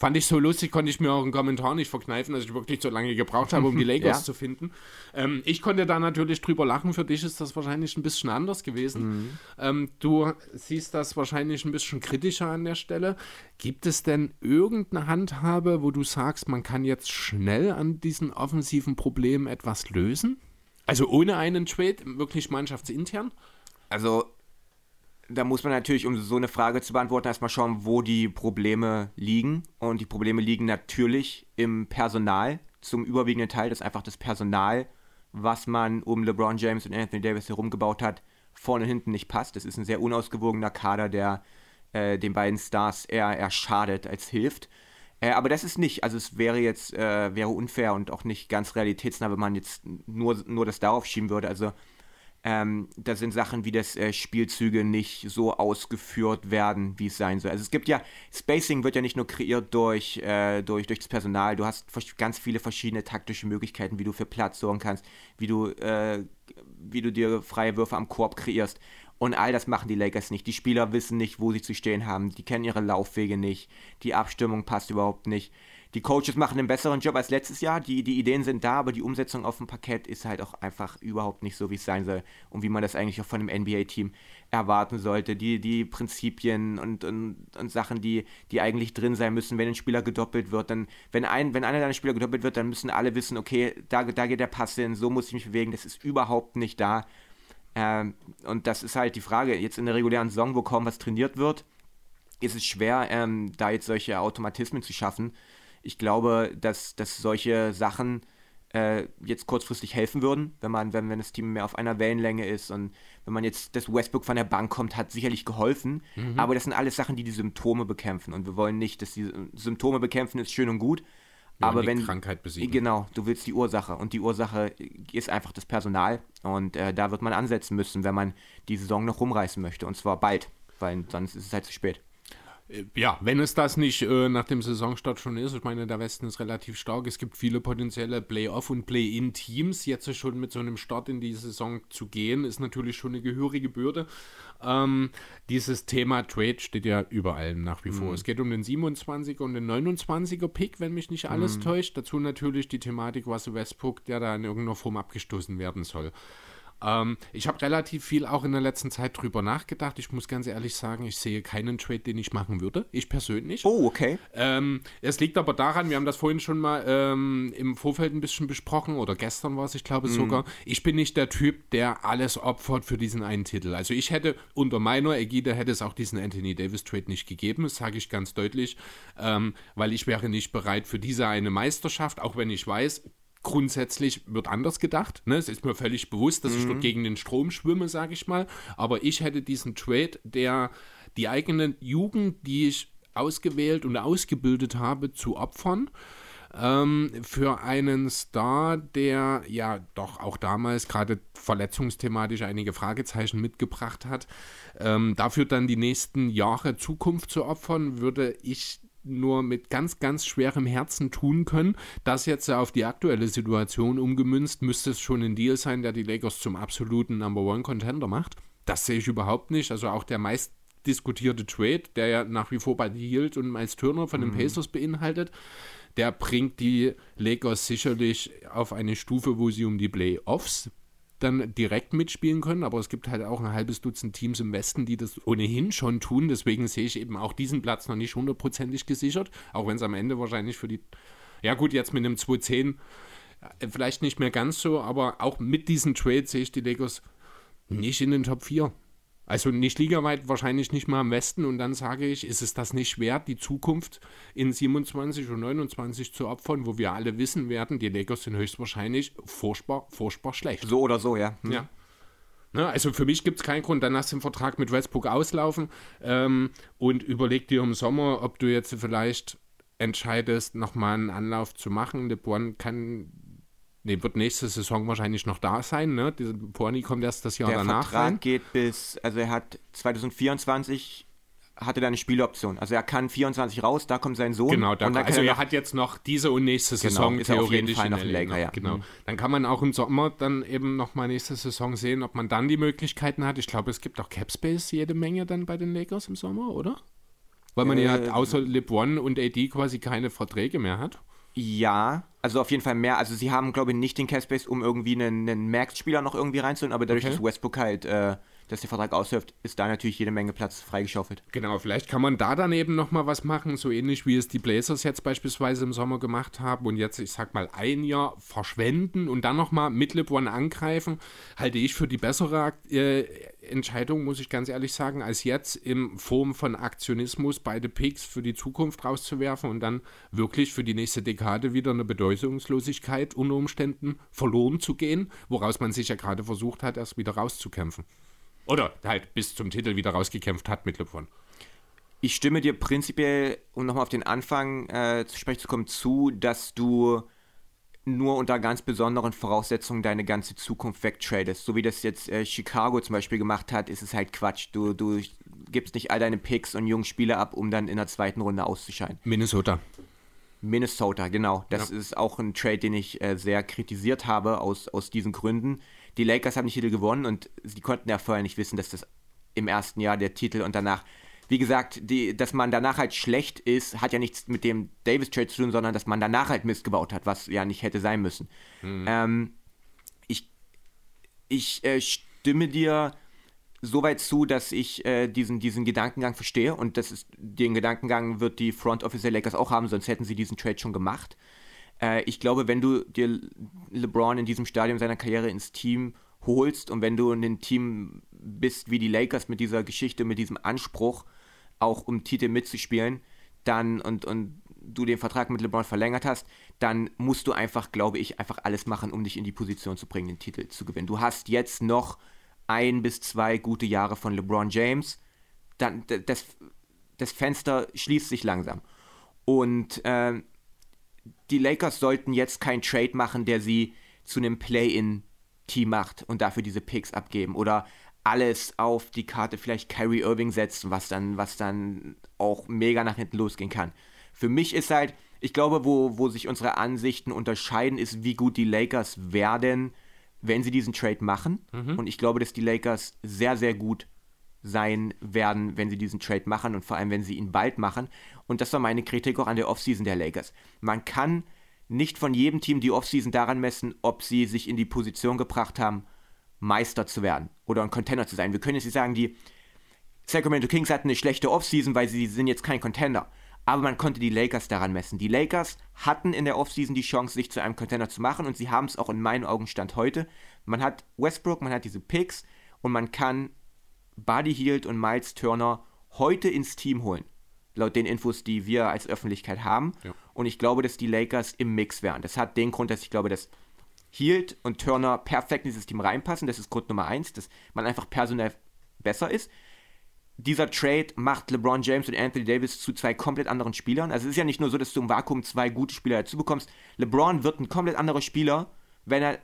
Fand ich so lustig, konnte ich mir auch einen Kommentar nicht verkneifen, dass ich wirklich so lange gebraucht habe, um die Lakers ja. zu finden. Ähm, ich konnte da natürlich drüber lachen. Für dich ist das wahrscheinlich ein bisschen anders gewesen. Mhm. Ähm, du siehst das wahrscheinlich ein bisschen kritischer an der Stelle. Gibt es denn irgendeine Handhabe, wo du sagst, man kann jetzt schnell an diesen offensiven Problemen etwas lösen? Also ohne einen Trade, wirklich mannschaftsintern? Also da muss man natürlich, um so eine Frage zu beantworten, erstmal schauen, wo die Probleme liegen. Und die Probleme liegen natürlich im Personal. Zum überwiegenden Teil das ist einfach das Personal, was man um LeBron James und Anthony Davis herumgebaut hat, vorne und hinten nicht passt. Das ist ein sehr unausgewogener Kader, der äh, den beiden Stars eher, eher schadet als hilft. Äh, aber das ist nicht, also es wäre jetzt, äh, wäre unfair und auch nicht ganz realitätsnah, wenn man jetzt nur, nur das darauf schieben würde. Also ähm, da sind Sachen wie, dass äh, Spielzüge nicht so ausgeführt werden, wie es sein soll. Also es gibt ja, Spacing wird ja nicht nur kreiert durch, äh, durch, durch das Personal, du hast ganz viele verschiedene taktische Möglichkeiten, wie du für Platz sorgen kannst, wie du, äh, wie du dir freie Würfe am Korb kreierst. Und all das machen die Lakers nicht. Die Spieler wissen nicht, wo sie zu stehen haben. Die kennen ihre Laufwege nicht. Die Abstimmung passt überhaupt nicht die Coaches machen einen besseren Job als letztes Jahr. Die, die Ideen sind da, aber die Umsetzung auf dem Parkett ist halt auch einfach überhaupt nicht so, wie es sein soll und wie man das eigentlich auch von einem NBA-Team erwarten sollte. Die, die Prinzipien und, und, und Sachen, die, die eigentlich drin sein müssen, wenn ein Spieler gedoppelt wird, dann, wenn, ein, wenn einer deiner Spieler gedoppelt wird, dann müssen alle wissen, okay, da, da geht der Pass hin, so muss ich mich bewegen, das ist überhaupt nicht da. Ähm, und das ist halt die Frage, jetzt in der regulären Saison, wo kaum was trainiert wird, ist es schwer, ähm, da jetzt solche Automatismen zu schaffen ich glaube, dass, dass solche Sachen äh, jetzt kurzfristig helfen würden, wenn man, wenn, wenn das Team mehr auf einer Wellenlänge ist und wenn man jetzt das Westbrook von der Bank kommt, hat sicherlich geholfen. Mhm. Aber das sind alles Sachen, die die Symptome bekämpfen und wir wollen nicht, dass die Symptome bekämpfen ist schön und gut. Ja, aber wenn Krankheit besiegen. Genau, du willst die Ursache und die Ursache ist einfach das Personal und äh, da wird man ansetzen müssen, wenn man die Saison noch rumreißen möchte und zwar bald, weil sonst ist es halt zu spät. Ja, wenn es das nicht äh, nach dem Saisonstart schon ist, ich meine, der Westen ist relativ stark. Es gibt viele potenzielle Playoff- und Play-In-Teams. Jetzt schon mit so einem Start in die Saison zu gehen, ist natürlich schon eine gehörige Bürde. Ähm, dieses Thema Trade steht ja überall nach wie vor. Mhm. Es geht um den 27er und den 29er Pick, wenn mich nicht alles mhm. täuscht. Dazu natürlich die Thematik Russell Westbrook, der da in irgendeiner Form abgestoßen werden soll. Ähm, ich habe relativ viel auch in der letzten Zeit drüber nachgedacht. Ich muss ganz ehrlich sagen, ich sehe keinen Trade, den ich machen würde. Ich persönlich. Oh, okay. Ähm, es liegt aber daran, wir haben das vorhin schon mal ähm, im Vorfeld ein bisschen besprochen oder gestern war es, ich glaube mhm. sogar. Ich bin nicht der Typ, der alles opfert für diesen einen Titel. Also ich hätte unter meiner Ägide hätte es auch diesen Anthony Davis Trade nicht gegeben, das sage ich ganz deutlich, ähm, weil ich wäre nicht bereit für diese eine Meisterschaft, auch wenn ich weiß, grundsätzlich wird anders gedacht. Ne? Es ist mir völlig bewusst, dass mhm. ich dort mhm. gegen den Strom schwimme, sage ich mal. Aber ich hätte diesen Trade, der die eigene Jugend, die ich ausgewählt und ausgebildet habe, zu opfern. Ähm, für einen Star, der ja doch auch damals gerade verletzungsthematisch einige Fragezeichen mitgebracht hat, ähm, dafür dann die nächsten Jahre Zukunft zu opfern, würde ich nur mit ganz, ganz schwerem Herzen tun können. Das jetzt auf die aktuelle Situation umgemünzt, müsste es schon ein Deal sein, der die Lakers zum absoluten Number One Contender macht. Das sehe ich überhaupt nicht. Also auch der meist diskutierte Trade, der ja nach wie vor bei Hield und Miles Turner von den mhm. Pacers beinhaltet, der bringt die Lakers sicherlich auf eine Stufe, wo sie um die Playoffs dann direkt mitspielen können, aber es gibt halt auch ein halbes Dutzend Teams im Westen, die das ohnehin schon tun. Deswegen sehe ich eben auch diesen Platz noch nicht hundertprozentig gesichert, auch wenn es am Ende wahrscheinlich für die, ja gut, jetzt mit einem 2-10 äh, vielleicht nicht mehr ganz so, aber auch mit diesen Trades sehe ich die Lakers nicht in den Top 4. Also nicht ligaweit, wahrscheinlich nicht mal im Westen. Und dann sage ich, ist es das nicht wert, die Zukunft in 27 und 29 zu opfern, wo wir alle wissen werden, die Lakers sind höchstwahrscheinlich furchtbar, furchtbar schlecht. So oder so, ja. Hm. Ja. Ne, also für mich gibt es keinen Grund, dann lass den Vertrag mit Westbrook auslaufen ähm, und überleg dir im Sommer, ob du jetzt vielleicht entscheidest, nochmal einen Anlauf zu machen. LeBron kann Ne, wird nächste Saison wahrscheinlich noch da sein, ne? Dieser Porni kommt erst das Jahr der danach. Der Vertrag rein. geht bis, also er hat 2024 hatte da eine Spieloption. Also er kann 24 raus, da kommt sein Sohn. Genau, da, also er, er, hat jetzt noch diese und nächste genau, Saison genau, theoretisch Fall noch länger. Ja. Genau. Mhm. Dann kann man auch im Sommer dann eben noch mal nächste Saison sehen, ob man dann die Möglichkeiten hat. Ich glaube, es gibt auch Capspace jede Menge dann bei den Lakers im Sommer, oder? Weil man äh, ja außer LeBron und AD quasi keine Verträge mehr hat. Ja, also auf jeden Fall mehr. Also sie haben, glaube ich, nicht den Capspace, um irgendwie einen, einen Max-Spieler noch irgendwie reinzuholen, aber dadurch, okay. dass Westbrook halt, äh, dass der Vertrag ausläuft, ist da natürlich jede Menge Platz freigeschaufelt. Genau, vielleicht kann man da dann eben nochmal was machen, so ähnlich wie es die Blazers jetzt beispielsweise im Sommer gemacht haben und jetzt, ich sag mal, ein Jahr verschwenden und dann nochmal mit LeBron angreifen, halte ich für die bessere äh, Entscheidung, muss ich ganz ehrlich sagen, als jetzt in Form von Aktionismus beide Picks für die Zukunft rauszuwerfen und dann wirklich für die nächste Dekade wieder eine Bedeutungslosigkeit unter Umständen verloren zu gehen, woraus man sich ja gerade versucht hat, erst wieder rauszukämpfen. Oder halt bis zum Titel wieder rausgekämpft hat mit LeBron. Ich stimme dir prinzipiell, um nochmal auf den Anfang äh, zu sprechen zu kommen, zu, dass du nur unter ganz besonderen Voraussetzungen deine ganze Zukunft wegtradest. So wie das jetzt äh, Chicago zum Beispiel gemacht hat, ist es halt Quatsch. Du, du gibst nicht all deine Picks und jungen Spieler ab, um dann in der zweiten Runde auszuscheiden. Minnesota. Minnesota, genau. Das ja. ist auch ein Trade, den ich äh, sehr kritisiert habe aus, aus diesen Gründen. Die Lakers haben die Titel gewonnen und sie konnten ja vorher nicht wissen, dass das im ersten Jahr der Titel und danach wie gesagt, die, dass man danach halt schlecht ist, hat ja nichts mit dem Davis-Trade zu tun, sondern dass man danach halt Mist gebaut hat, was ja nicht hätte sein müssen. Mhm. Ähm, ich ich äh, stimme dir soweit zu, dass ich äh, diesen, diesen Gedankengang verstehe und das ist, den Gedankengang wird die Front Office der Lakers auch haben, sonst hätten sie diesen Trade schon gemacht. Äh, ich glaube, wenn du dir LeBron in diesem Stadium seiner Karriere ins Team holst und wenn du ein Team bist wie die Lakers mit dieser Geschichte, mit diesem Anspruch, auch um Titel mitzuspielen, dann und, und du den Vertrag mit LeBron verlängert hast, dann musst du einfach, glaube ich, einfach alles machen, um dich in die Position zu bringen, den Titel zu gewinnen. Du hast jetzt noch ein bis zwei gute Jahre von LeBron James. Dann, das, das Fenster schließt sich langsam. Und äh, die Lakers sollten jetzt keinen Trade machen, der sie zu einem Play-in-Team macht und dafür diese Picks abgeben. Oder alles auf die Karte vielleicht Kyrie Irving setzen, was dann, was dann auch mega nach hinten losgehen kann. Für mich ist halt, ich glaube, wo, wo sich unsere Ansichten unterscheiden, ist, wie gut die Lakers werden, wenn sie diesen Trade machen. Mhm. Und ich glaube, dass die Lakers sehr, sehr gut sein werden, wenn sie diesen Trade machen und vor allem, wenn sie ihn bald machen. Und das war meine Kritik auch an der Offseason der Lakers. Man kann nicht von jedem Team die Offseason daran messen, ob sie sich in die Position gebracht haben, Meister zu werden oder ein Contender zu sein. Wir können jetzt nicht sagen, die Sacramento Kings hatten eine schlechte Offseason, weil sie sind jetzt kein Contender. Aber man konnte die Lakers daran messen. Die Lakers hatten in der Offseason die Chance, sich zu einem Contender zu machen und sie haben es auch in meinen Augen Stand heute. Man hat Westbrook, man hat diese Picks und man kann Buddy Hield und Miles Turner heute ins Team holen. Laut den Infos, die wir als Öffentlichkeit haben. Ja. Und ich glaube, dass die Lakers im Mix wären. Das hat den Grund, dass ich glaube, dass Hield und Turner perfekt in dieses Team reinpassen. Das ist Grund Nummer eins, dass man einfach personell besser ist. Dieser Trade macht LeBron James und Anthony Davis zu zwei komplett anderen Spielern. Also es ist ja nicht nur so, dass du im Vakuum zwei gute Spieler dazu bekommst. LeBron wird ein komplett anderer Spieler, wenn er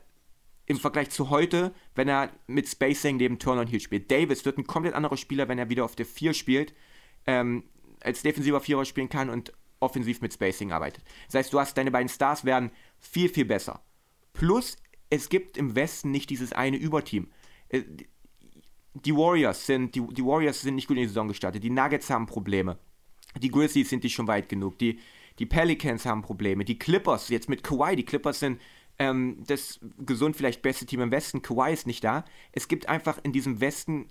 im Vergleich zu heute, wenn er mit Spacing neben Turner und Hield spielt. Davis wird ein komplett anderer Spieler, wenn er wieder auf der 4 spielt, ähm, als defensiver Vierer spielen kann und offensiv mit Spacing arbeitet. Das heißt, du hast deine beiden Stars werden viel, viel besser. Plus, es gibt im Westen nicht dieses eine Überteam. Äh, die Warriors sind, die, die Warriors sind nicht gut in die Saison gestartet. Die Nuggets haben Probleme. Die Grizzlies sind nicht schon weit genug. Die, die Pelicans haben Probleme. Die Clippers, jetzt mit Kawhi, die Clippers sind ähm, das gesund vielleicht beste Team im Westen. Kawhi ist nicht da. Es gibt einfach in diesem Westen,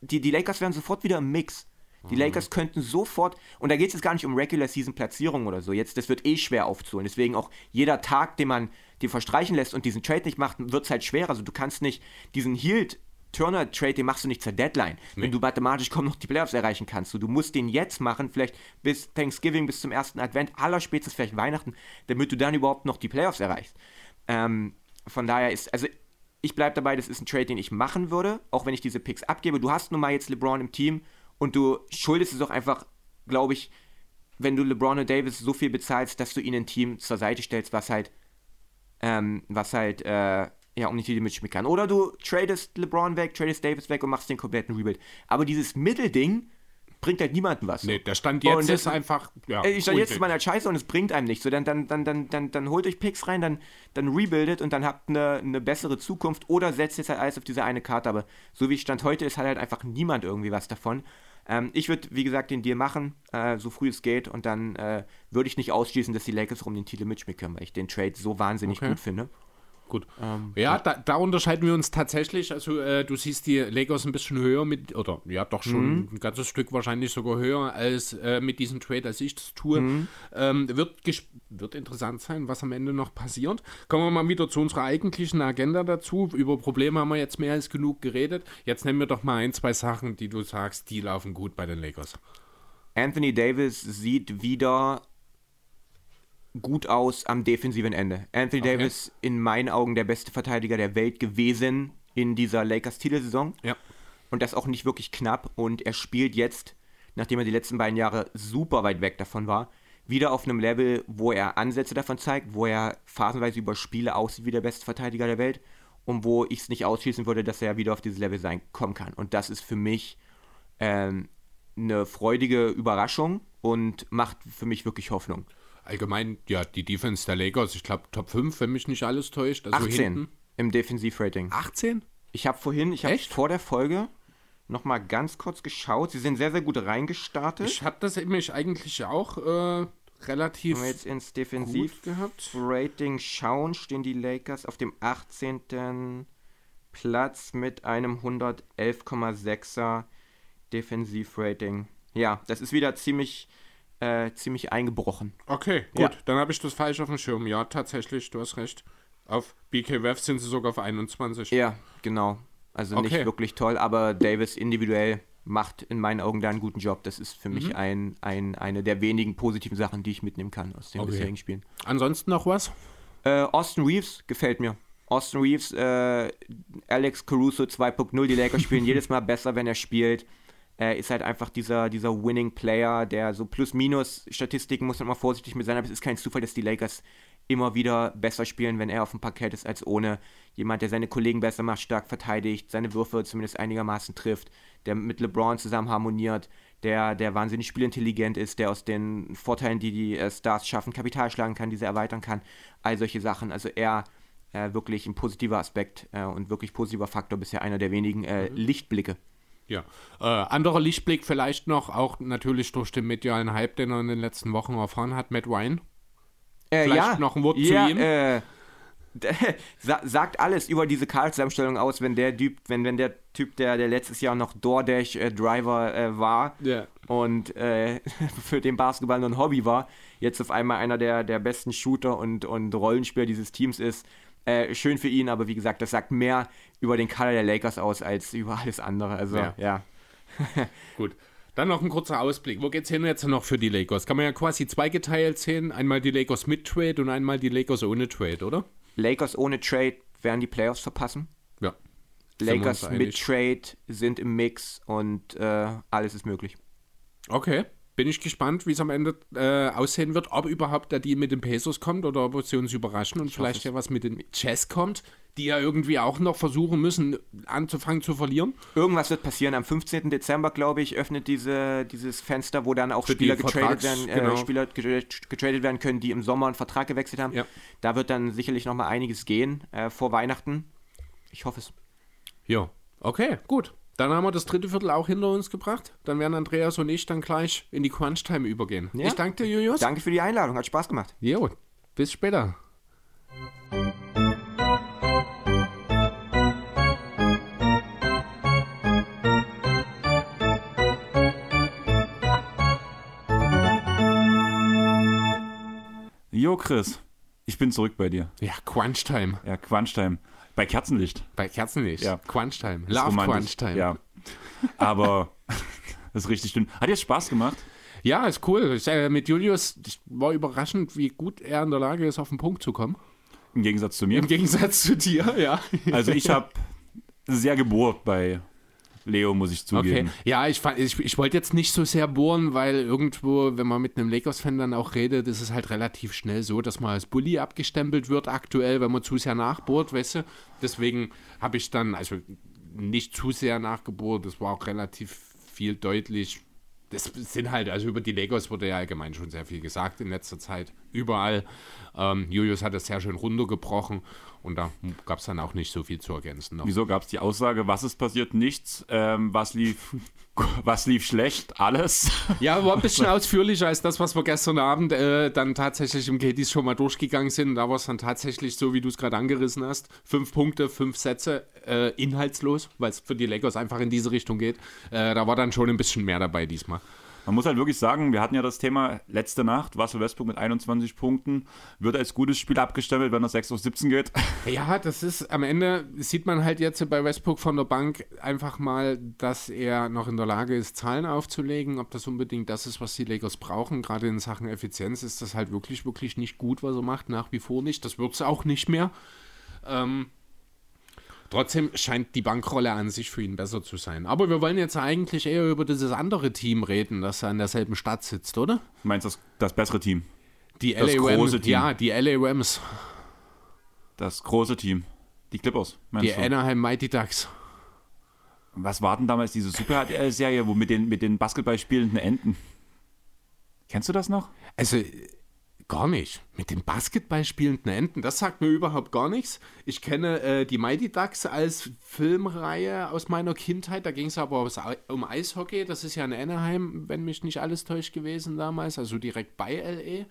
die, die Lakers werden sofort wieder im Mix. Die mhm. Lakers könnten sofort, und da geht es jetzt gar nicht um Regular Season Platzierung oder so, jetzt, das wird eh schwer aufzuholen. Deswegen auch jeder Tag, den man dir verstreichen lässt und diesen Trade nicht macht, wird es halt schwerer. Also du kannst nicht diesen Hield Turner Trade, den machst du nicht zur Deadline. Nee. Wenn du mathematisch kaum noch die Playoffs erreichen kannst. Du, du musst den jetzt machen, vielleicht bis Thanksgiving, bis zum ersten Advent, aller spätestens vielleicht Weihnachten, damit du dann überhaupt noch die Playoffs erreichst. Ähm, von daher ist, also ich bleibe dabei, das ist ein Trade, den ich machen würde, auch wenn ich diese Picks abgebe. Du hast nun mal jetzt LeBron im Team und du schuldest es auch einfach, glaube ich, wenn du LeBron und Davis so viel bezahlst, dass du ihnen ein Team zur Seite stellst, was halt, ähm, was halt, äh, ja, um die Titel mitspielen kann. Oder du tradest LeBron weg, tradest Davis weg und machst den kompletten Rebuild. Aber dieses Mittelding bringt halt niemandem was. Nee, der Stand jetzt und ist einfach, ja. Ich stand jetzt ist man halt scheiße und es bringt einem nichts. So, dann, dann, dann, dann, dann, dann holt euch Picks rein, dann, dann rebuildet und dann habt eine, eine bessere Zukunft oder setzt jetzt halt alles auf diese eine Karte. Aber so wie es Stand heute ist, hat halt einfach niemand irgendwie was davon. Ähm, ich würde, wie gesagt, den Deal machen, äh, so früh es geht. Und dann äh, würde ich nicht ausschließen, dass die Lakers um den Titel können, weil ich den Trade so wahnsinnig okay. gut finde. Gut. Ähm, ja, da, da, unterscheiden wir uns tatsächlich. Also, äh, du siehst die Lakers ein bisschen höher mit, oder ja, doch schon mhm. ein ganzes Stück wahrscheinlich sogar höher als äh, mit diesem Trade, als ich das tue. Mhm. Ähm, wird, wird interessant sein, was am Ende noch passiert. Kommen wir mal wieder zu unserer eigentlichen Agenda dazu. Über Probleme haben wir jetzt mehr als genug geredet. Jetzt nennen wir doch mal ein, zwei Sachen, die du sagst, die laufen gut bei den Lakers. Anthony Davis sieht wieder gut aus am defensiven Ende. Anthony okay. Davis in meinen Augen der beste Verteidiger der Welt gewesen in dieser Lakers-Titelsaison. Ja. Und das auch nicht wirklich knapp. Und er spielt jetzt, nachdem er die letzten beiden Jahre super weit weg davon war, wieder auf einem Level, wo er Ansätze davon zeigt, wo er phasenweise über Spiele aussieht wie der beste Verteidiger der Welt und wo ich es nicht ausschließen würde, dass er wieder auf dieses Level sein kommen kann. Und das ist für mich ähm, eine freudige Überraschung und macht für mich wirklich Hoffnung allgemein, ja, die Defense der Lakers, ich glaube Top 5, wenn mich nicht alles täuscht. Also 18 hinten. im Defensivrating. 18? Ich habe vorhin, ich habe vor der Folge noch mal ganz kurz geschaut. Sie sind sehr, sehr gut reingestartet. Ich habe das nämlich eigentlich auch äh, relativ Wenn wir jetzt ins Defensivrating schauen, stehen die Lakers auf dem 18. Platz mit einem 111,6er Defensivrating. Ja, das ist wieder ziemlich äh, ziemlich eingebrochen. Okay, gut. Ja. Dann habe ich das falsch auf dem Schirm. Ja, tatsächlich, du hast recht. Auf BKWF sind sie sogar auf 21. Ja, genau. Also okay. nicht wirklich toll, aber Davis individuell macht in meinen Augen da einen guten Job. Das ist für mhm. mich ein, ein, eine der wenigen positiven Sachen, die ich mitnehmen kann aus den okay. bisherigen Spielen. Ansonsten noch was? Äh, Austin Reeves gefällt mir. Austin Reeves, äh, Alex Caruso 2.0, die Lakers spielen jedes Mal besser, wenn er spielt. Er ist halt einfach dieser, dieser Winning Player, der so Plus-Minus-Statistiken muss man mal vorsichtig mit sein, aber es ist kein Zufall, dass die Lakers immer wieder besser spielen, wenn er auf dem Parkett ist, als ohne. Jemand, der seine Kollegen besser macht, stark verteidigt, seine Würfe zumindest einigermaßen trifft, der mit LeBron zusammen harmoniert, der, der wahnsinnig spielintelligent ist, der aus den Vorteilen, die die äh, Stars schaffen, Kapital schlagen kann, diese erweitern kann. All solche Sachen. Also er äh, wirklich ein positiver Aspekt äh, und wirklich positiver Faktor, bisher einer der wenigen äh, mhm. Lichtblicke. Ja, äh, anderer Lichtblick vielleicht noch, auch natürlich durch den medialen Hype, den er in den letzten Wochen erfahren hat, Matt Ryan. Äh, vielleicht ja, noch ein Wort ja, zu ihm. Äh, sagt alles über diese Karl-Zusammenstellung aus, wenn der Typ, wenn, wenn der Typ, der, der letztes Jahr noch DoorDash-Driver äh, war yeah. und äh, für den Basketball nur ein Hobby war, jetzt auf einmal einer der, der besten Shooter und, und Rollenspieler dieses Teams ist. Äh, schön für ihn, aber wie gesagt, das sagt mehr über den Kader der Lakers aus als über alles andere. Also, ja. ja. Gut. Dann noch ein kurzer Ausblick. Wo geht's hin jetzt noch für die Lakers? Kann man ja quasi zweigeteilt sehen. Einmal die Lakers mit Trade und einmal die Lakers ohne Trade, oder? Lakers ohne Trade werden die Playoffs verpassen. Ja. Lakers mit Trade sind im Mix und äh, alles ist möglich. Okay bin ich gespannt, wie es am Ende äh, aussehen wird, ob überhaupt der Deal mit den Pesos kommt oder ob sie uns überraschen und ich vielleicht ja was mit den Chess kommt, die ja irgendwie auch noch versuchen müssen, anzufangen zu verlieren. Irgendwas wird passieren. Am 15. Dezember, glaube ich, öffnet diese, dieses Fenster, wo dann auch Spieler getradet, werden, äh, genau. Spieler getradet werden können, die im Sommer einen Vertrag gewechselt haben. Ja. Da wird dann sicherlich noch mal einiges gehen äh, vor Weihnachten. Ich hoffe es. Ja, okay, gut. Dann haben wir das dritte Viertel auch hinter uns gebracht. Dann werden Andreas und ich dann gleich in die Crunch-Time übergehen. Ja. Ich danke dir, Julius. Danke für die Einladung, hat Spaß gemacht. Jo, bis später. Jo, Chris, ich bin zurück bei dir. Ja, Crunch-Time. Ja, Crunch-Time. Bei Kerzenlicht. Bei Kerzenlicht. Ja. Crunch Time. Love Crunch Time. Ja. Aber das ist richtig dünn. Hat dir Spaß gemacht? Ja, ist cool. Ich, äh, mit Julius ich war überraschend, wie gut er in der Lage ist, auf den Punkt zu kommen. Im Gegensatz zu mir. Im Gegensatz zu dir, ja. Also ich habe sehr gebohrt bei Leo, muss ich zugeben. Okay. Ja, ich, ich, ich wollte jetzt nicht so sehr bohren, weil irgendwo, wenn man mit einem Lakers-Fan dann auch redet, ist es halt relativ schnell so, dass man als Bully abgestempelt wird aktuell, wenn man zu sehr nachbohrt, weißt du. Deswegen habe ich dann, also nicht zu sehr nachgebohrt, das war auch relativ viel deutlich. Das sind halt, also über die Lakers wurde ja allgemein schon sehr viel gesagt in letzter Zeit, überall. Ähm, Julius hat das sehr schön runtergebrochen und da gab es dann auch nicht so viel zu ergänzen. Noch. Wieso gab es die Aussage, was ist passiert? Nichts. Ähm, was, lief, was lief schlecht? Alles. Ja, war ein bisschen ausführlicher als das, was wir gestern Abend äh, dann tatsächlich im Katie's schon mal durchgegangen sind. Da war es dann tatsächlich so, wie du es gerade angerissen hast. Fünf Punkte, fünf Sätze, äh, inhaltslos, weil es für die Lakers einfach in diese Richtung geht. Äh, da war dann schon ein bisschen mehr dabei diesmal. Man muss halt wirklich sagen, wir hatten ja das Thema letzte Nacht, Russell Westbrook mit 21 Punkten, wird als gutes Spiel abgestempelt, wenn er 6 auf 17 geht. Ja, das ist am Ende, sieht man halt jetzt bei Westbrook von der Bank einfach mal, dass er noch in der Lage ist, Zahlen aufzulegen. Ob das unbedingt das ist, was die Lakers brauchen, gerade in Sachen Effizienz, ist das halt wirklich, wirklich nicht gut, was er macht, nach wie vor nicht. Das wird es auch nicht mehr. Ähm, Trotzdem scheint die Bankrolle an sich für ihn besser zu sein. Aber wir wollen jetzt eigentlich eher über dieses andere Team reden, das an derselben Stadt sitzt, oder? Du meinst das, das bessere Team? Die das LA große Team. Ja, die LA Rams. Das große Team. Die Clippers. Die du? Anaheim Mighty Ducks. Was war denn damals diese Super-Serie, wo mit den, mit den Basketball spielenden Enten? Kennst du das noch? Also, Gar nicht. Mit den Basketball spielenden Enten, das sagt mir überhaupt gar nichts. Ich kenne äh, die Mighty Ducks als Filmreihe aus meiner Kindheit. Da ging es aber um Eishockey. Das ist ja in Anaheim, wenn mich nicht alles täuscht gewesen damals, also direkt bei LE.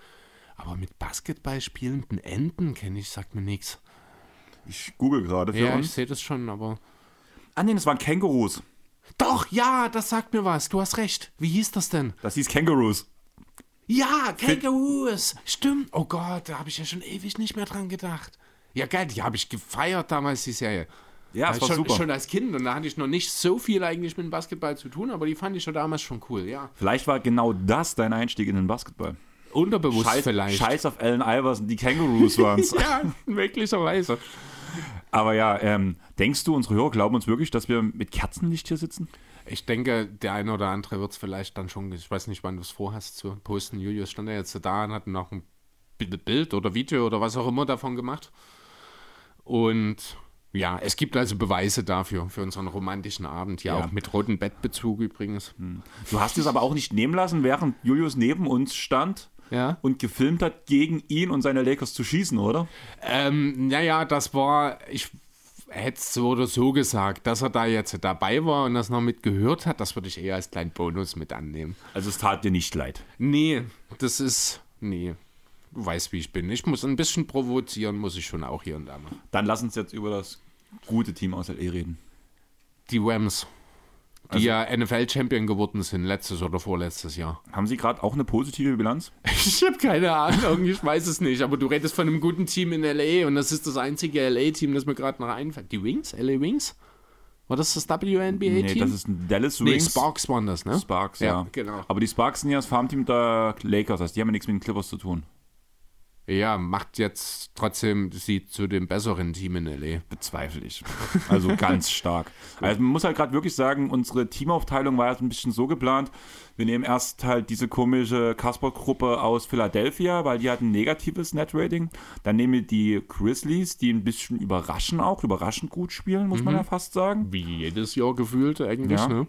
Aber mit Basketball spielenden Enten kenne ich, sagt mir nichts. Ich google gerade für ja, uns. ich sehe das schon, aber. Ah, nee, das waren Kängurus. Doch, ja, das sagt mir was. Du hast recht. Wie hieß das denn? Das hieß Kängurus. Ja, Kangaroos. Stimmt. Oh Gott, da habe ich ja schon ewig nicht mehr dran gedacht. Ja, geil, die habe ich gefeiert damals, die Serie. Ja, das war schon, super. schon als Kind und da hatte ich noch nicht so viel eigentlich mit dem Basketball zu tun, aber die fand ich schon damals schon cool, ja. Vielleicht war genau das dein Einstieg in den Basketball. Unterbewusst Scheiß, vielleicht. Scheiß auf Allen Iverson, die Kangaroos waren es. ja, möglicherweise. Aber ja, ähm, denkst du, unsere Hörer glauben uns wirklich, dass wir mit Kerzenlicht hier sitzen? Ich denke, der eine oder andere wird es vielleicht dann schon, ich weiß nicht, wann du es vorhast zu posten. Julius stand ja jetzt da und hat noch ein Bild oder Video oder was auch immer davon gemacht. Und ja, es gibt also Beweise dafür, für unseren romantischen Abend. Ja, ja. auch mit rotem Bettbezug übrigens. Hm. Du hast es aber auch nicht nehmen lassen, während Julius neben uns stand ja. und gefilmt hat, gegen ihn und seine Lakers zu schießen, oder? Ähm, naja, das war, ich hätte es so oder so gesagt, dass er da jetzt dabei war und das noch mitgehört hat, das würde ich eher als kleinen Bonus mit annehmen. Also es tat dir nicht leid? Nee, das ist, nee. Du weißt, wie ich bin. Ich muss ein bisschen provozieren, muss ich schon auch hier und da mal. Dann lass uns jetzt über das gute Team aus LA reden. Die Rams. Die also, ja NFL-Champion geworden sind, letztes oder vorletztes Jahr. Haben sie gerade auch eine positive Bilanz? Ich habe keine Ahnung, ich weiß es nicht. Aber du redest von einem guten Team in LA und das ist das einzige LA-Team, das mir gerade noch einfällt. Die Wings? LA Wings? War das das WNBA-Team? Nee, das ist ein Dallas Wings. Nee, Sparks waren das, ne? Sparks, ja. ja. genau. Aber die Sparks sind ja das Farmteam der Lakers, also die haben ja nichts mit den Clippers zu tun. Ja, macht jetzt trotzdem sie zu dem besseren Team in LA. Bezweifle ich. Also ganz stark. Also man muss halt gerade wirklich sagen, unsere Teamaufteilung war jetzt ein bisschen so geplant. Wir nehmen erst halt diese komische Kasper-Gruppe aus Philadelphia, weil die hat ein negatives Net-Rating. Dann nehmen wir die Grizzlies, die ein bisschen überraschen auch, überraschend gut spielen, muss mhm. man ja fast sagen. Wie jedes Jahr gefühlt eigentlich, ja. ne?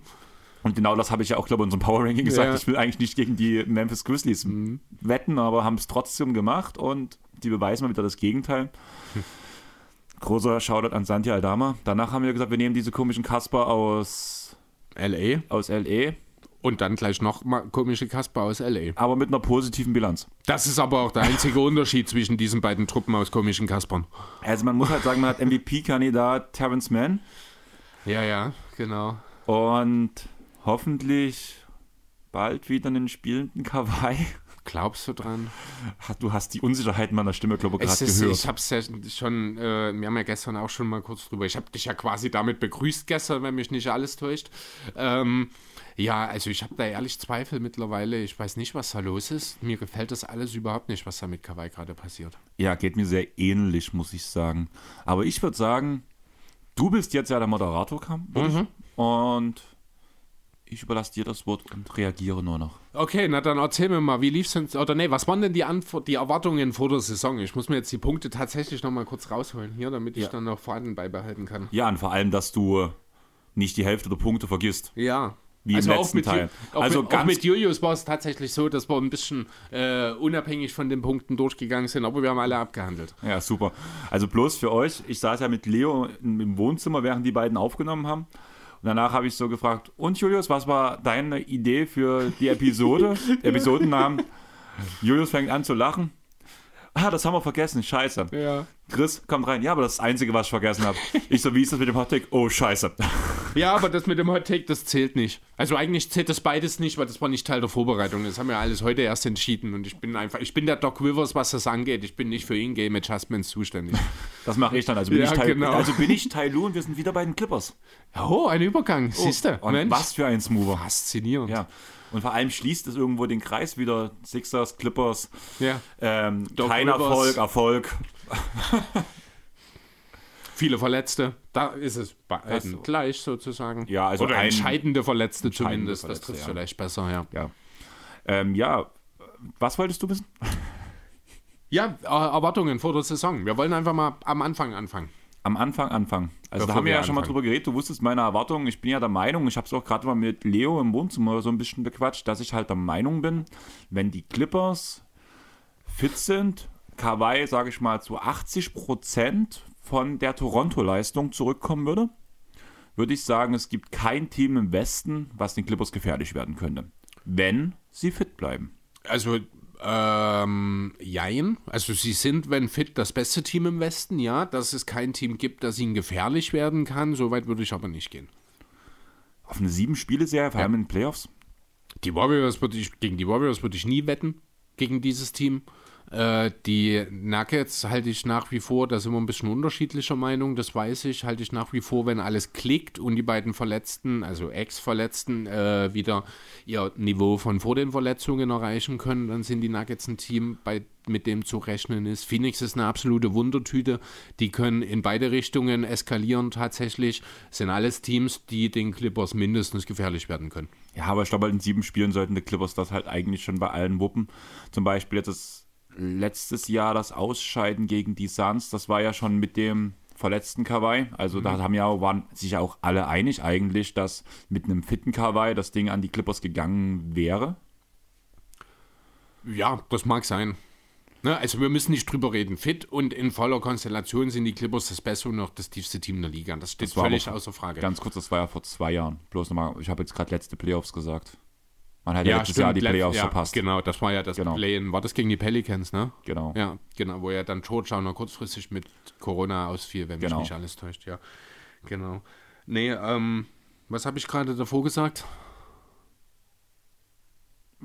Und genau das habe ich ja auch, glaube ich, in unserem Power Ranking gesagt. Ja. Ich will eigentlich nicht gegen die Memphis Grizzlies mhm. wetten, aber haben es trotzdem gemacht und die beweisen mal wieder das Gegenteil. Hm. Großer Shoutout an Santi Aldama. Danach haben wir gesagt, wir nehmen diese komischen Kasper aus LA. Aus LA. Und dann gleich noch mal komische Kasper aus LA. Aber mit einer positiven Bilanz. Das ist aber auch der einzige Unterschied zwischen diesen beiden Truppen aus komischen Kaspern. Also man muss halt sagen, man hat MVP-Kandidat Terrence Mann. Ja, ja, genau. Und hoffentlich bald wieder einen spielenden Kawhi. Glaubst du dran? Du hast die Unsicherheit meiner Stimme, glaube ich, gerade gehört. Ich habe es ja schon, äh, wir haben ja gestern auch schon mal kurz drüber, ich habe dich ja quasi damit begrüßt gestern, wenn mich nicht alles täuscht. Ähm, ja, also ich habe da ehrlich Zweifel mittlerweile. Ich weiß nicht, was da los ist. Mir gefällt das alles überhaupt nicht, was da mit Kawhi gerade passiert. Ja, geht mir sehr ähnlich, muss ich sagen. Aber ich würde sagen, du bist jetzt ja der Moderator, Kam. Mhm. Und ich überlasse dir das Wort und reagiere nur noch. Okay, na dann erzähl mir mal, wie lief es denn, oder nee, was waren denn die, Antwort, die Erwartungen vor der Saison? Ich muss mir jetzt die Punkte tatsächlich nochmal kurz rausholen hier, damit ich ja. dann noch vorhanden beibehalten kann. Ja, und vor allem, dass du nicht die Hälfte der Punkte vergisst. Ja. Wie also im letzten Teil. Auch also mit, ganz auch mit Julius war es tatsächlich so, dass wir ein bisschen äh, unabhängig von den Punkten durchgegangen sind, aber wir haben alle abgehandelt. Ja, super. Also bloß für euch, ich saß ja mit Leo im Wohnzimmer, während die beiden aufgenommen haben. Danach habe ich so gefragt, und Julius, was war deine Idee für die Episode? Episodennamen. Julius fängt an zu lachen. Ah, das haben wir vergessen, scheiße. Ja. Chris kommt rein, ja, aber das ist das Einzige, was ich vergessen habe. Ich so, wie ist das mit dem Hottake? Oh, scheiße. Ja, aber das mit dem Hottake, das zählt nicht. Also eigentlich zählt das beides nicht, weil das war nicht Teil der Vorbereitung. Das haben wir alles heute erst entschieden und ich bin einfach, ich bin der Doc Rivers, was das angeht. Ich bin nicht für In-Game Adjustments zuständig. Das mache ich dann. Also bin, ja, ich Tai, genau. also bin ich und wir sind wieder bei den Clippers. Oh, ein Übergang, oh, siehst du. Was für ein Smoother. Faszinierend. Ja. Und vor allem schließt es irgendwo den Kreis wieder. Sixers, Clippers. Ja. Ähm, kein Rivers. Erfolg, Erfolg. Viele Verletzte, da ist es bei also, gleich sozusagen. Ja, also Oder ein, entscheidende Verletzte entscheidende zumindest. Verletzte, das trifft ja. vielleicht besser, ja. Ja. Ähm, ja, was wolltest du wissen? Ja, Erwartungen vor der Saison. Wir wollen einfach mal am Anfang anfangen. Am Anfang anfangen. Also Bevor da haben wir ja anfangen. schon mal drüber geredet. Du wusstest meine Erwartungen. Ich bin ja der Meinung, ich habe es auch gerade mal mit Leo im Wohnzimmer so ein bisschen bequatscht, dass ich halt der Meinung bin, wenn die Clippers fit sind, Kawhi, sage ich mal, zu 80 Prozent von der Toronto-Leistung zurückkommen würde, würde ich sagen, es gibt kein Team im Westen, was den Clippers gefährlich werden könnte, wenn sie fit bleiben. Also, ähm, jein. Also, sie sind, wenn fit, das beste Team im Westen, ja. Dass es kein Team gibt, das ihnen gefährlich werden kann, so weit würde ich aber nicht gehen. Auf eine Sieben-Spiele-Serie, vor allem in den Playoffs? Die Warriors würde ich, gegen die Warriors würde ich nie wetten, gegen dieses Team. Äh, die Nuggets halte ich nach wie vor, da sind wir ein bisschen unterschiedlicher Meinung, das weiß ich, halte ich nach wie vor, wenn alles klickt und die beiden Verletzten, also Ex-Verletzten, äh, wieder ihr Niveau von vor den Verletzungen erreichen können, dann sind die Nuggets ein Team, bei, mit dem zu rechnen ist. Phoenix ist eine absolute Wundertüte, die können in beide Richtungen eskalieren tatsächlich, sind alles Teams, die den Clippers mindestens gefährlich werden können. Ja, aber ich glaube, halt in sieben Spielen sollten die Clippers das halt eigentlich schon bei allen wuppen. Zum Beispiel jetzt das letztes Jahr das Ausscheiden gegen die Suns, das war ja schon mit dem verletzten Kawhi. Also mhm. da haben ja, waren sich ja auch alle einig eigentlich, dass mit einem fitten Kawhi das Ding an die Clippers gegangen wäre. Ja, das mag sein. Ne, also wir müssen nicht drüber reden. Fit und in voller Konstellation sind die Clippers das beste und noch das tiefste Team der Liga. Das steht das völlig außer Frage. Ganz kurz, das war ja vor zwei Jahren. Bloß nochmal, ich habe jetzt gerade letzte Playoffs gesagt. Man hat ja, ja letztes stimmt, Jahr die Playoffs ja, verpasst. Genau, das war ja das genau. Play-In. War das gegen die Pelicans, ne? Genau. Ja, genau, wo ja dann George auch noch kurzfristig mit Corona ausfiel, wenn genau. mich nicht alles täuscht, ja. Genau. Nee, ähm, was habe ich gerade davor gesagt?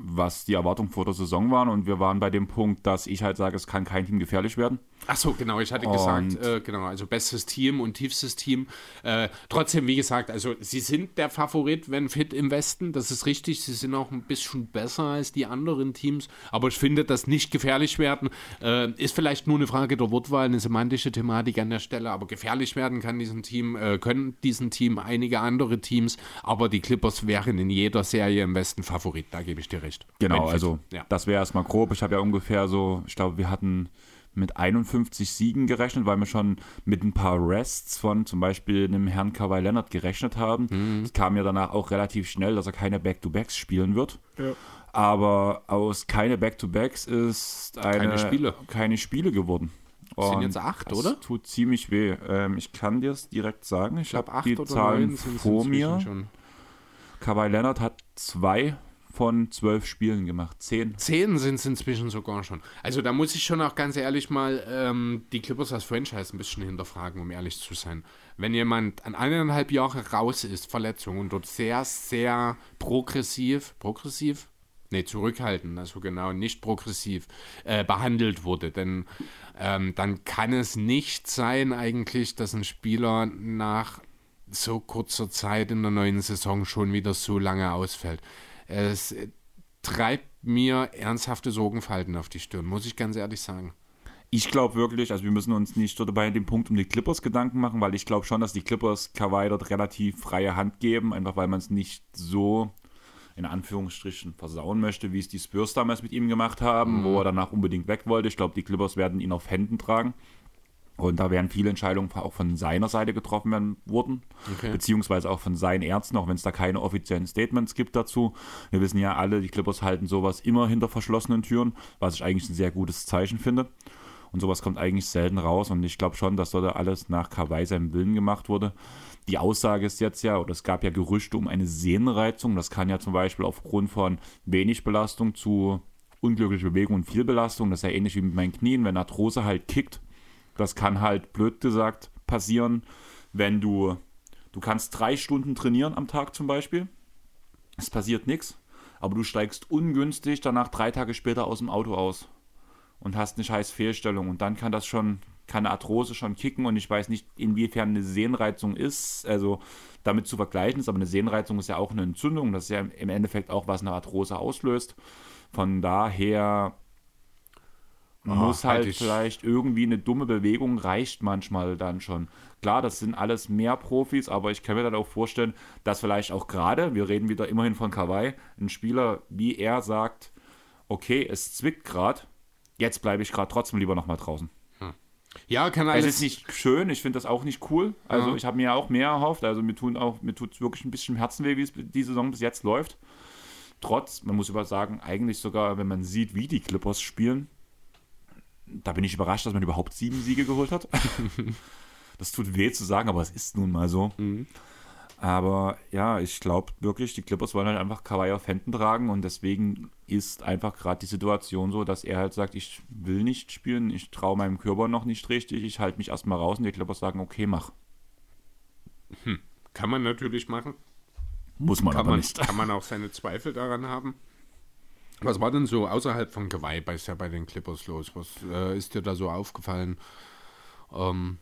Was die Erwartungen vor der Saison waren und wir waren bei dem Punkt, dass ich halt sage, es kann kein Team gefährlich werden. Ach so, genau, ich hatte und gesagt, äh, genau, also bestes Team und tiefstes Team. Äh, trotzdem, wie gesagt, also sie sind der Favorit, wenn fit im Westen, das ist richtig, sie sind auch ein bisschen besser als die anderen Teams, aber ich finde, dass nicht gefährlich werden, äh, ist vielleicht nur eine Frage der Wortwahl, eine semantische Thematik an der Stelle, aber gefährlich werden kann diesen Team, äh, können diesen Team einige andere Teams, aber die Clippers wären in jeder Serie im Westen Favorit, da gebe ich dir recht. Genau, also ja. das wäre erstmal grob. Ich habe ja ungefähr so, ich glaube, wir hatten mit 51 Siegen gerechnet, weil wir schon mit ein paar Rests von zum Beispiel einem Herrn Kawhi Leonard gerechnet haben. Mhm. Es kam ja danach auch relativ schnell, dass er keine Back-to-Backs spielen wird. Ja. Aber aus keine Back-to-Backs ist eine, keine Spiele, keine Spiele geworden. Das sind jetzt acht, oder? tut ziemlich weh. Ähm, ich kann dir es direkt sagen. Ich, ich habe die Zahlen vor mir. Schon. Kawhi Leonard hat zwei von zwölf Spielen gemacht. Zehn. Zehn sind es inzwischen sogar schon. Also da muss ich schon auch ganz ehrlich mal ähm, die Clippers als Franchise ein bisschen hinterfragen, um ehrlich zu sein. Wenn jemand an eineinhalb Jahre raus ist, Verletzung, und dort sehr, sehr progressiv, progressiv? Nee, zurückhaltend, also genau, nicht progressiv äh, behandelt wurde. Denn ähm, dann kann es nicht sein eigentlich, dass ein Spieler nach so kurzer Zeit in der neuen Saison schon wieder so lange ausfällt. Es treibt mir ernsthafte Sorgenfalten auf die Stirn, muss ich ganz ehrlich sagen. Ich glaube wirklich, also wir müssen uns nicht dort bei dem Punkt um die Clippers Gedanken machen, weil ich glaube schon, dass die Clippers Kawhi dort relativ freie Hand geben, einfach weil man es nicht so in Anführungsstrichen versauen möchte, wie es die Spurs damals mit ihm gemacht haben, mhm. wo er danach unbedingt weg wollte. Ich glaube, die Clippers werden ihn auf Händen tragen. Und da werden viele Entscheidungen auch von seiner Seite getroffen werden wurden, okay. beziehungsweise auch von seinen Ärzten, auch wenn es da keine offiziellen Statements gibt dazu. Wir wissen ja alle, die Clippers halten sowas immer hinter verschlossenen Türen, was ich eigentlich ein sehr gutes Zeichen finde. Und sowas kommt eigentlich selten raus. Und ich glaube schon, dass dort alles nach Kawhi seinem Willen gemacht wurde. Die Aussage ist jetzt ja, oder es gab ja Gerüchte um eine Sehnenreizung. Das kann ja zum Beispiel aufgrund von wenig Belastung zu unglücklicher Bewegung und viel Belastung. Das ist ja ähnlich wie mit meinen Knien. Wenn Arthrose halt kickt, das kann halt blöd gesagt passieren, wenn du, du kannst drei Stunden trainieren am Tag zum Beispiel. Es passiert nichts, aber du steigst ungünstig danach drei Tage später aus dem Auto aus und hast eine scheiß Fehlstellung und dann kann das schon, kann eine Arthrose schon kicken und ich weiß nicht, inwiefern eine Sehnenreizung ist, also damit zu vergleichen ist, aber eine Sehnenreizung ist ja auch eine Entzündung, das ist ja im Endeffekt auch, was eine Arthrose auslöst. Von daher man muss halt vielleicht irgendwie eine dumme Bewegung reicht manchmal dann schon. Klar, das sind alles mehr Profis, aber ich kann mir dann auch vorstellen, dass vielleicht auch gerade, wir reden wieder immerhin von Kawhi, ein Spieler wie er sagt, okay, es zwickt gerade, jetzt bleibe ich gerade trotzdem lieber nochmal draußen. Hm. Ja, kann alles. Es ist nicht schön, ich finde das auch nicht cool. Also ja. ich habe mir auch mehr erhofft. Also mir tun auch, mir tut es wirklich ein bisschen im Herzen weh, wie es die Saison bis jetzt läuft. Trotz, man muss aber sagen, eigentlich sogar, wenn man sieht, wie die Clippers spielen, da bin ich überrascht, dass man überhaupt sieben Siege geholt hat. das tut weh zu sagen, aber es ist nun mal so. Mhm. Aber ja, ich glaube wirklich, die Clippers wollen halt einfach Kawhi auf Händen tragen und deswegen ist einfach gerade die Situation so, dass er halt sagt, ich will nicht spielen, ich traue meinem Körper noch nicht richtig, ich halte mich erstmal raus und die Clippers sagen, okay, mach. Hm. Kann man natürlich machen. Muss man kann aber man, nicht. Kann man auch seine Zweifel daran haben. Was war denn so außerhalb von Kawhi bei, ja bei den Clippers los? Was äh, ist dir da so aufgefallen? Ähm,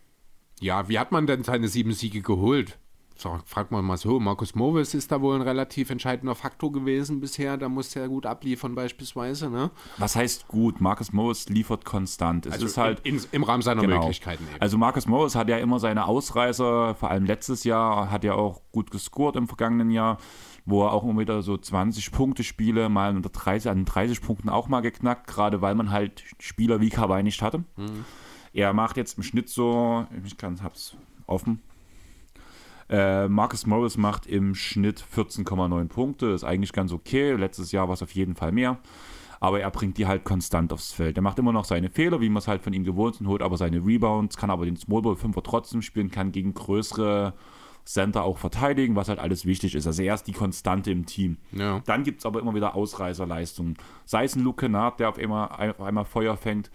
ja, wie hat man denn seine sieben Siege geholt? So, frag mal mal so, Markus Morris ist da wohl ein relativ entscheidender Faktor gewesen bisher, da muss er gut abliefern beispielsweise, ne? Was heißt gut? Markus Morris liefert konstant. Es also ist halt in, im Rahmen seiner genau. Möglichkeiten eben. Also Markus Morris hat ja immer seine Ausreißer, vor allem letztes Jahr, hat ja auch gut gescored im vergangenen Jahr wo er auch immer wieder so 20 Punkte Spiele mal unter 30, an 30 Punkten auch mal geknackt, gerade weil man halt Spieler wie Kawhi nicht hatte. Mhm. Er macht jetzt im Schnitt so, ich kann, hab's offen. Äh, Marcus Morris macht im Schnitt 14,9 Punkte, ist eigentlich ganz okay. Letztes Jahr war es auf jeden Fall mehr. Aber er bringt die halt konstant aufs Feld. Er macht immer noch seine Fehler, wie man es halt von ihm gewohnt sind, holt aber seine Rebounds, kann aber den Smallball 5er trotzdem spielen, kann gegen größere Center auch verteidigen, was halt alles wichtig ist. Also er ist die Konstante im Team. Ja. Dann gibt es aber immer wieder Ausreißerleistungen. Sei es ein Luke Kennard, der auf einmal, auf einmal Feuer fängt.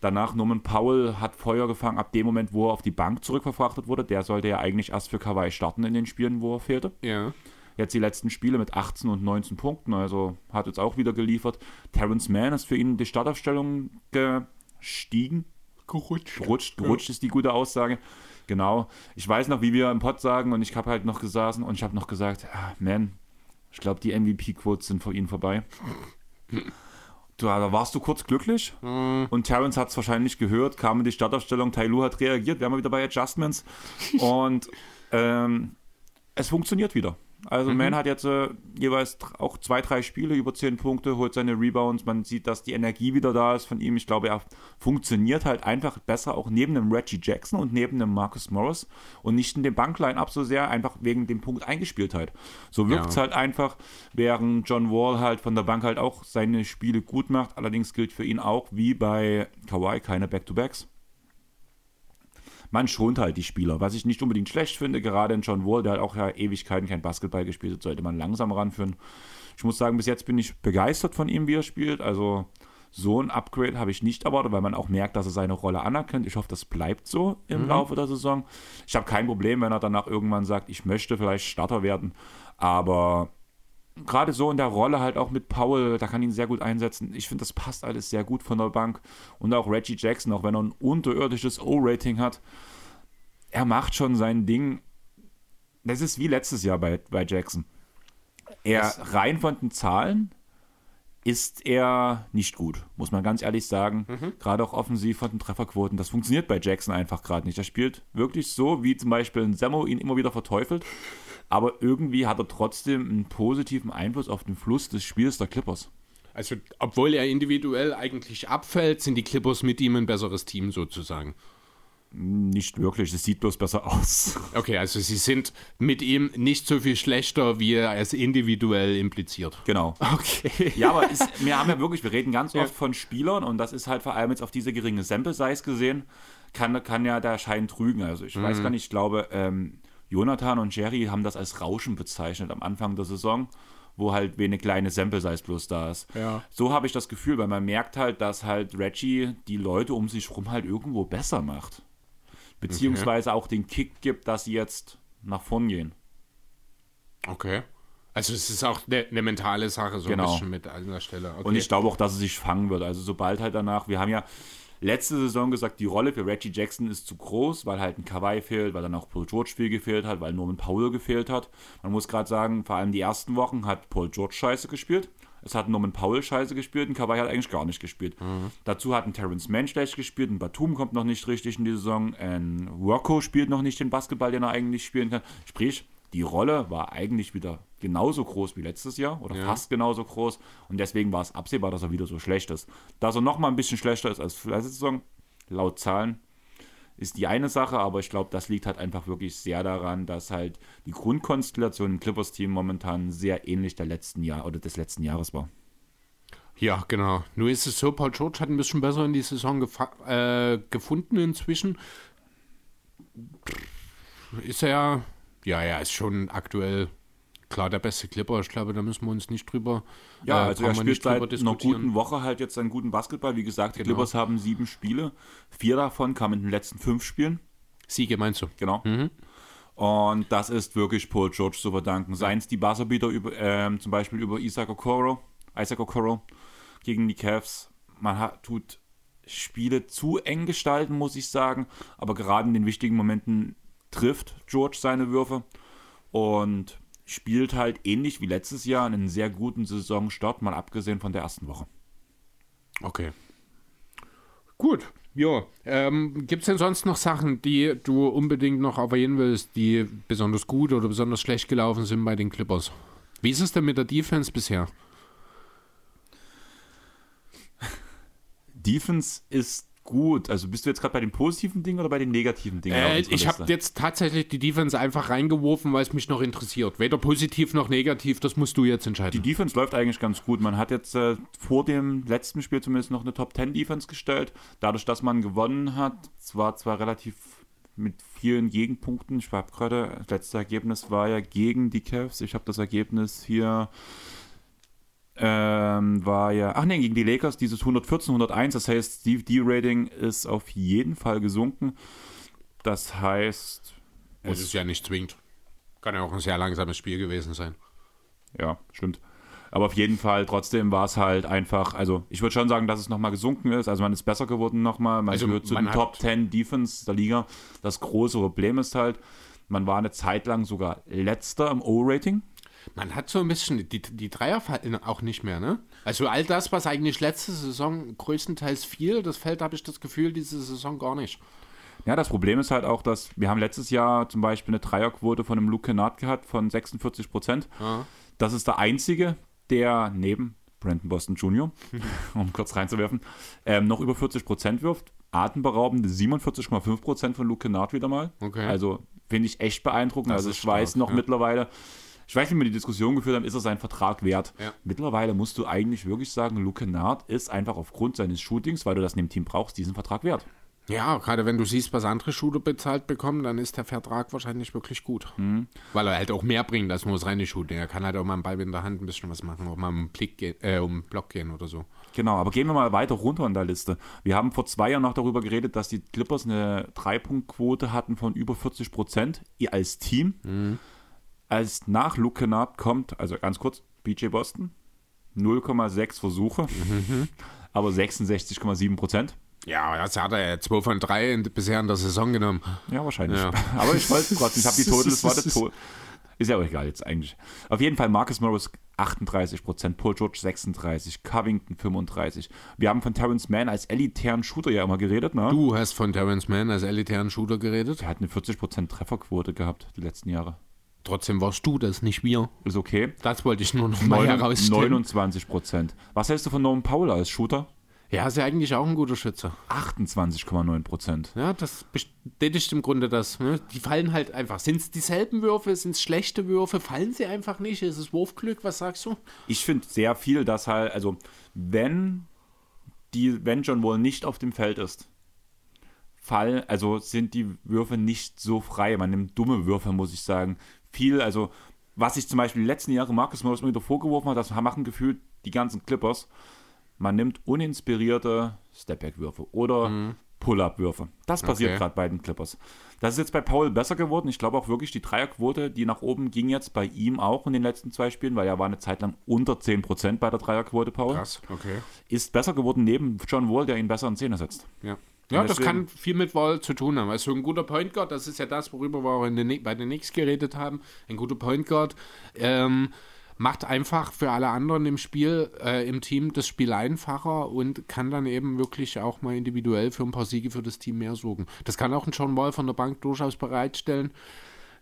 Danach Norman Powell hat Feuer gefangen ab dem Moment, wo er auf die Bank zurückverfrachtet wurde. Der sollte ja eigentlich erst für Kawhi starten in den Spielen, wo er fehlte. Ja. Jetzt die letzten Spiele mit 18 und 19 Punkten, also hat jetzt auch wieder geliefert. Terrence Mann ist für ihn die Startaufstellung gestiegen. Gerutscht. Gerutscht, gerutscht ja. ist die gute Aussage. Genau. Ich weiß noch, wie wir im Pod sagen und ich habe halt noch gesessen und ich habe noch gesagt, ah, man, ich glaube, die MVP-Quotes sind vor ihnen vorbei. Du, da warst du kurz glücklich mhm. und Terrence hat es wahrscheinlich gehört, kam in die Startaufstellung, Tailu hat reagiert, wir haben wieder bei Adjustments und ähm, es funktioniert wieder. Also mhm. Man hat jetzt äh, jeweils auch zwei, drei Spiele über zehn Punkte, holt seine Rebounds. Man sieht, dass die Energie wieder da ist von ihm. Ich glaube, er funktioniert halt einfach besser auch neben dem Reggie Jackson und neben dem Marcus Morris und nicht in dem Bankline-Up so sehr, einfach wegen dem Punkt Eingespieltheit. So wirkt es ja. halt einfach, während John Wall halt von der Bank halt auch seine Spiele gut macht. Allerdings gilt für ihn auch, wie bei Kawhi, keine Back-to-Backs man schont halt die Spieler. Was ich nicht unbedingt schlecht finde, gerade in John Wall, der hat auch ja Ewigkeiten kein Basketball gespielt hat, sollte man langsam ranführen. Ich muss sagen, bis jetzt bin ich begeistert von ihm, wie er spielt. Also so ein Upgrade habe ich nicht erwartet, weil man auch merkt, dass er seine Rolle anerkennt. Ich hoffe, das bleibt so im mhm. Laufe der Saison. Ich habe kein Problem, wenn er danach irgendwann sagt, ich möchte vielleicht Starter werden. Aber gerade so in der Rolle halt auch mit Paul, da kann ihn sehr gut einsetzen. Ich finde, das passt alles sehr gut von der Bank. Und auch Reggie Jackson, auch wenn er ein unterirdisches O-Rating hat, er macht schon sein Ding. Das ist wie letztes Jahr bei, bei Jackson. Er rein von den Zahlen ist er nicht gut, muss man ganz ehrlich sagen. Mhm. Gerade auch offensiv von den Trefferquoten. Das funktioniert bei Jackson einfach gerade nicht. Er spielt wirklich so, wie zum Beispiel ein Sammo ihn immer wieder verteufelt aber irgendwie hat er trotzdem einen positiven Einfluss auf den Fluss des Spiels der Clippers. Also, obwohl er individuell eigentlich abfällt, sind die Clippers mit ihm ein besseres Team sozusagen. Nicht wirklich, es sieht bloß besser aus. Okay, also sie sind mit ihm nicht so viel schlechter, wie er es individuell impliziert. Genau. Okay. Ja, aber ist, wir haben ja wirklich, wir reden ganz oft ja. von Spielern und das ist halt vor allem jetzt auf diese geringe Sample-Size gesehen, kann, kann ja der Schein trügen. Also ich mhm. weiß gar nicht, ich glaube, ähm, Jonathan und Jerry haben das als Rauschen bezeichnet am Anfang der Saison, wo halt wenig kleine Sample-Size bloß da ist. Ja. So habe ich das Gefühl, weil man merkt halt, dass halt Reggie die Leute um sich rum halt irgendwo besser macht. Beziehungsweise okay. auch den Kick gibt, dass sie jetzt nach vorn gehen. Okay. Also es ist auch eine, eine mentale Sache so genau. ein bisschen mit an der Stelle. Okay. Und ich glaube auch, dass es sich fangen wird. Also sobald halt danach, wir haben ja letzte Saison gesagt, die Rolle für Reggie Jackson ist zu groß, weil halt ein Kawhi fehlt, weil dann auch Paul George viel gefehlt hat, weil Norman Powell gefehlt hat. Man muss gerade sagen, vor allem die ersten Wochen hat Paul George scheiße gespielt. Es hat Norman Powell scheiße gespielt und Kawhi hat eigentlich gar nicht gespielt. Mhm. Dazu hat ein Terrence Mann schlecht gespielt, ein Batum kommt noch nicht richtig in die Saison, ein Rocco spielt noch nicht den Basketball, den er eigentlich spielen kann. Sprich, die Rolle war eigentlich wieder genauso groß wie letztes Jahr oder ja. fast genauso groß und deswegen war es absehbar, dass er wieder so schlecht ist. Dass er nochmal ein bisschen schlechter ist als letzte Saison, laut Zahlen, ist die eine Sache, aber ich glaube, das liegt halt einfach wirklich sehr daran, dass halt die Grundkonstellation im Clippers-Team momentan sehr ähnlich der letzten Jahr oder des letzten Jahres war. Ja, genau. Nur ist es so, Paul George hat ein bisschen besser in die Saison äh, gefunden inzwischen. Ist er ja, er ist schon aktuell klar der beste Clipper. Ich glaube, da müssen wir uns nicht drüber Ja, äh, also er spielt seit einer guten Woche halt jetzt einen guten Basketball. Wie gesagt, die genau. Clippers haben sieben Spiele. Vier davon kamen in den letzten fünf Spielen. Siege meinst du? Genau. Mhm. Und das ist wirklich Paul George zu verdanken. Seien es die Buzzerbeater über, ähm, zum Beispiel über Isaac Okoro, Isaac Okoro gegen die Cavs. Man hat, tut Spiele zu eng gestalten, muss ich sagen. Aber gerade in den wichtigen Momenten trifft George seine Würfe und spielt halt ähnlich wie letztes Jahr einen sehr guten Saisonstart, mal abgesehen von der ersten Woche. Okay. Gut. Ja, ähm, gibt es denn sonst noch Sachen, die du unbedingt noch erwähnen willst, die besonders gut oder besonders schlecht gelaufen sind bei den Clippers? Wie ist es denn mit der Defense bisher? Defense ist gut. Also bist du jetzt gerade bei den positiven Dingen oder bei den negativen Dingen? Äh, ich habe jetzt tatsächlich die Defense einfach reingeworfen, weil es mich noch interessiert. Weder positiv noch negativ, das musst du jetzt entscheiden. Die Defense läuft eigentlich ganz gut. Man hat jetzt äh, vor dem letzten Spiel zumindest noch eine Top 10 Defense gestellt. Dadurch, dass man gewonnen hat, zwar zwar relativ mit vielen Gegenpunkten. Ich habe gerade, das letzte Ergebnis war ja gegen die Cavs. Ich habe das Ergebnis hier ähm, war ja, ach nee, gegen die Lakers dieses 114, 101, das heißt, die, die Rating ist auf jeden Fall gesunken. Das heißt. Es ist ja nicht zwingend. Kann ja auch ein sehr langsames Spiel gewesen sein. Ja, stimmt. Aber auf jeden Fall, trotzdem war es halt einfach, also ich würde schon sagen, dass es nochmal gesunken ist. Also man ist besser geworden nochmal. Man also gehört zu den Top 10 Defense der Liga. Das große Problem ist halt, man war eine Zeit lang sogar letzter im O-Rating. Man hat so ein bisschen, die, die Dreier fallen auch nicht mehr, ne? Also all das, was eigentlich letzte Saison größtenteils fiel, das fällt, habe ich das Gefühl, diese Saison gar nicht. Ja, das Problem ist halt auch, dass wir haben letztes Jahr zum Beispiel eine Dreierquote von einem Luke Kennard gehabt von 46 Prozent. Ja. Das ist der einzige, der neben Brandon Boston Jr., um kurz reinzuwerfen, ähm, noch über 40 Prozent wirft. Atemberaubende 47,5 Prozent von Luke Kennard wieder mal. Okay. Also finde ich echt beeindruckend. Das also ich stark, weiß noch ja. mittlerweile, ich weiß nicht, wie wir die Diskussion geführt haben, ist er seinen Vertrag wert? Ja. Mittlerweile musst du eigentlich wirklich sagen, Luke Kennard ist einfach aufgrund seines Shootings, weil du das in dem Team brauchst, diesen Vertrag wert. Ja, gerade wenn du siehst, was andere Shooter bezahlt bekommen, dann ist der Vertrag wahrscheinlich wirklich gut. Mhm. Weil er halt auch mehr bringt als nur das reine Shooting. Er kann halt auch mal einen Ball in der Hand ein bisschen was machen, auch mal um, Blick gehen, äh, um Block gehen oder so. Genau, aber gehen wir mal weiter runter in der Liste. Wir haben vor zwei Jahren noch darüber geredet, dass die Clippers eine Dreipunktquote hatten von über 40 Prozent als Team. Mhm. Als nach Luke Kennard kommt, also ganz kurz, BJ Boston, 0,6 Versuche, mhm. aber 66,7 Prozent. Ja, jetzt hat er 2 von 3 in, bisher in der Saison genommen. Ja, wahrscheinlich. Ja. Aber ich wollte trotzdem, ich habe die Total, das war der Total. Ist ja auch egal jetzt eigentlich. Auf jeden Fall Marcus Morris 38%, Paul George 36, Covington 35. Wir haben von Terrence Mann als elitären Shooter ja immer geredet, ne? Du hast von Terrence Mann als elitären Shooter geredet? Er hat eine 40% Trefferquote gehabt die letzten Jahre. Trotzdem warst du das, nicht wir. Ist okay. Das wollte ich nur noch mal herausstellen. 29 Prozent. Was hältst du von Norman Powell als Shooter? Ja, ist ja eigentlich auch ein guter Schütze. 28,9 Prozent. Ja, das bestätigt im Grunde das. Ne? Die fallen halt einfach. Sind es dieselben Würfe? Sind es schlechte Würfe? Fallen sie einfach nicht? Ist es Wurfglück? Was sagst du? Ich finde sehr viel, dass halt, also wenn die, wenn John Wall nicht auf dem Feld ist, Fall, also sind die Würfe nicht so frei. Man nimmt dumme Würfe, muss ich sagen viel, also was ich zum Beispiel die letzten Jahre Marcus Morris immer wieder vorgeworfen habe, das machen gefühlt die ganzen Clippers. Man nimmt uninspirierte Stepback-Würfe oder mhm. Pull-Up-Würfe. Das passiert okay. gerade bei den Clippers. Das ist jetzt bei Paul besser geworden. Ich glaube auch wirklich, die Dreierquote, die nach oben ging jetzt bei ihm auch in den letzten zwei Spielen, weil er war eine Zeit lang unter 10% bei der Dreierquote, Paul. Krass, okay. Ist besser geworden neben John Wall, der ihn besser in Szene setzt. Ja. Ja, das kann viel mit Wall zu tun haben. Also ein guter Point Guard, das ist ja das, worüber wir auch den, bei den Knicks geredet haben. Ein guter Point Guard ähm, macht einfach für alle anderen im Spiel, äh, im Team das Spiel einfacher und kann dann eben wirklich auch mal individuell für ein paar Siege für das Team mehr sorgen. Das kann auch ein John Wall von der Bank durchaus bereitstellen.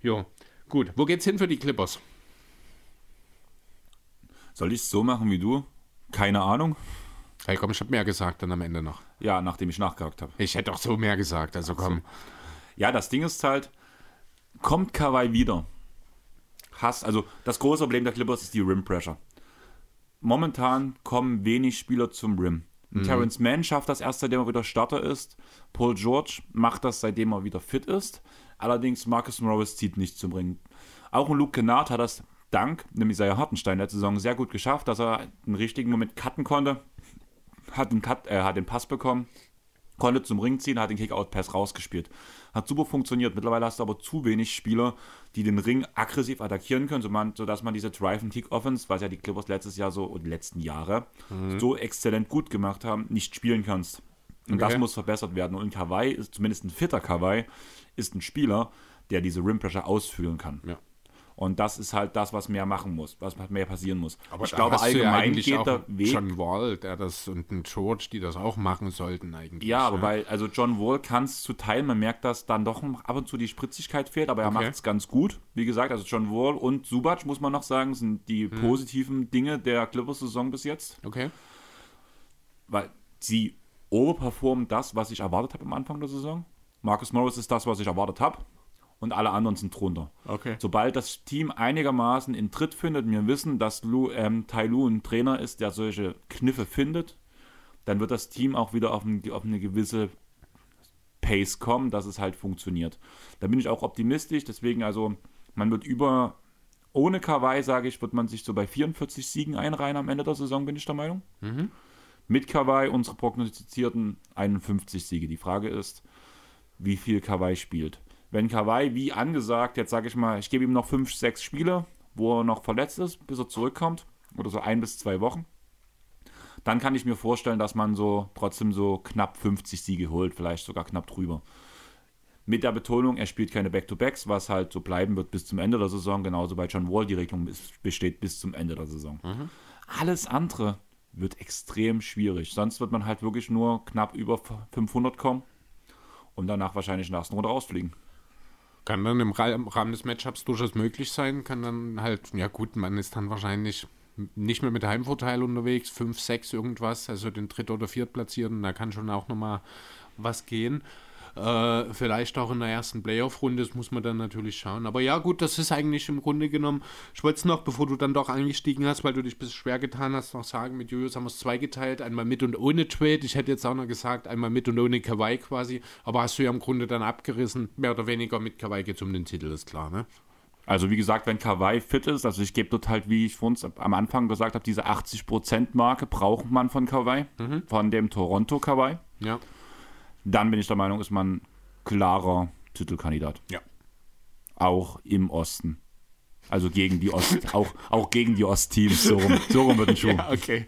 Ja, gut. Wo geht's hin für die Clippers? Soll ich es so machen wie du? Keine Ahnung. Hey, komm, ich habe mehr gesagt dann am Ende noch. Ja, nachdem ich nachgehakt habe. Ich hätte auch so mehr gesagt, also komm. Ja, das Ding ist halt, kommt Kawhi wieder? Hast, also das große Problem der Clippers ist die Rim Pressure. Momentan kommen wenig Spieler zum Rim. Mhm. Terrence Mann schafft das erst, seitdem er wieder Starter ist. Paul George macht das, seitdem er wieder fit ist. Allerdings Marcus Morris zieht nicht zum Ring. Auch ein Luke Kennard hat das dank nämlich Isaiah Hartenstein der Saison sehr gut geschafft, dass er einen richtigen Moment cutten konnte hat den, Cut, äh, hat den Pass bekommen konnte zum Ring ziehen, hat den Kick-Out-Pass rausgespielt. Hat super funktioniert. Mittlerweile hast du aber zu wenig Spieler, die den Ring aggressiv attackieren können, sodass man diese Drive-and-Kick-Offense, was ja die Clippers letztes Jahr so und letzten Jahre mhm. so exzellent gut gemacht haben, nicht spielen kannst. Und okay. das muss verbessert werden. Und Kawhi ist zumindest ein fitter Kawhi, ist ein Spieler, der diese Rim Pressure ausführen kann. Ja. Und das ist halt das, was mehr machen muss, was mehr passieren muss. Aber ich glaube, allgemein ja geht der Weg. John Wall, der das und ein George, die das auch machen sollten eigentlich. Ja, aber ja. weil, also John Wall kann es zu teilen, man merkt, dass dann doch ab und zu die Spritzigkeit fehlt, aber er okay. macht es ganz gut. Wie gesagt, also John Wall und Subac, muss man noch sagen, sind die hm. positiven Dinge der Clippers-Saison bis jetzt. Okay. Weil sie overperformen das, was ich erwartet habe am Anfang der Saison. Marcus Morris ist das, was ich erwartet habe und alle anderen sind drunter. Okay. Sobald das Team einigermaßen in Tritt findet und wir wissen, dass Lu, ähm, Tai Lu ein Trainer ist, der solche Kniffe findet, dann wird das Team auch wieder auf, ein, auf eine gewisse Pace kommen, dass es halt funktioniert. Da bin ich auch optimistisch, deswegen also, man wird über, ohne Kawhi, sage ich, wird man sich so bei 44 Siegen einreihen am Ende der Saison, bin ich der Meinung. Mhm. Mit Kawhi unsere prognostizierten 51 Siege. Die Frage ist, wie viel Kawhi spielt wenn Kawhi, wie angesagt, jetzt sage ich mal, ich gebe ihm noch fünf, sechs Spiele, wo er noch verletzt ist, bis er zurückkommt, oder so ein bis zwei Wochen, dann kann ich mir vorstellen, dass man so trotzdem so knapp 50 Siege holt, vielleicht sogar knapp drüber. Mit der Betonung, er spielt keine Back-to-Backs, was halt so bleiben wird bis zum Ende der Saison. Genauso bei John Wall, die Regelung besteht bis zum Ende der Saison. Mhm. Alles andere wird extrem schwierig. Sonst wird man halt wirklich nur knapp über 500 kommen und danach wahrscheinlich in der ersten Runde rausfliegen. Kann dann im Rahmen des Matchups durchaus möglich sein. Kann dann halt, ja gut, man ist dann wahrscheinlich nicht mehr mit Heimvorteil unterwegs, 5, 6 irgendwas, also den dritt- oder viertplatzierten, da kann schon auch nochmal was gehen. Äh, vielleicht auch in der ersten Playoff-Runde, das muss man dann natürlich schauen. Aber ja, gut, das ist eigentlich im Grunde genommen. Ich wollte es noch, bevor du dann doch eingestiegen hast, weil du dich ein bisschen schwer getan hast, noch sagen, mit Julius haben wir es zweigeteilt, einmal mit und ohne Trade. Ich hätte jetzt auch noch gesagt, einmal mit und ohne Kawaii quasi. Aber hast du ja im Grunde dann abgerissen, mehr oder weniger mit Kawaii geht es um den Titel, ist klar, ne? Also wie gesagt, wenn Kawaii fit ist, also ich gebe dort halt, wie ich vorhin am Anfang gesagt habe, diese 80%-Marke braucht man von Kawaii, mhm. von dem Toronto Kawaii. Ja dann bin ich der Meinung, ist man klarer Titelkandidat. Ja. Auch im Osten. Also gegen die Ost, auch, auch gegen die Ostteams. So rum, so rum wird ein Schuh. Ja, okay.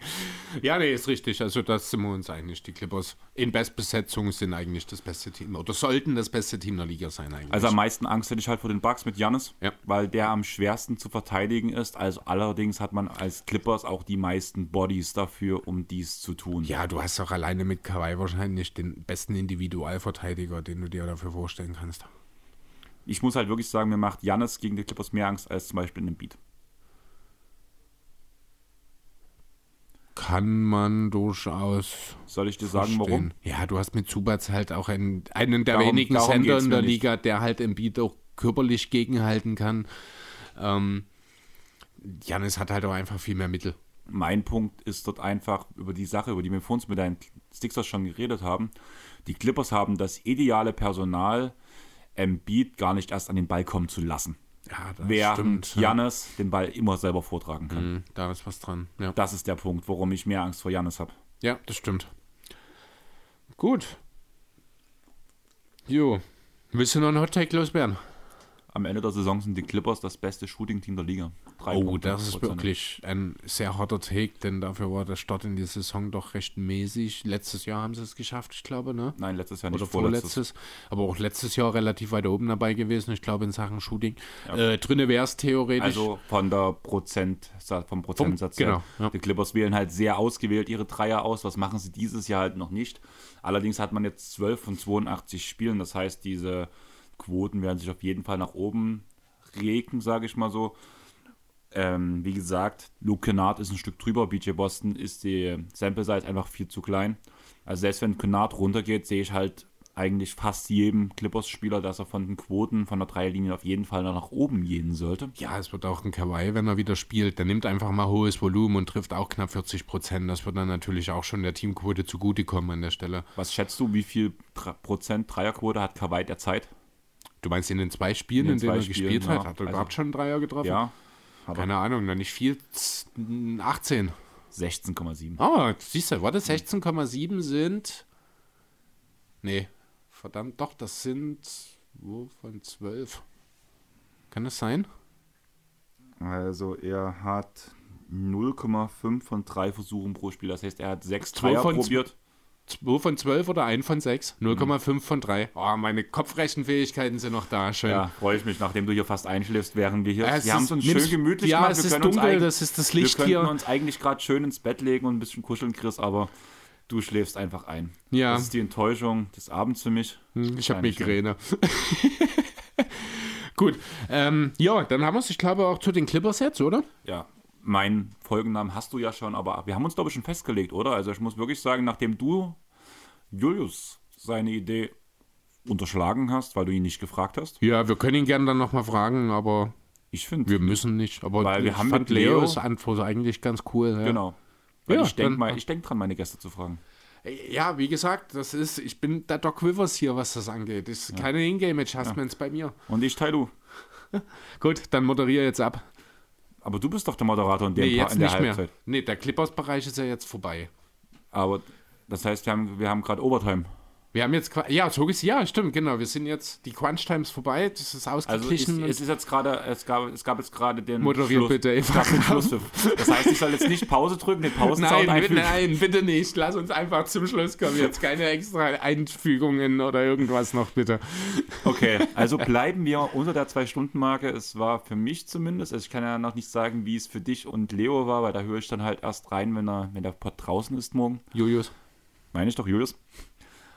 Ja, nee, ist richtig. Also das sind wir uns einig. Die Clippers in Bestbesetzung sind eigentlich das beste Team oder sollten das beste Team der Liga sein eigentlich. Also am meisten Angst hätte ich halt vor den Bucks mit Jannis, ja. weil der am schwersten zu verteidigen ist. Also allerdings hat man als Clippers auch die meisten Bodies dafür, um dies zu tun. Ja, du hast auch alleine mit Kawhi wahrscheinlich den besten Individualverteidiger, den du dir dafür vorstellen kannst ich muss halt wirklich sagen, mir macht Jannis gegen die Clippers mehr Angst als zum Beispiel in dem Beat. Kann man durchaus. Soll ich dir verstehen. sagen, warum? Ja, du hast mit Zubats halt auch einen, einen der darum, wenigen darum Center in der Liga, der halt im Beat auch körperlich gegenhalten kann. Ähm, Janis hat halt auch einfach viel mehr Mittel. Mein Punkt ist dort einfach über die Sache, über die wir vor uns mit deinen Stickers schon geredet haben. Die Clippers haben das ideale Personal, Embiid gar nicht erst an den Ball kommen zu lassen. Ja, das Während stimmt, Jannis ja. den Ball immer selber vortragen kann. Mhm, da ist was dran. Ja. Das ist der Punkt, warum ich mehr Angst vor Jannis habe. Ja, das stimmt. Gut. Jo. Willst du noch einen Hot Take loswerden? Am Ende der Saison sind die Clippers das beste Shooting-Team der Liga. Drei oh, Punkte das ist wirklich ein sehr harter Take, denn dafür war der Start in die Saison doch recht mäßig. Letztes Jahr haben sie es geschafft, ich glaube, ne? Nein, letztes Jahr nicht. Oder vorletztes. Aber auch letztes Jahr relativ weit oben dabei gewesen, ich glaube, in Sachen Shooting. Ja. Äh, drinne wäre es theoretisch. Also von der Prozent, vom Prozentsatz vom, genau, Ja. Die Clippers wählen halt sehr ausgewählt ihre Dreier aus. Was machen sie dieses Jahr halt noch nicht? Allerdings hat man jetzt 12 von 82 Spielen, das heißt, diese Quoten werden sich auf jeden Fall nach oben regen, sage ich mal so. Ähm, wie gesagt, Luke Kennard ist ein Stück drüber. BJ Boston ist die Sample Size einfach viel zu klein. Also selbst wenn Kennard runtergeht, sehe ich halt eigentlich fast jedem Clippers-Spieler, dass er von den Quoten von der Dreierlinie auf jeden Fall nach oben gehen sollte. Ja, es wird auch ein Kawhi, wenn er wieder spielt. Der nimmt einfach mal hohes Volumen und trifft auch knapp 40 Prozent. Das wird dann natürlich auch schon der Teamquote zugutekommen an der Stelle. Was schätzt du, wie viel Prozent Dreierquote hat Kawhi derzeit? Du meinst in den zwei Spielen, in, in denen er Spielen, gespielt hat? Ja. Hat er also, überhaupt schon einen Dreier getroffen? Ja. Keine Ahnung, dann nicht viel. 18. 16,7. Oh, siehst du, warte, 16,7 sind Nee, verdammt, doch, das sind wo von 12. Kann das sein? Also er hat 0,5 von 3 Versuchen pro Spiel. Das heißt, er hat 6 Dreier probiert. 2 von 12 oder 1 von 6? 0,5 mhm. von 3. Oh, meine Kopfrechenfähigkeiten sind noch da. Schön. Ja, freue ich mich, nachdem du hier fast einschläfst, während wir hier. Ja, wir haben es uns schön gemütlich ja, gemacht. Ja, es ist dunkel, das ist das Licht hier. Wir könnten uns eigentlich gerade schön ins Bett legen und ein bisschen kuscheln, Chris, aber du schläfst einfach ein. Ja. Das ist die Enttäuschung des Abends für mich. Hm, ich habe Migräne. Gut, ähm, ja, dann haben wir es, ich glaube, auch zu den Clippers jetzt, oder? Ja, mein Folgennamen hast du ja schon, aber wir haben uns, glaube ich, schon festgelegt, oder? Also ich muss wirklich sagen, nachdem du Julius seine Idee unterschlagen hast, weil du ihn nicht gefragt hast. Ja, wir können ihn gerne dann nochmal fragen, aber ich finde. Wir müssen nicht, aber weil wir haben fand mit Leo Leos Antwort eigentlich ganz cool. Ja. Genau. Weil ja, ich denke denk dran, meine Gäste zu fragen. Ja, wie gesagt, das ist, ich bin der Doc Rivers hier, was das angeht. Das ist ja. keine Ingame-Adjustments ja. bei mir. Und ich teile du. Gut, dann moderiere jetzt ab. Aber du bist doch der Moderator in, dem nee, jetzt in der nicht Halbzeit. Mehr. Nee, der Clippers-Bereich ist ja jetzt vorbei. Aber das heißt, wir haben, wir haben gerade Overtime. Wir haben jetzt, ja, ist, ja, stimmt, genau. Wir sind jetzt, die Crunch Times vorbei, das ist ausgeglichen. Also es, es ist jetzt gerade, es gab, es gab jetzt gerade den Moderiert Schluss, bitte, Eva. Das heißt, ich soll jetzt nicht Pause drücken, den Pausensound nein, einfügen. Nein, bitte nicht. Lass uns einfach zum Schluss kommen. Jetzt keine extra Einfügungen oder irgendwas noch, bitte. Okay, also bleiben wir unter der Zwei-Stunden-Marke. Es war für mich zumindest, also ich kann ja noch nicht sagen, wie es für dich und Leo war, weil da höre ich dann halt erst rein, wenn, er, wenn der Pod draußen ist morgen. Julius. Meine ich doch, Julius.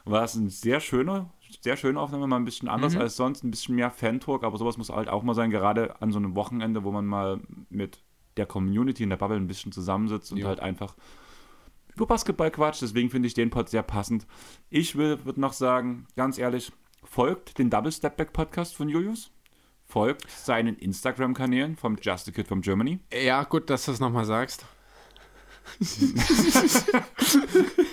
War es ein sehr schöner, sehr schöne Aufnahme, mal ein bisschen anders mhm. als sonst, ein bisschen mehr Fan-Talk, aber sowas muss halt auch mal sein, gerade an so einem Wochenende, wo man mal mit der Community in der Bubble ein bisschen zusammensitzt und jo. halt einfach über Basketball quatscht. Deswegen finde ich den Pod sehr passend. Ich würde noch sagen, ganz ehrlich, folgt den Double Step Back Podcast von Julius. Folgt seinen Instagram-Kanälen vom Just a Kid from Germany. Ja, gut, dass du es nochmal sagst.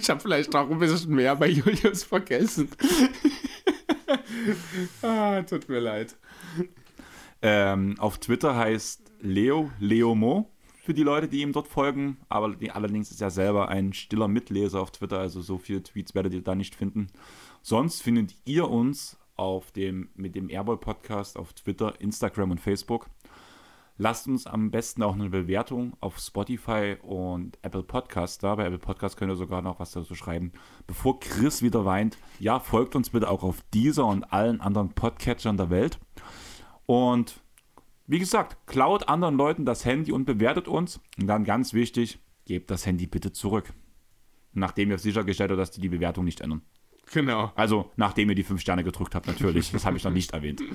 Ich habe vielleicht auch ein bisschen mehr bei Julius vergessen. ah, tut mir leid. Ähm, auf Twitter heißt Leo Leomo für die Leute, die ihm dort folgen. Aber die, allerdings ist er selber ein stiller Mitleser auf Twitter, also so viele Tweets werdet ihr da nicht finden. Sonst findet ihr uns auf dem, mit dem Airball Podcast auf Twitter, Instagram und Facebook. Lasst uns am besten auch eine Bewertung auf Spotify und Apple Podcast da. Bei Apple Podcast könnt ihr sogar noch was dazu schreiben. Bevor Chris wieder weint, ja, folgt uns bitte auch auf dieser und allen anderen Podcatchern der Welt. Und wie gesagt, klaut anderen Leuten das Handy und bewertet uns. Und dann ganz wichtig, gebt das Handy bitte zurück. Nachdem ihr sichergestellt habt, dass die die Bewertung nicht ändern. Genau. Also, nachdem ihr die fünf Sterne gedrückt habt, natürlich. Das habe ich noch nicht erwähnt.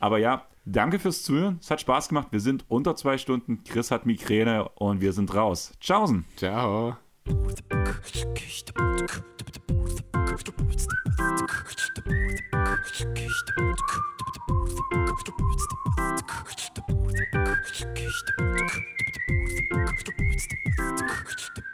Aber ja, danke fürs Zuhören. Es hat Spaß gemacht. Wir sind unter zwei Stunden. Chris hat Migräne und wir sind raus. Tschaußen. Ciao. Thank you.